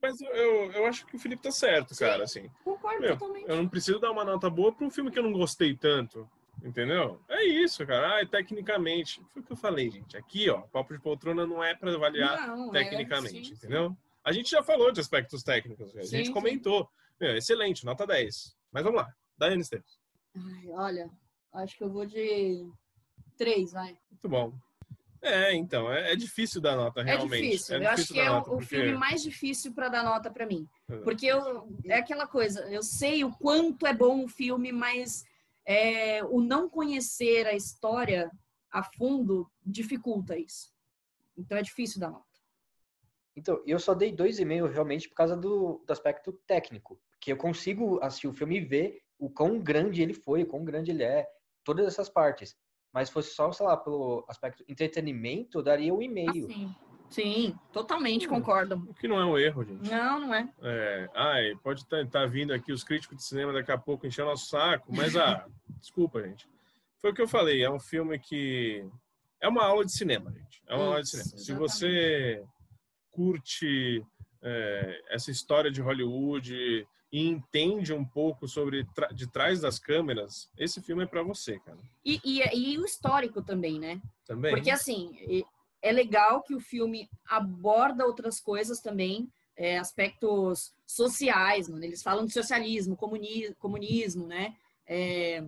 Mas eu, eu, acho que o Felipe tá certo, Sim. cara, assim. Concordo Meu, totalmente. Eu não preciso dar uma nota boa pra um filme que eu não gostei tanto. Entendeu? É isso, cara. Ah, e tecnicamente. Foi o que eu falei, gente. Aqui, ó, Papo de Poltrona não é pra avaliar Não, é, tecnicamente, sim, sim. entendeu? A gente já falou de aspectos técnicos, a gente sim. comentou. Excelente, nota 10. Mas vamos lá. Daiane Esteves. Ai, olha, acho que eu vou de três, vai. Muito bom. É, então, é, é difícil dar nota, É realmente. difícil. eu acho que é o porque- filme mais difícil para dar nota para mim. É. Porque eu, é aquela coisa, eu sei o quanto é bom o filme, mas é, o não conhecer a história a fundo dificulta isso. Então é difícil dar nota. Então, eu só dei dois e meio realmente por causa do, do aspecto técnico. Porque eu consigo assistir o filme e ver o quão grande ele foi, o quão grande ele é, todas essas partes. Mas fosse só, sei lá, pelo aspecto entretenimento, eu daria um e meio. Assim, sim, totalmente Hum. concordo. O que não é um erro, gente. Não, não é. É, ai, pode estar vindo aqui os críticos de cinema daqui a pouco enchendo nosso saco, mas ah, [LAUGHS] desculpa, gente. Foi o que eu falei, é um filme que é uma aula de cinema, gente. É uma aula de Isso, cinema. Se exatamente. você curte é, essa história de Hollywood e entende um pouco sobre de trás das câmeras, esse filme é para você, cara. E, e, e o histórico também, né? Também. Porque assim, é legal que o filme aborda outras coisas também, é, aspectos sociais. Eles falam de socialismo, comuni- comunismo, né? É,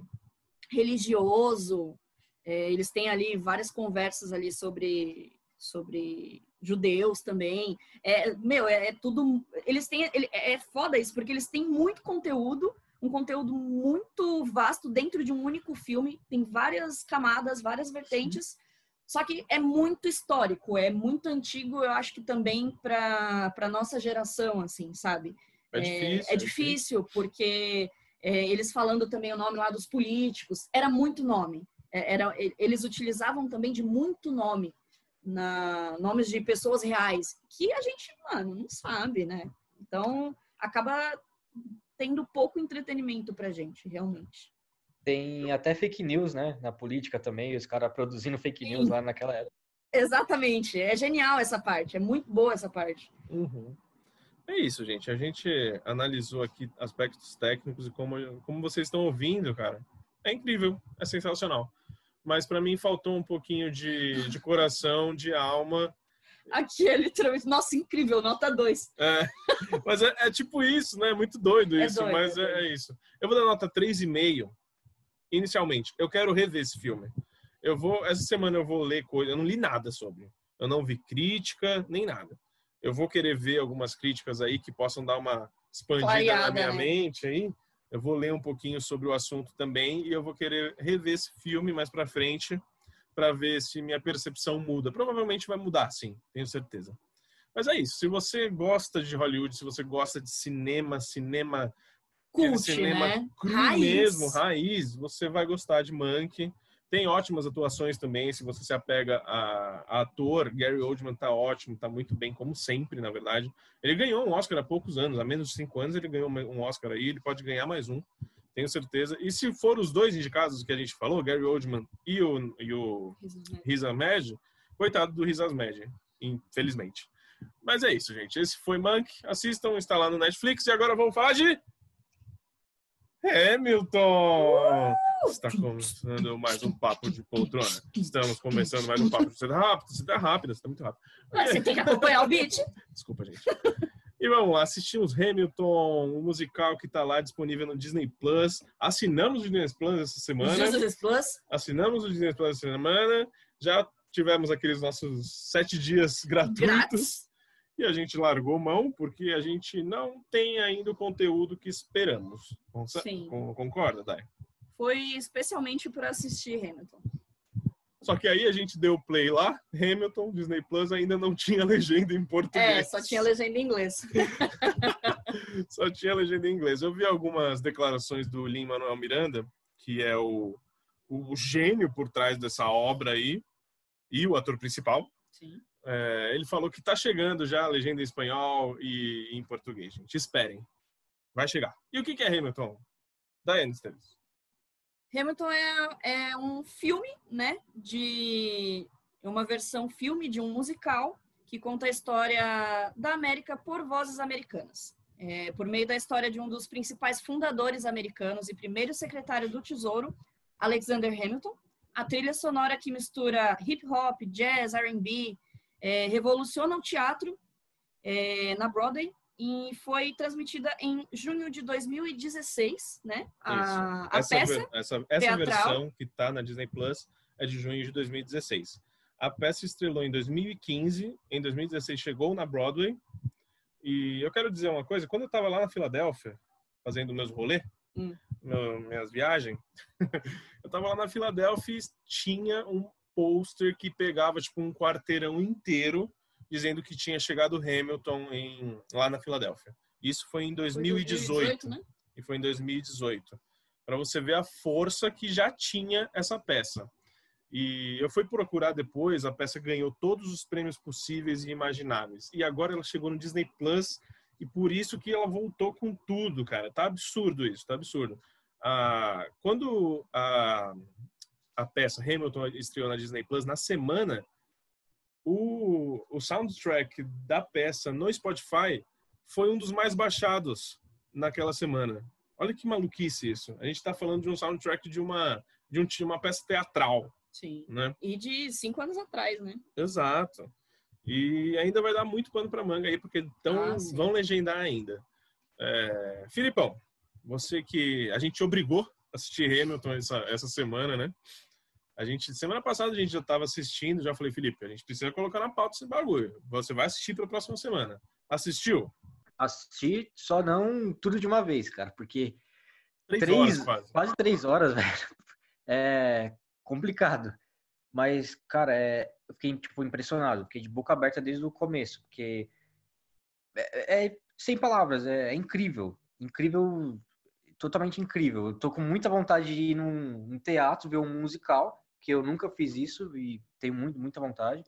religioso. É, eles têm ali várias conversas ali sobre, sobre judeus também. É, meu, é, é tudo. Eles têm. ele- é foda isso, porque eles têm muito conteúdo, um conteúdo muito vasto dentro de um único filme. Tem várias camadas, várias vertentes. Só que é muito histórico, é muito antigo, eu acho que também para nossa geração, assim, sabe? é difícil. É difícil, porque é, eles falando também o nome lá dos políticos, era muito nome. É, Era, eles utilizavam também de muito nome, na, nomes de pessoas reais, que a gente, mano, não sabe, né? Então, acaba tendo pouco entretenimento pra gente, realmente. Tem até fake news, né? Na política também, os caras produzindo fake Sim. news lá naquela época. Exatamente, é genial essa parte, é muito boa essa parte. Uhum. É isso, gente. A gente analisou aqui aspectos técnicos e como, como vocês estão ouvindo, cara. É incrível, é sensacional. Mas para mim faltou um pouquinho de, de coração, de alma. Aqui é literalmente, nossa, incrível, nota 2. É, [LAUGHS] mas é, é tipo isso, né? Muito doido É isso, doido, mas é é, doido. é isso. Eu vou dar nota 3,5 inicialmente. Eu quero rever esse filme. Eu vou, essa semana eu vou ler coisa, eu não li nada sobre. Eu não vi crítica, nem nada. Eu vou querer ver algumas críticas aí que possam dar uma expandida na Clareada, minha né? mente aí. Eu vou ler um pouquinho sobre o assunto também e eu vou querer rever esse filme mais pra frente para ver se minha percepção muda. Provavelmente vai mudar, sim, tenho certeza. Mas é isso. Se você gosta de Hollywood, se você gosta de cinema, cinema aquele Cult, cinema né? cru Raiz. mesmo, raiz, você vai gostar de Monk. Tem ótimas atuações também, se você se apega a, a ator, Gary Oldman tá ótimo, tá muito bem, como sempre, na verdade. Ele ganhou um Oscar há poucos anos, há menos de cinco anos ele ganhou um Oscar aí, ele pode ganhar mais um, tenho certeza. E se for os dois indicados que a gente falou, Gary Oldman e o, e o Riz Ahmed, coitado do Riz Ahmed, infelizmente. Mas é isso, gente. Esse foi Monk. Assistam, está lá no Netflix. E agora vamos falar de Hamilton! Está começando mais um papo de poltrona. Estamos começando mais um papo. Você tá rápido, você tá rápido, você tá muito rápido. Você tem que acompanhar o beat. Desculpa, gente. E vamos lá, assistimos Hamilton, o um musical que está lá disponível no Disney Plus. Assinamos o Disney Plus essa semana. Disney Plus. Assinamos o Disney Plus essa semana. Já tivemos aqueles nossos sete dias gratuitos. Grátis. E a gente largou mão porque a gente não tem ainda o conteúdo que esperamos. Sim. Concorda, Dai? Foi especialmente para assistir Hamilton. Só que aí a gente deu play lá, Hamilton, Disney Plus ainda não tinha legenda em português. É, só tinha legenda em inglês. [LAUGHS] só tinha legenda em inglês. Eu vi algumas declarações do Lin-Manuel Miranda, que é o, o, gênio por trás dessa obra aí, e o ator principal. Sim. É, ele falou que tá chegando já a legenda em espanhol e em português, gente. Esperem. Vai chegar. E o que, que é Hamilton? Diane Esteves. Hamilton é, é um filme, né? De uma versão filme de um musical que conta a história da América por vozes americanas. É, por meio da história de um dos principais fundadores americanos e primeiro secretário do Tesouro, Alexander Hamilton, a trilha sonora que mistura hip hop, jazz, R&B, é, revoluciona o teatro é, na Broadway e foi transmitida em junho de 2016, né? A, a essa, peça essa, essa versão que está na Disney Plus é de junho de 2016. A peça estrelou em 2015, em 2016 chegou na Broadway. E eu quero dizer uma coisa, quando eu estava lá na Filadélfia, fazendo meus rolês, hum. minhas viagens, [LAUGHS] eu estava lá na Filadélfia e tinha um pôster que pegava tipo um quarteirão inteiro dizendo que tinha chegado Hamilton em, lá na Filadélfia. Isso foi em 2018. Foi 2018 né? E foi em 2018. Para você ver a força que já tinha essa peça. E eu fui procurar depois, a peça ganhou todos os prêmios possíveis e imagináveis. E agora ela chegou no Disney Plus e por isso que ela voltou com tudo, cara. Tá absurdo isso, tá absurdo. Ah, quando a, a peça Hamilton estreou na Disney Plus, na semana o, o soundtrack da peça no Spotify foi um dos mais baixados naquela semana. Olha que maluquice isso. A gente está falando de um soundtrack de uma de, um, de uma peça teatral. Sim. Né? E de cinco anos atrás, né? Exato. E ainda vai dar muito pano para manga aí, porque tão, ah, vão legendar ainda. É, Filipão, você que a gente obrigou a assistir Hamilton essa, essa semana, né? A gente, semana passada a gente já estava assistindo, já falei, Felipe, a gente precisa colocar na pauta esse bagulho. Você vai assistir para a próxima semana. Assistiu? Assisti, só não tudo de uma vez, cara, porque três, três horas quase. quase três horas, [LAUGHS] velho. É complicado. Mas, cara, é, eu fiquei tipo, impressionado, fiquei de boca aberta desde o começo, porque é, é sem palavras, é, é, incrível, incrível, totalmente incrível. Eu tô com muita vontade de ir num, num teatro ver um musical, que eu nunca fiz isso e tenho muito, muita vontade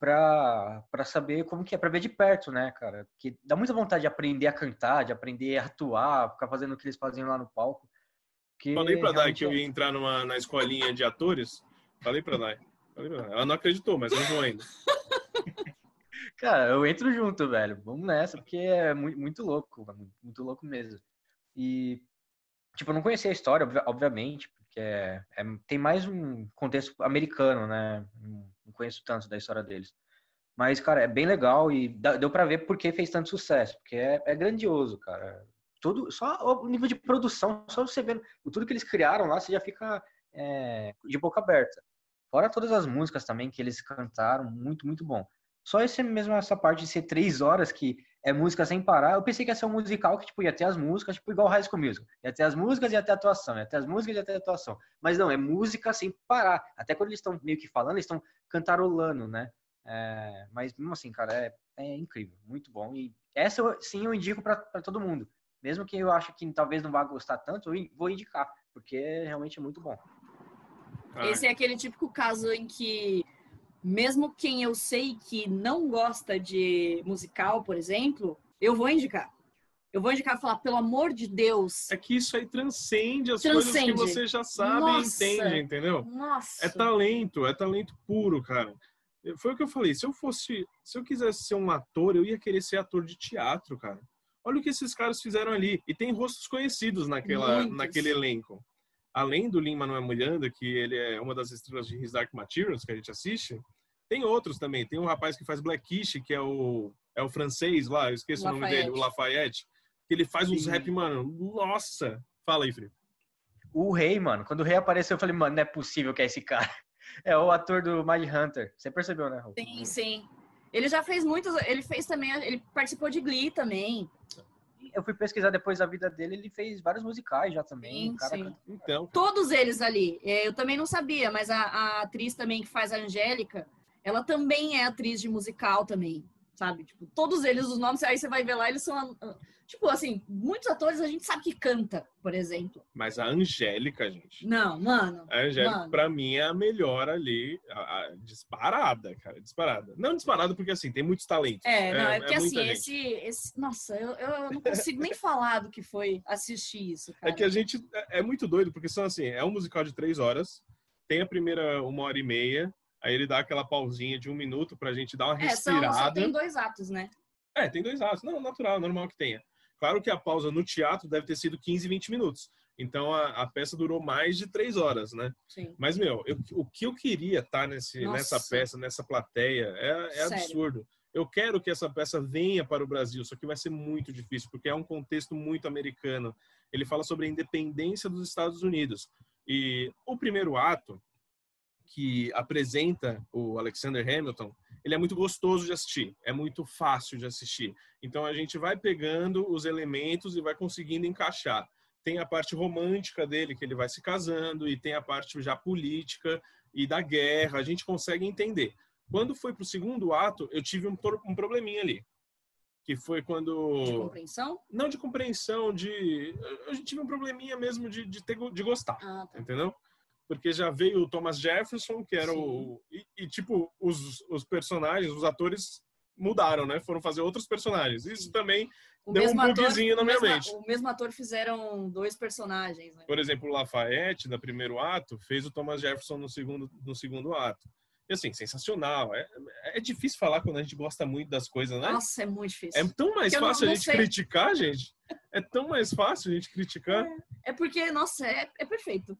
para saber como que é, para ver de perto, né, cara? Que dá muita vontade de aprender a cantar, de aprender a atuar, ficar fazendo o que eles faziam lá no palco. Que Falei para Dai que eu ia entrar numa, na escolinha de atores. Falei para Dai. Ela não acreditou, mas eu vou ainda. [LAUGHS] cara, eu entro junto, velho. Vamos nessa, porque é muito, muito louco, muito louco mesmo. E, tipo, eu não conhecia a história, obviamente, que é, é, tem mais um contexto americano, né? Não conheço tanto da história deles. Mas, cara, é bem legal e deu para ver por que fez tanto sucesso, porque é, é, grandioso, cara. Tudo, só o nível de produção, só você vendo tudo que eles criaram lá, você já fica é, de boca aberta. Fora todas as músicas também que eles cantaram, muito, muito bom. Só esse mesmo essa parte de ser três horas que é música sem parar. Eu pensei que ia ser um musical que tipo, ia ter as músicas, tipo igual High School Musical. Ia ter as músicas e ia ter a atuação, ia ter as músicas e ia ter a atuação. Mas não, é música sem parar. Até quando eles estão meio que falando, eles estão cantarolando, né? É, mas mesmo assim, cara, é, é, incrível, muito bom. E essa sim eu indico para todo mundo. Mesmo que eu acho que talvez não vá gostar tanto, eu vou indicar, porque realmente é muito bom. Esse é aquele típico caso em que mesmo quem eu sei que não gosta de musical, por exemplo, eu vou indicar. Eu vou indicar e falar, pelo amor de Deus. É que isso aí transcende as transcende. coisas que você já sabe Nossa. e entende, entendeu? Nossa. É talento, é talento puro, cara. Foi o que eu falei. Se eu fosse, se eu quisesse ser um ator, eu ia querer ser ator de teatro, cara. Olha o que esses caras fizeram ali. E tem rostos conhecidos naquela, Muitos. naquele elenco. Além do Lin-Manuel Miranda, que ele é uma das estrelas de His Dark Materials, que a gente assiste, tem outros também. Tem um rapaz que faz Blackish, que é o, é o francês lá, eu esqueço o nome dele, o Lafayette. Que ele faz uns Sim. rap, mano, nossa! Fala aí, Felipe. O Rei, mano. Quando o Rei apareceu, eu falei, mano, não é possível que é esse cara. [LAUGHS] É o ator do Mind Hunter. Você percebeu, né, Raul? Sim, sim. Ele já fez muitos. Ele fez também. Ele participou de Glee também. Eu fui pesquisar depois a vida dele, ele fez vários musicais já também. Sim, sim. Então, Todos eles ali. É, Eu também não sabia, mas a, a atriz também que faz a Angélica, ela também é atriz de musical também, sabe? Tipo, todos eles, os nomes, aí você vai ver lá, eles são. ah, Tipo, assim, muitos atores a gente sabe que canta, por exemplo. mas a Angélica, gente. Não, mano. A Angélica, Mano. pra mim, é a melhor ali, a- a- disparada, cara, disparada. Não disparada porque, assim, tem muitos talentos. É, não, é, porque assim, muita gente. esse, esse. Nossa, eu, eu não consigo nem falar do que foi assistir isso, cara. É que a gente é é muito doido, porque são assim, é um musical de três horas, tem a primeira uma hora e meia, aí ele dá aquela pausinha de um minuto pra gente dar uma É, são, só respirada. tem dois atos, né? É, tem dois atos. Não, natural, normal que tenha. Claro que a pausa no teatro deve ter sido 15, 20 minutos. Então a, a peça durou mais de três horas, né? Sim. Mas, meu, eu- o que eu queria estar nesse, Nossa. nessa peça, nessa plateia, é, é absurdo. Eu quero que essa peça venha para o Brasil, só que vai ser muito difícil, porque é um contexto muito americano. Ele fala sobre a independência dos Estados Unidos. E o primeiro ato, que apresenta o Alexander Hamilton, ele é muito gostoso de assistir, é muito fácil de assistir. Então a gente vai pegando os elementos e vai conseguindo encaixar. Tem a parte romântica dele, que ele vai se casando, e tem a parte já política e da guerra, a gente consegue entender. Quando foi pro segundo ato, eu tive um, um probleminha ali. Que foi De quando. compreensão? Não de compreensão, de. A gente tive um probleminha mesmo de, de, ter, de gostar Ah, tá. entendeu? Porque já veio o Thomas Jefferson, que era o. E, e, tipo, os, os personagens, os atores mudaram, né? Foram fazer outros personagens. Isso também O deu um bugzinho na minha mesmo- mente. O mesmo ator fizeram dois personagens, né? Por exemplo, o Lafayette, no primeiro ato, fez o Thomas Jefferson no segundo, no segundo ato. E assim, sensacional. É, é difícil falar quando a gente gosta muito das coisas, né? Nossa, é muito difícil. É tão mais Porque eu não- fácil a não gente sei. criticar, gente. É tão mais fácil a gente criticar. É porque, nossa, é, é perfeito.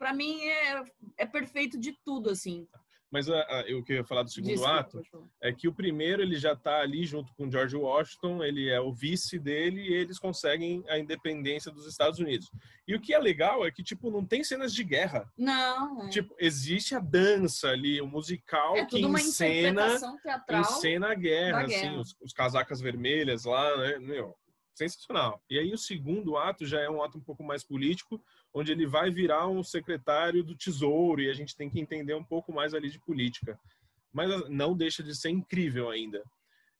Pra mim é, é perfeito de tudo, assim. Mas a, a, eu queria falar do segundo Desculpa, ato. é que o primeiro ele já está ali junto com George Washington, ele é o vice dele e eles conseguem a independência dos Estados Unidos. E o que é legal é que tipo não tem cenas de guerra. Não, é, Tipo, existe a dança ali, o musical é que encena encena a guerra, assim, guerra. os, os casacas vermelhas lá, né? Meu, sensacional. E aí o segundo ato já é um ato um pouco mais político, onde ele vai virar um secretário do Tesouro e a gente tem que entender um pouco mais ali de política. Mas não deixa de ser incrível ainda.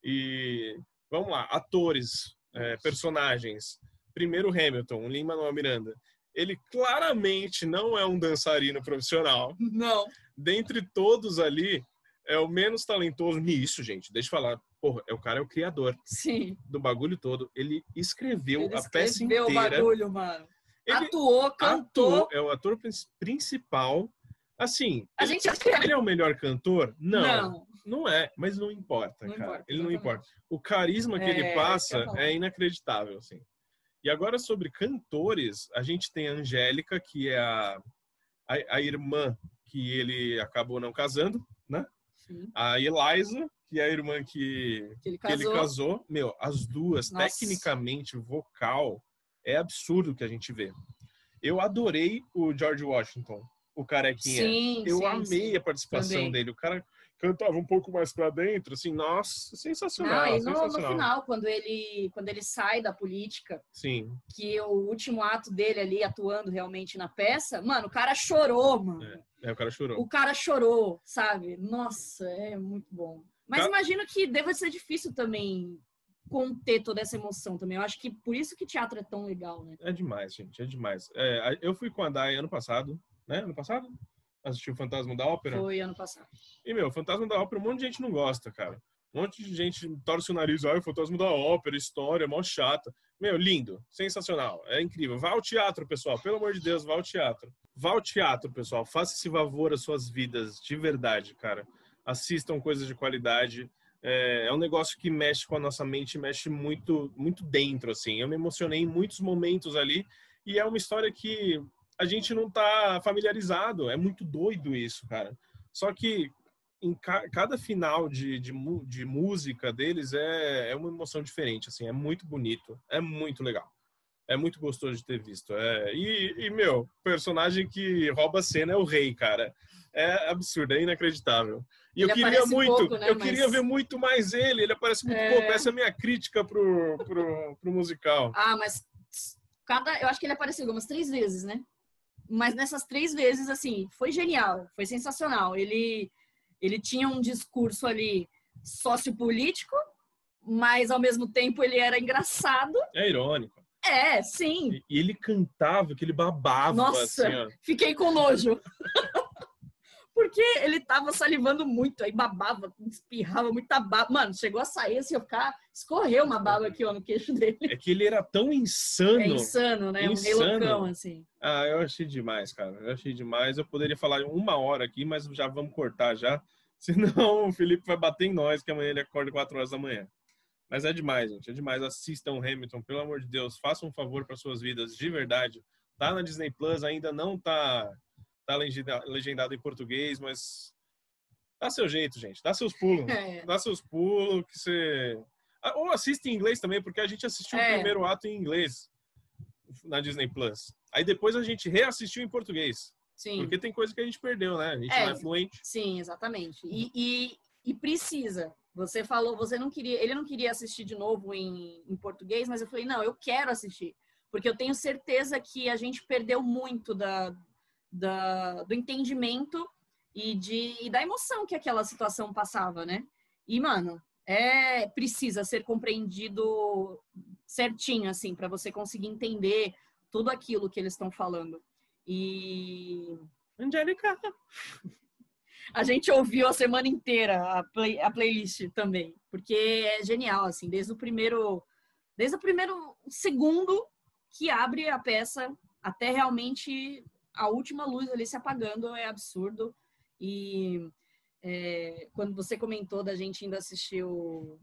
E vamos lá, atores, é, personagens. Primeiro Hamilton, Lin-Manuel Miranda. Ele claramente não é um dançarino profissional. Não. Dentre todos ali, é o menos talentoso nisso, gente. Deixa eu falar. Porra, é o cara é o criador Sim. do bagulho todo. Ele escreveu Ele a peça escreveu o inteira. bagulho, mano. Ele Atuou, cantou. atuou, é o ator prin- principal. Assim, A ele, gente é- ele é o melhor cantor? Não, não, Não. é. Mas não importa, Não cara. importa, ele não importa. O carisma que É, ele que passa é inacreditável, assim. E agora sobre cantores, a gente tem a Angélica, que é a, a, a irmã que ele acabou não casando, né? Sim. A Eliza, que é a irmã que, Que ele que ele casou. casou. Meu, as duas, Nossa. tecnicamente, vocal, é absurdo o que a gente vê. Eu adorei o George Washington, o carequinha. Sim, Eu sim, amei sim. a participação Também. dele. O cara cantava um pouco mais pra dentro, assim, nossa, sensacional, Não, e no, no final, quando ele, quando ele sai da política, Sim, que o último ato dele ali atuando realmente na peça, mano, o cara chorou, mano. é, o cara chorou. O cara chorou, sabe? Nossa, é muito bom. Mas imagino que deva ser difícil também conter toda essa emoção também. Eu acho que por isso que teatro é tão legal, né? É demais, gente, é demais. É, eu fui com a Dai ano passado, né? Ano passado? Assisti o Fantasma da Ópera. Foi ano passado. E, meu, Fantasma da Ópera, um monte de gente não gosta, cara. Um monte de gente torce o nariz, ai, o Fantasma da Ópera, história, mó chata. Meu, lindo, sensacional, é incrível. Vá ao teatro, pessoal, pelo amor de Deus, vá ao teatro. Vá ao teatro, pessoal, faça esse favor às suas vidas, de verdade, cara. Assistam coisas de qualidade, É, é um negócio que mexe com a nossa mente, mexe muito, muito dentro, assim. Eu me emocionei em muitos momentos ali e é uma história que a gente não tá familiarizado. É muito doido isso, cara. Só que em ca cada final de, de, de, música deles é, é uma emoção diferente, assim. É muito bonito, é muito legal é muito gostoso de ter visto. É, e, e, meu, personagem que rouba a cena é o rei, cara. É absurdo, é inacreditável. E ele eu queria muito, pouco, né, eu mas... queria ver muito mais ele. Ele aparece muito é... pouco. Essa é a minha crítica pro, pro, pro musical. Ah, mas cada, eu acho que ele apareceu algumas três vezes, né? Mas nessas três vezes, assim, foi genial, foi sensacional. Ele, ele tinha um discurso ali sociopolítico, mas ao mesmo tempo ele era engraçado. É irônico. É, sim. E ele cantava, que ele babava. Nossa, assim, fiquei com nojo. [LAUGHS] Porque ele tava salivando muito, aí babava, espirrava muita baba. Mano, chegou a sair assim, eu ficar. Escorreu uma baba aqui, ó, no queixo dele. É que ele era tão insano. É insano, né? Insano. Um relocão, assim. Ah, eu achei demais, cara. Eu achei demais. Eu poderia falar uma hora aqui, mas já vamos cortar já. [LAUGHS] Senão o Felipe vai bater em nós, que amanhã ele acorda 4 horas da manhã. Mas é demais, gente. É demais. Assistam Hamilton, pelo amor de Deus. Façam um favor para suas vidas, de verdade. Tá na Disney Plus, ainda não tá, tá legendado em português, mas dá seu jeito, gente. Dá seus pulos. É. Dá seus pulos que você. Ou assiste em inglês também, porque a gente assistiu é. o primeiro ato em inglês na Disney Plus. Aí depois a gente reassistiu em português. Sim. Porque tem coisa que a gente perdeu, né? A gente é, não é fluente. Sim, exatamente. E, e, e precisa. Você falou, você não queria, ele não queria assistir de novo em, em português, mas eu falei, não, eu quero assistir, porque eu tenho certeza que a gente perdeu muito da, da do entendimento e, de, e da emoção que aquela situação passava, né? E, mano, é precisa ser compreendido certinho, assim, para você conseguir entender tudo aquilo que eles estão falando. E. Angélica! [LAUGHS] a gente ouviu a semana inteira a, play, a playlist também, porque é genial, assim, desde o primeiro, desde o primeiro segundo que abre a peça até realmente a última luz ali se apagando é absurdo. E é, quando você comentou da gente indo assistir o,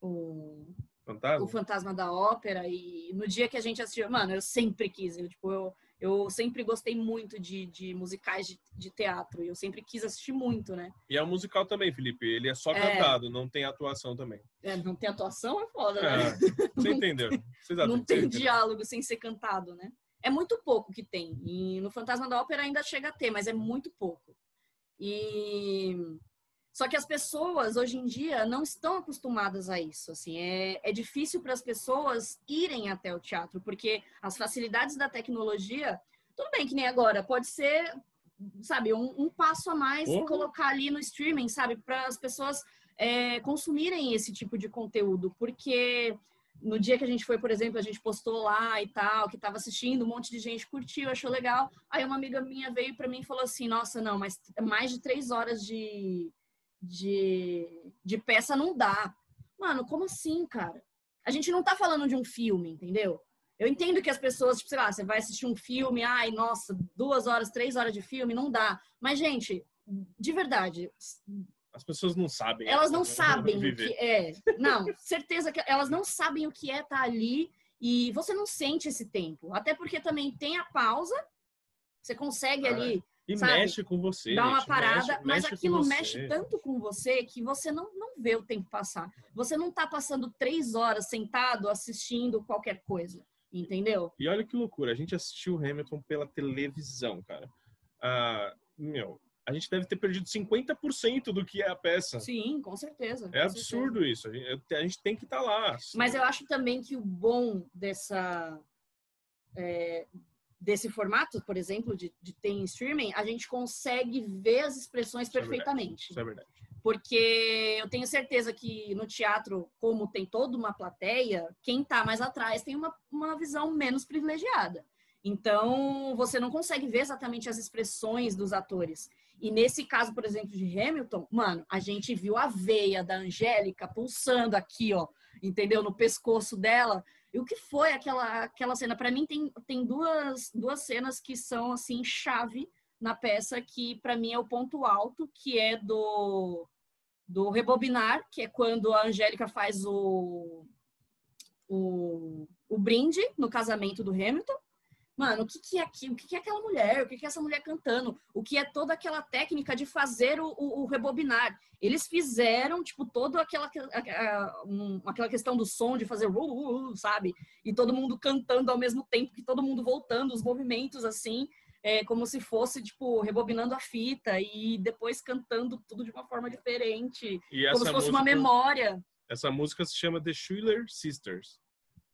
o Fantasma? o Fantasma da Ópera e no dia que a gente assistiu, mano, eu sempre quis, eu, tipo, eu, eu sempre gostei muito de, de musicais de, de, teatro e eu sempre quis assistir muito, né? E é um musical também, Felipe. Ele é só é... cantado, não tem atuação também. É, não tem atuação é foda, né? É, você [LAUGHS] entendeu? não tem diálogo sem ser cantado, né? É muito pouco que tem. E no Fantasma da Ópera ainda chega a ter, mas é muito pouco. E só que as pessoas hoje em dia não estão acostumadas a isso. Assim, é, é difícil para as pessoas irem até o teatro, porque as facilidades da tecnologia, tudo bem que nem agora, pode ser, sabe, um, um passo a mais uhum. colocar ali no streaming, sabe, para as pessoas é, consumirem esse tipo de conteúdo, porque no dia que a gente foi, por exemplo, a gente postou lá e tal, que estava assistindo, um monte de gente curtiu, achou legal. Aí uma amiga minha veio para mim e falou assim: Nossa, não, mas mais de três horas de, de, de peça não dá. Mano, como assim, cara? A gente não tá falando de um filme, entendeu? Eu entendo que as pessoas, tipo, sei lá, você vai assistir um filme, ai, nossa, duas horas, três horas de filme, não dá. Mas, gente, de verdade. As pessoas não sabem. Elas não sabem o que é. Não, [LAUGHS] certeza que elas não sabem o que é estar tá ali e você não sente esse tempo. Até porque também tem a pausa, você consegue ah, ali e sabe? mexe com você. Dá uma parada, mexe, mas mexe aquilo mexe tanto com você que você não, não vê o tempo passar. Você não tá passando três horas sentado assistindo qualquer coisa. Entendeu? E olha que loucura, a gente assistiu Hamilton pela televisão, cara. Ah, meu, a gente deve ter perdido 50% do que é a peça. Sim, com certeza. É com absurdo certeza. isso. A gente, a gente, tem que estar tá lá. Mas eu acho também que o bom dessa. É, desse formato, por exemplo, de, de ter em streaming, a gente consegue ver as expressões Isso perfeitamente. É Isso é verdade. Porque eu tenho certeza que no teatro, como tem toda uma plateia, quem está mais atrás tem uma, uma visão menos privilegiada. Então, você não consegue ver exatamente as expressões dos atores. E nesse caso, por exemplo, de Hamilton, mano, a gente viu a veia da Angélica pulsando aqui, ó, entendeu? No pescoço dela. E o que foi aquela, aquela cena? Para mim, tem, tem duas, duas cenas que são, assim, chave na peça, que para mim é o ponto alto, que é do do rebobinar, que é quando a Angélica faz o, o, o brinde no casamento do Hamilton. Mano, o que, que é aquilo? O que, que é aquela mulher? O que, que é essa mulher cantando? O que é toda aquela técnica de fazer o, o, o rebobinar? Eles fizeram, tipo, toda aquela, aquela questão do som, de fazer, uh, uh, uh, sabe? E todo mundo cantando ao mesmo tempo que todo mundo voltando, os movimentos assim é, como se fosse, tipo, rebobinando a fita e depois cantando tudo de uma forma diferente. como se fosse música, uma memória. Essa música se chama The Schuller Sisters.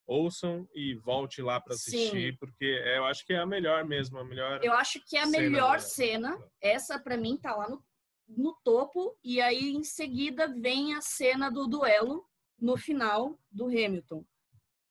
Ouçam e volte lá para assistir, Sim. porque eu acho que é a melhor mesmo, a melhor. Eu acho que é a melhor cena. Essa, para mim, tá lá no, no topo. E aí, em seguida, vem a cena do duelo no final do Hamilton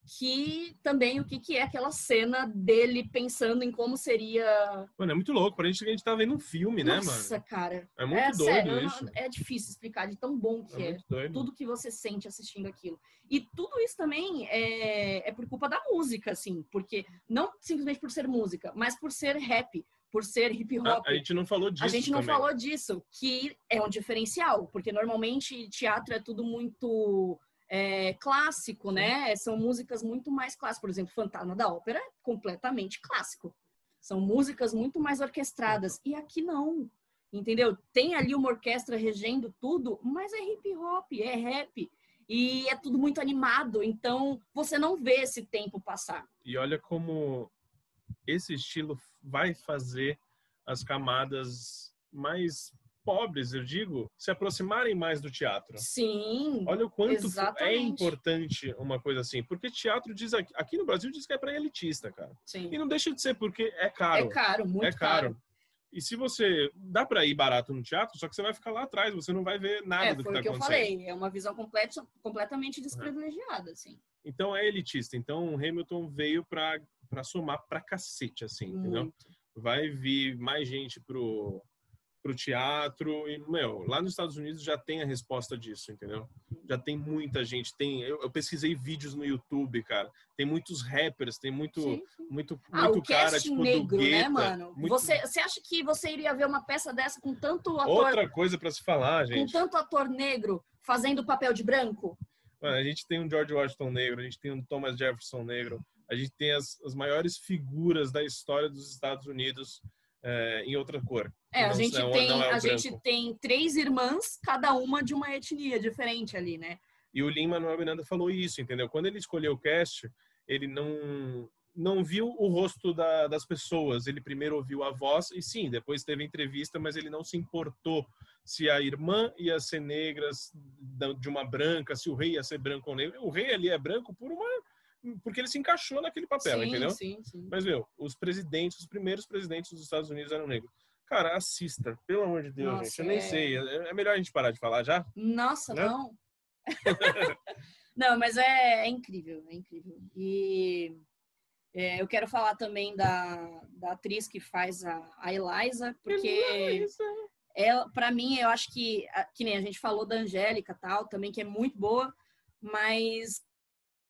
que também o que, que é aquela cena dele pensando em como seria. Mano, é muito louco. Pra gente que a gente tá vendo um filme, Nossa, né, mano? Nossa, cara. É muito é, doido sério, isso. É difícil explicar de tão bom que é. é. Tudo que você sente assistindo aquilo. E tudo isso também é, é por culpa da música, assim. Porque não simplesmente por ser música, mas por ser rap por ser hip hop. A, a, gente não falou disso. A gente não também. falou disso, que é um diferencial, porque normalmente teatro é tudo muito é, clássico, né? São músicas muito mais clássicas. Por exemplo, Fantasma da Ópera é completamente clássico. São músicas muito mais orquestradas. E aqui não. Entendeu? Tem ali uma orquestra regendo tudo, mas é hip hop, é rap. E é tudo muito animado. Então, você não vê esse tempo passar. E olha como esse estilo vai fazer as camadas mais pobres, eu digo, se aproximarem mais do teatro. Sim. Olha o quanto é exatamente. é importante uma coisa assim, porque teatro diz aqui, aqui no Brasil diz que é para elitista, cara. Sim. E não deixa de ser porque é caro. É caro, muito é caro. caro. E se você dá para ir barato no teatro, só que você vai ficar lá atrás, você não vai ver nada é, do que está acontecendo. Foi o que eu falei, é uma visão completa, completamente desprivilegiada, assim. Então é elitista. Então o Hamilton veio para para somar pra cacete, assim, muito. entendeu? Vai vir mais gente pro para o teatro. E, meu, lá nos Estados Unidos já tem a resposta disso, entendeu? Já tem muita gente. Tem, eu, eu pesquisei vídeos no YouTube, cara. Tem muitos rappers, tem muito, sim, sim. muito, ah, muito cara, tipo, negro, do né, Guetta, mano? Muito... Você, você acha que você iria ver uma peça dessa com tanto ator... Outra coisa para se falar, gente. Com tanto ator negro fazendo papel de branco? Mano, a gente tem um George Washington negro, a gente tem um Thomas Jefferson negro, a gente tem as, as maiores figuras da história dos Estados Unidos é, em outra cor. É, a, gente, é, tem, é a gente tem três irmãs, cada uma de uma etnia diferente ali, né? E o Lin Manuel Miranda falou isso, entendeu? Quando ele escolheu o cast, ele não não viu o rosto da, das pessoas. Ele primeiro ouviu a voz e sim, depois teve entrevista, mas ele não se importou se a irmã ia ser negra de uma branca, se o rei ia ser branco ou negro. O rei ali é branco por uma porque ele se encaixou naquele papel, sim, entendeu? Sim, sim. Mas, meu, os presidentes, os primeiros presidentes dos Estados Unidos eram negros. Cara, assista, pelo amor de Deus, Nossa, gente. Eu nem é... sei. É, é melhor a gente parar de falar já? Nossa, né? não. [LAUGHS] não, mas é, é, incrível, é incrível. E é, eu quero falar também da, da atriz que faz a, a Eliza, porque Eliza. ela, para mim, eu acho que, que nem a gente falou da Angélica tal, também que é muito boa, mas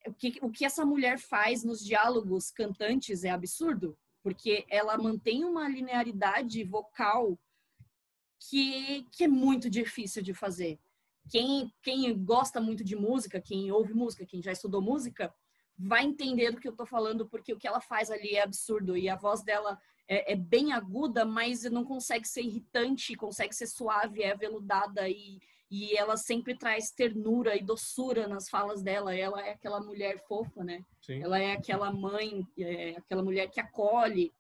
o que, o que essa mulher faz nos diálogos cantantes é absurdo, porque ela mantém uma linearidade vocal que, que é muito difícil de fazer. Quem, quem gosta muito de música, quem ouve música, quem já estudou música, vai entender do que eu estou falando, porque o que ela faz ali é absurdo e a voz dela é, é, bem aguda, mas não consegue ser irritante, consegue ser suave, é aveludada e, e ela sempre traz ternura e doçura nas falas dela. Ela é aquela mulher fofa, né? Sim. Ela é aquela mãe, é aquela mulher que acolhe.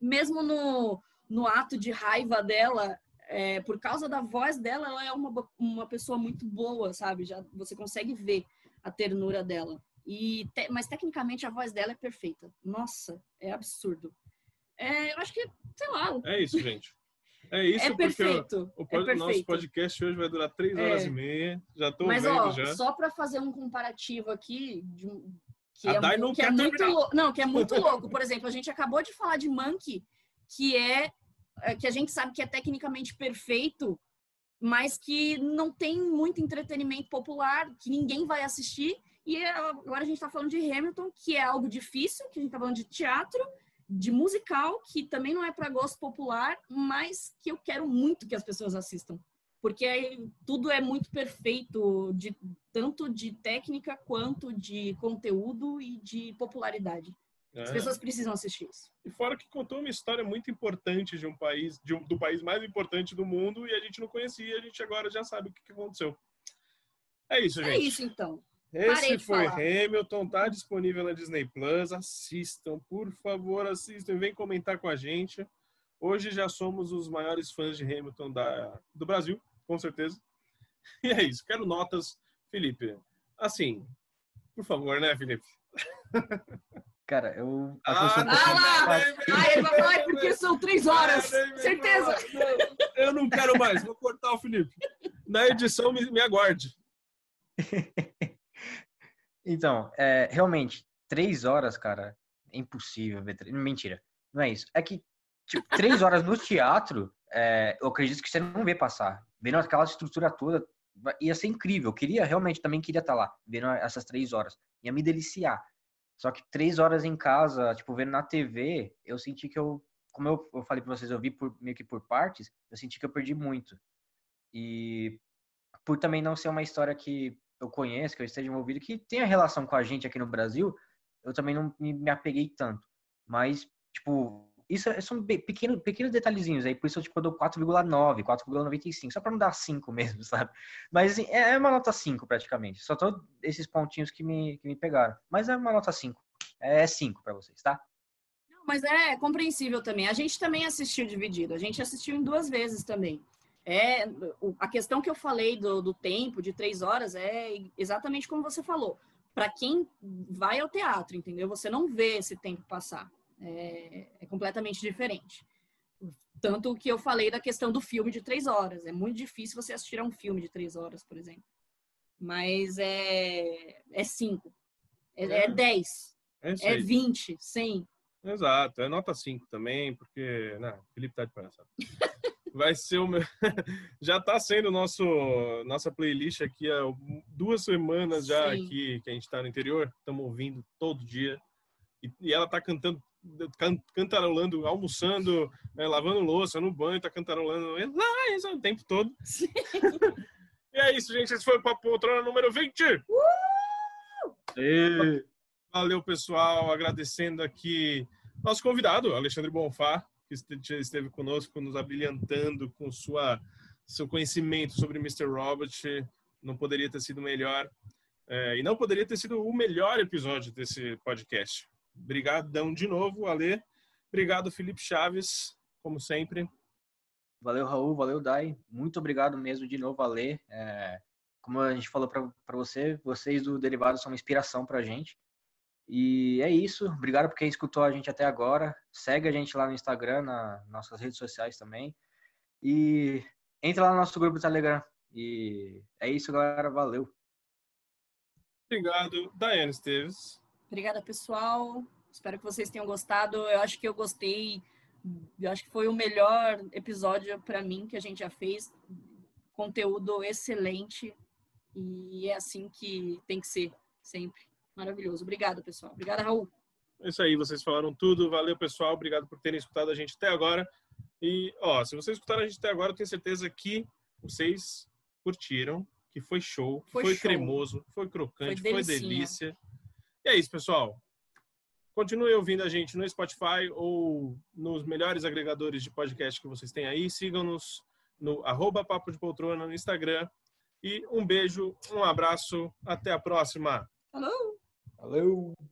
Mesmo no, no ato de raiva dela, é, por causa da voz dela, ela é uma, uma pessoa muito boa, sabe? Já você consegue ver a ternura dela. E te, mas tecnicamente a voz dela é perfeita. Nossa, é absurdo. É, eu acho que, sei lá. É isso, gente. É isso, é perfeito. O, o, é nosso podcast hoje vai durar três horas é. e meia. Já tô Mas, vendo ó, já. Só para fazer um comparativo aqui, de, que, é, que é muito louco. Não, que é muito [LAUGHS] louco. Por exemplo, a gente acabou de falar de Monkey, que é, é que a gente sabe que é tecnicamente perfeito, mas que não tem muito entretenimento popular, que ninguém vai assistir. E agora a gente está falando de Hamilton, que é algo difícil, que a gente está falando de teatro, de musical, que também não é para gosto popular, mas que eu quero muito que as pessoas assistam. porque aí tudo é muito perfeito, de, tanto de técnica quanto de conteúdo e de popularidade. As É. pessoas precisam assistir isso. E fora que contou uma história muito importante de um país, de um- do país mais importante do mundo, e a gente não conhecia, a gente agora já sabe o que, que aconteceu. É isso, gente. É isso, então. Esse foi falar. Hamilton, tá disponível na Disney Plus. Assistam, por favor, assistam, vem comentar com a gente. Hoje já somos os maiores fãs de Hamilton da, do Brasil, com certeza. [LAUGHS] E é isso, quero notas, Felipe. Assim, por favor, né, Felipe? Cara, eu Ah, pouquinho lá! Ah, ele vai falar "É porque são três horas. Ah, Certeza. Não, eu não quero mais, vou cortar o Felipe. Na edição, me, me aguarde. [LAUGHS] Então, é, realmente, três horas, cara, é impossível ver. três- Mentira, não é isso. É que, tipo, três horas no teatro, é, eu acredito que você não vê passar. Vendo aquela estrutura toda, ia ser incrível. Eu queria, realmente, também queria estar lá, vendo essas três horas. Ia me deliciar. Só que três horas em casa, tipo, vendo na TV, eu senti que eu, como eu, eu falei pra vocês, eu vi por, meio que por partes, eu senti que eu perdi muito. E por também não ser uma história que eu conheço, que eu esteja envolvido, que tenha relação com a gente aqui no Brasil, eu também não me, apeguei tanto. Mas, tipo, isso é- são pequeno, pequenos detalhezinhos aí, por isso eu, tipo, eu dou 4,9, 4,95, só pra não dar 5 [LAUGHS] mesmo, sabe? Mas assim, é é uma nota 5 praticamente. Só tô esses pontinhos que me, que me pegaram. Mas é uma nota 5. É 5 pra vocês, tá? Não, Mas é compreensível também. A gente também assistiu dividido. A gente assistiu em duas vezes também. É a questão que eu falei do, do tempo de três horas é exatamente como você falou. Para quem vai ao teatro, entendeu? Você não vê esse tempo passar. É, é completamente diferente. Tanto que eu falei da questão do filme de três horas. É muito difícil você assistir a um filme de três horas, por exemplo. Mas é, é cinco. É, é É. dez. É É vinte, cem. Exato, é nota 5 também, porque. Não, Felipe tá de palhaçada. [LAUGHS] Vai ser o meu. [LAUGHS] Já tá sendo nosso nossa playlist aqui há duas semanas já Sim. aqui que a gente tá no interior. Estamos ouvindo todo dia. E, e ela tá cantando, can- cantarolando, almoçando, né, lavando louça, no banho, tá cantarolando Eliza o tempo todo. [LAUGHS] E é isso, gente. Esse foi o Papo Poltrona número 20. Valeu, pessoal. Agradecendo aqui nosso convidado, Alexandre Bonfá, que este- esteve conosco, nos abrilhantando com sua, seu conhecimento sobre Mr. Robot. Não poderia ter sido melhor. É, e não poderia ter sido o melhor episódio desse podcast. Obrigadão de novo, Ale. Obrigado, Felipe Chaves, como sempre. Valeu, Raul, valeu, Dai. Muito obrigado mesmo de novo, Ale. É, como a gente falou para você, vocês do Derivado são uma inspiração para a gente. E é isso. Obrigado por quem escutou a gente até agora. Segue a gente lá no Instagram, nas nossas redes sociais também. E entra lá no nosso grupo do Telegram. E é isso, galera. Valeu. Obrigado, Daiane Esteves. Obrigada, pessoal. Espero que vocês tenham gostado. Eu acho que eu gostei. Eu acho que foi o melhor episódio para mim que a gente já fez. Conteúdo excelente. E é assim que tem que ser, sempre. Maravilhoso. Obrigada, pessoal. Obrigada, Raul. É isso aí, vocês falaram tudo. Valeu, pessoal. Obrigado por terem escutado a gente até agora. E, ó, se vocês escutaram a gente até agora, eu tenho certeza que vocês curtiram, que foi show, que Foi foi, show. cremoso, foi crocante, Foi foi, delícia. E é isso, pessoal. Continue ouvindo a gente no Spotify ou nos melhores agregadores de podcast que vocês têm aí. Sigam-nos no arroba Papo de Poltrona no Instagram. E um beijo, um abraço, até a próxima. Falou! Valeu.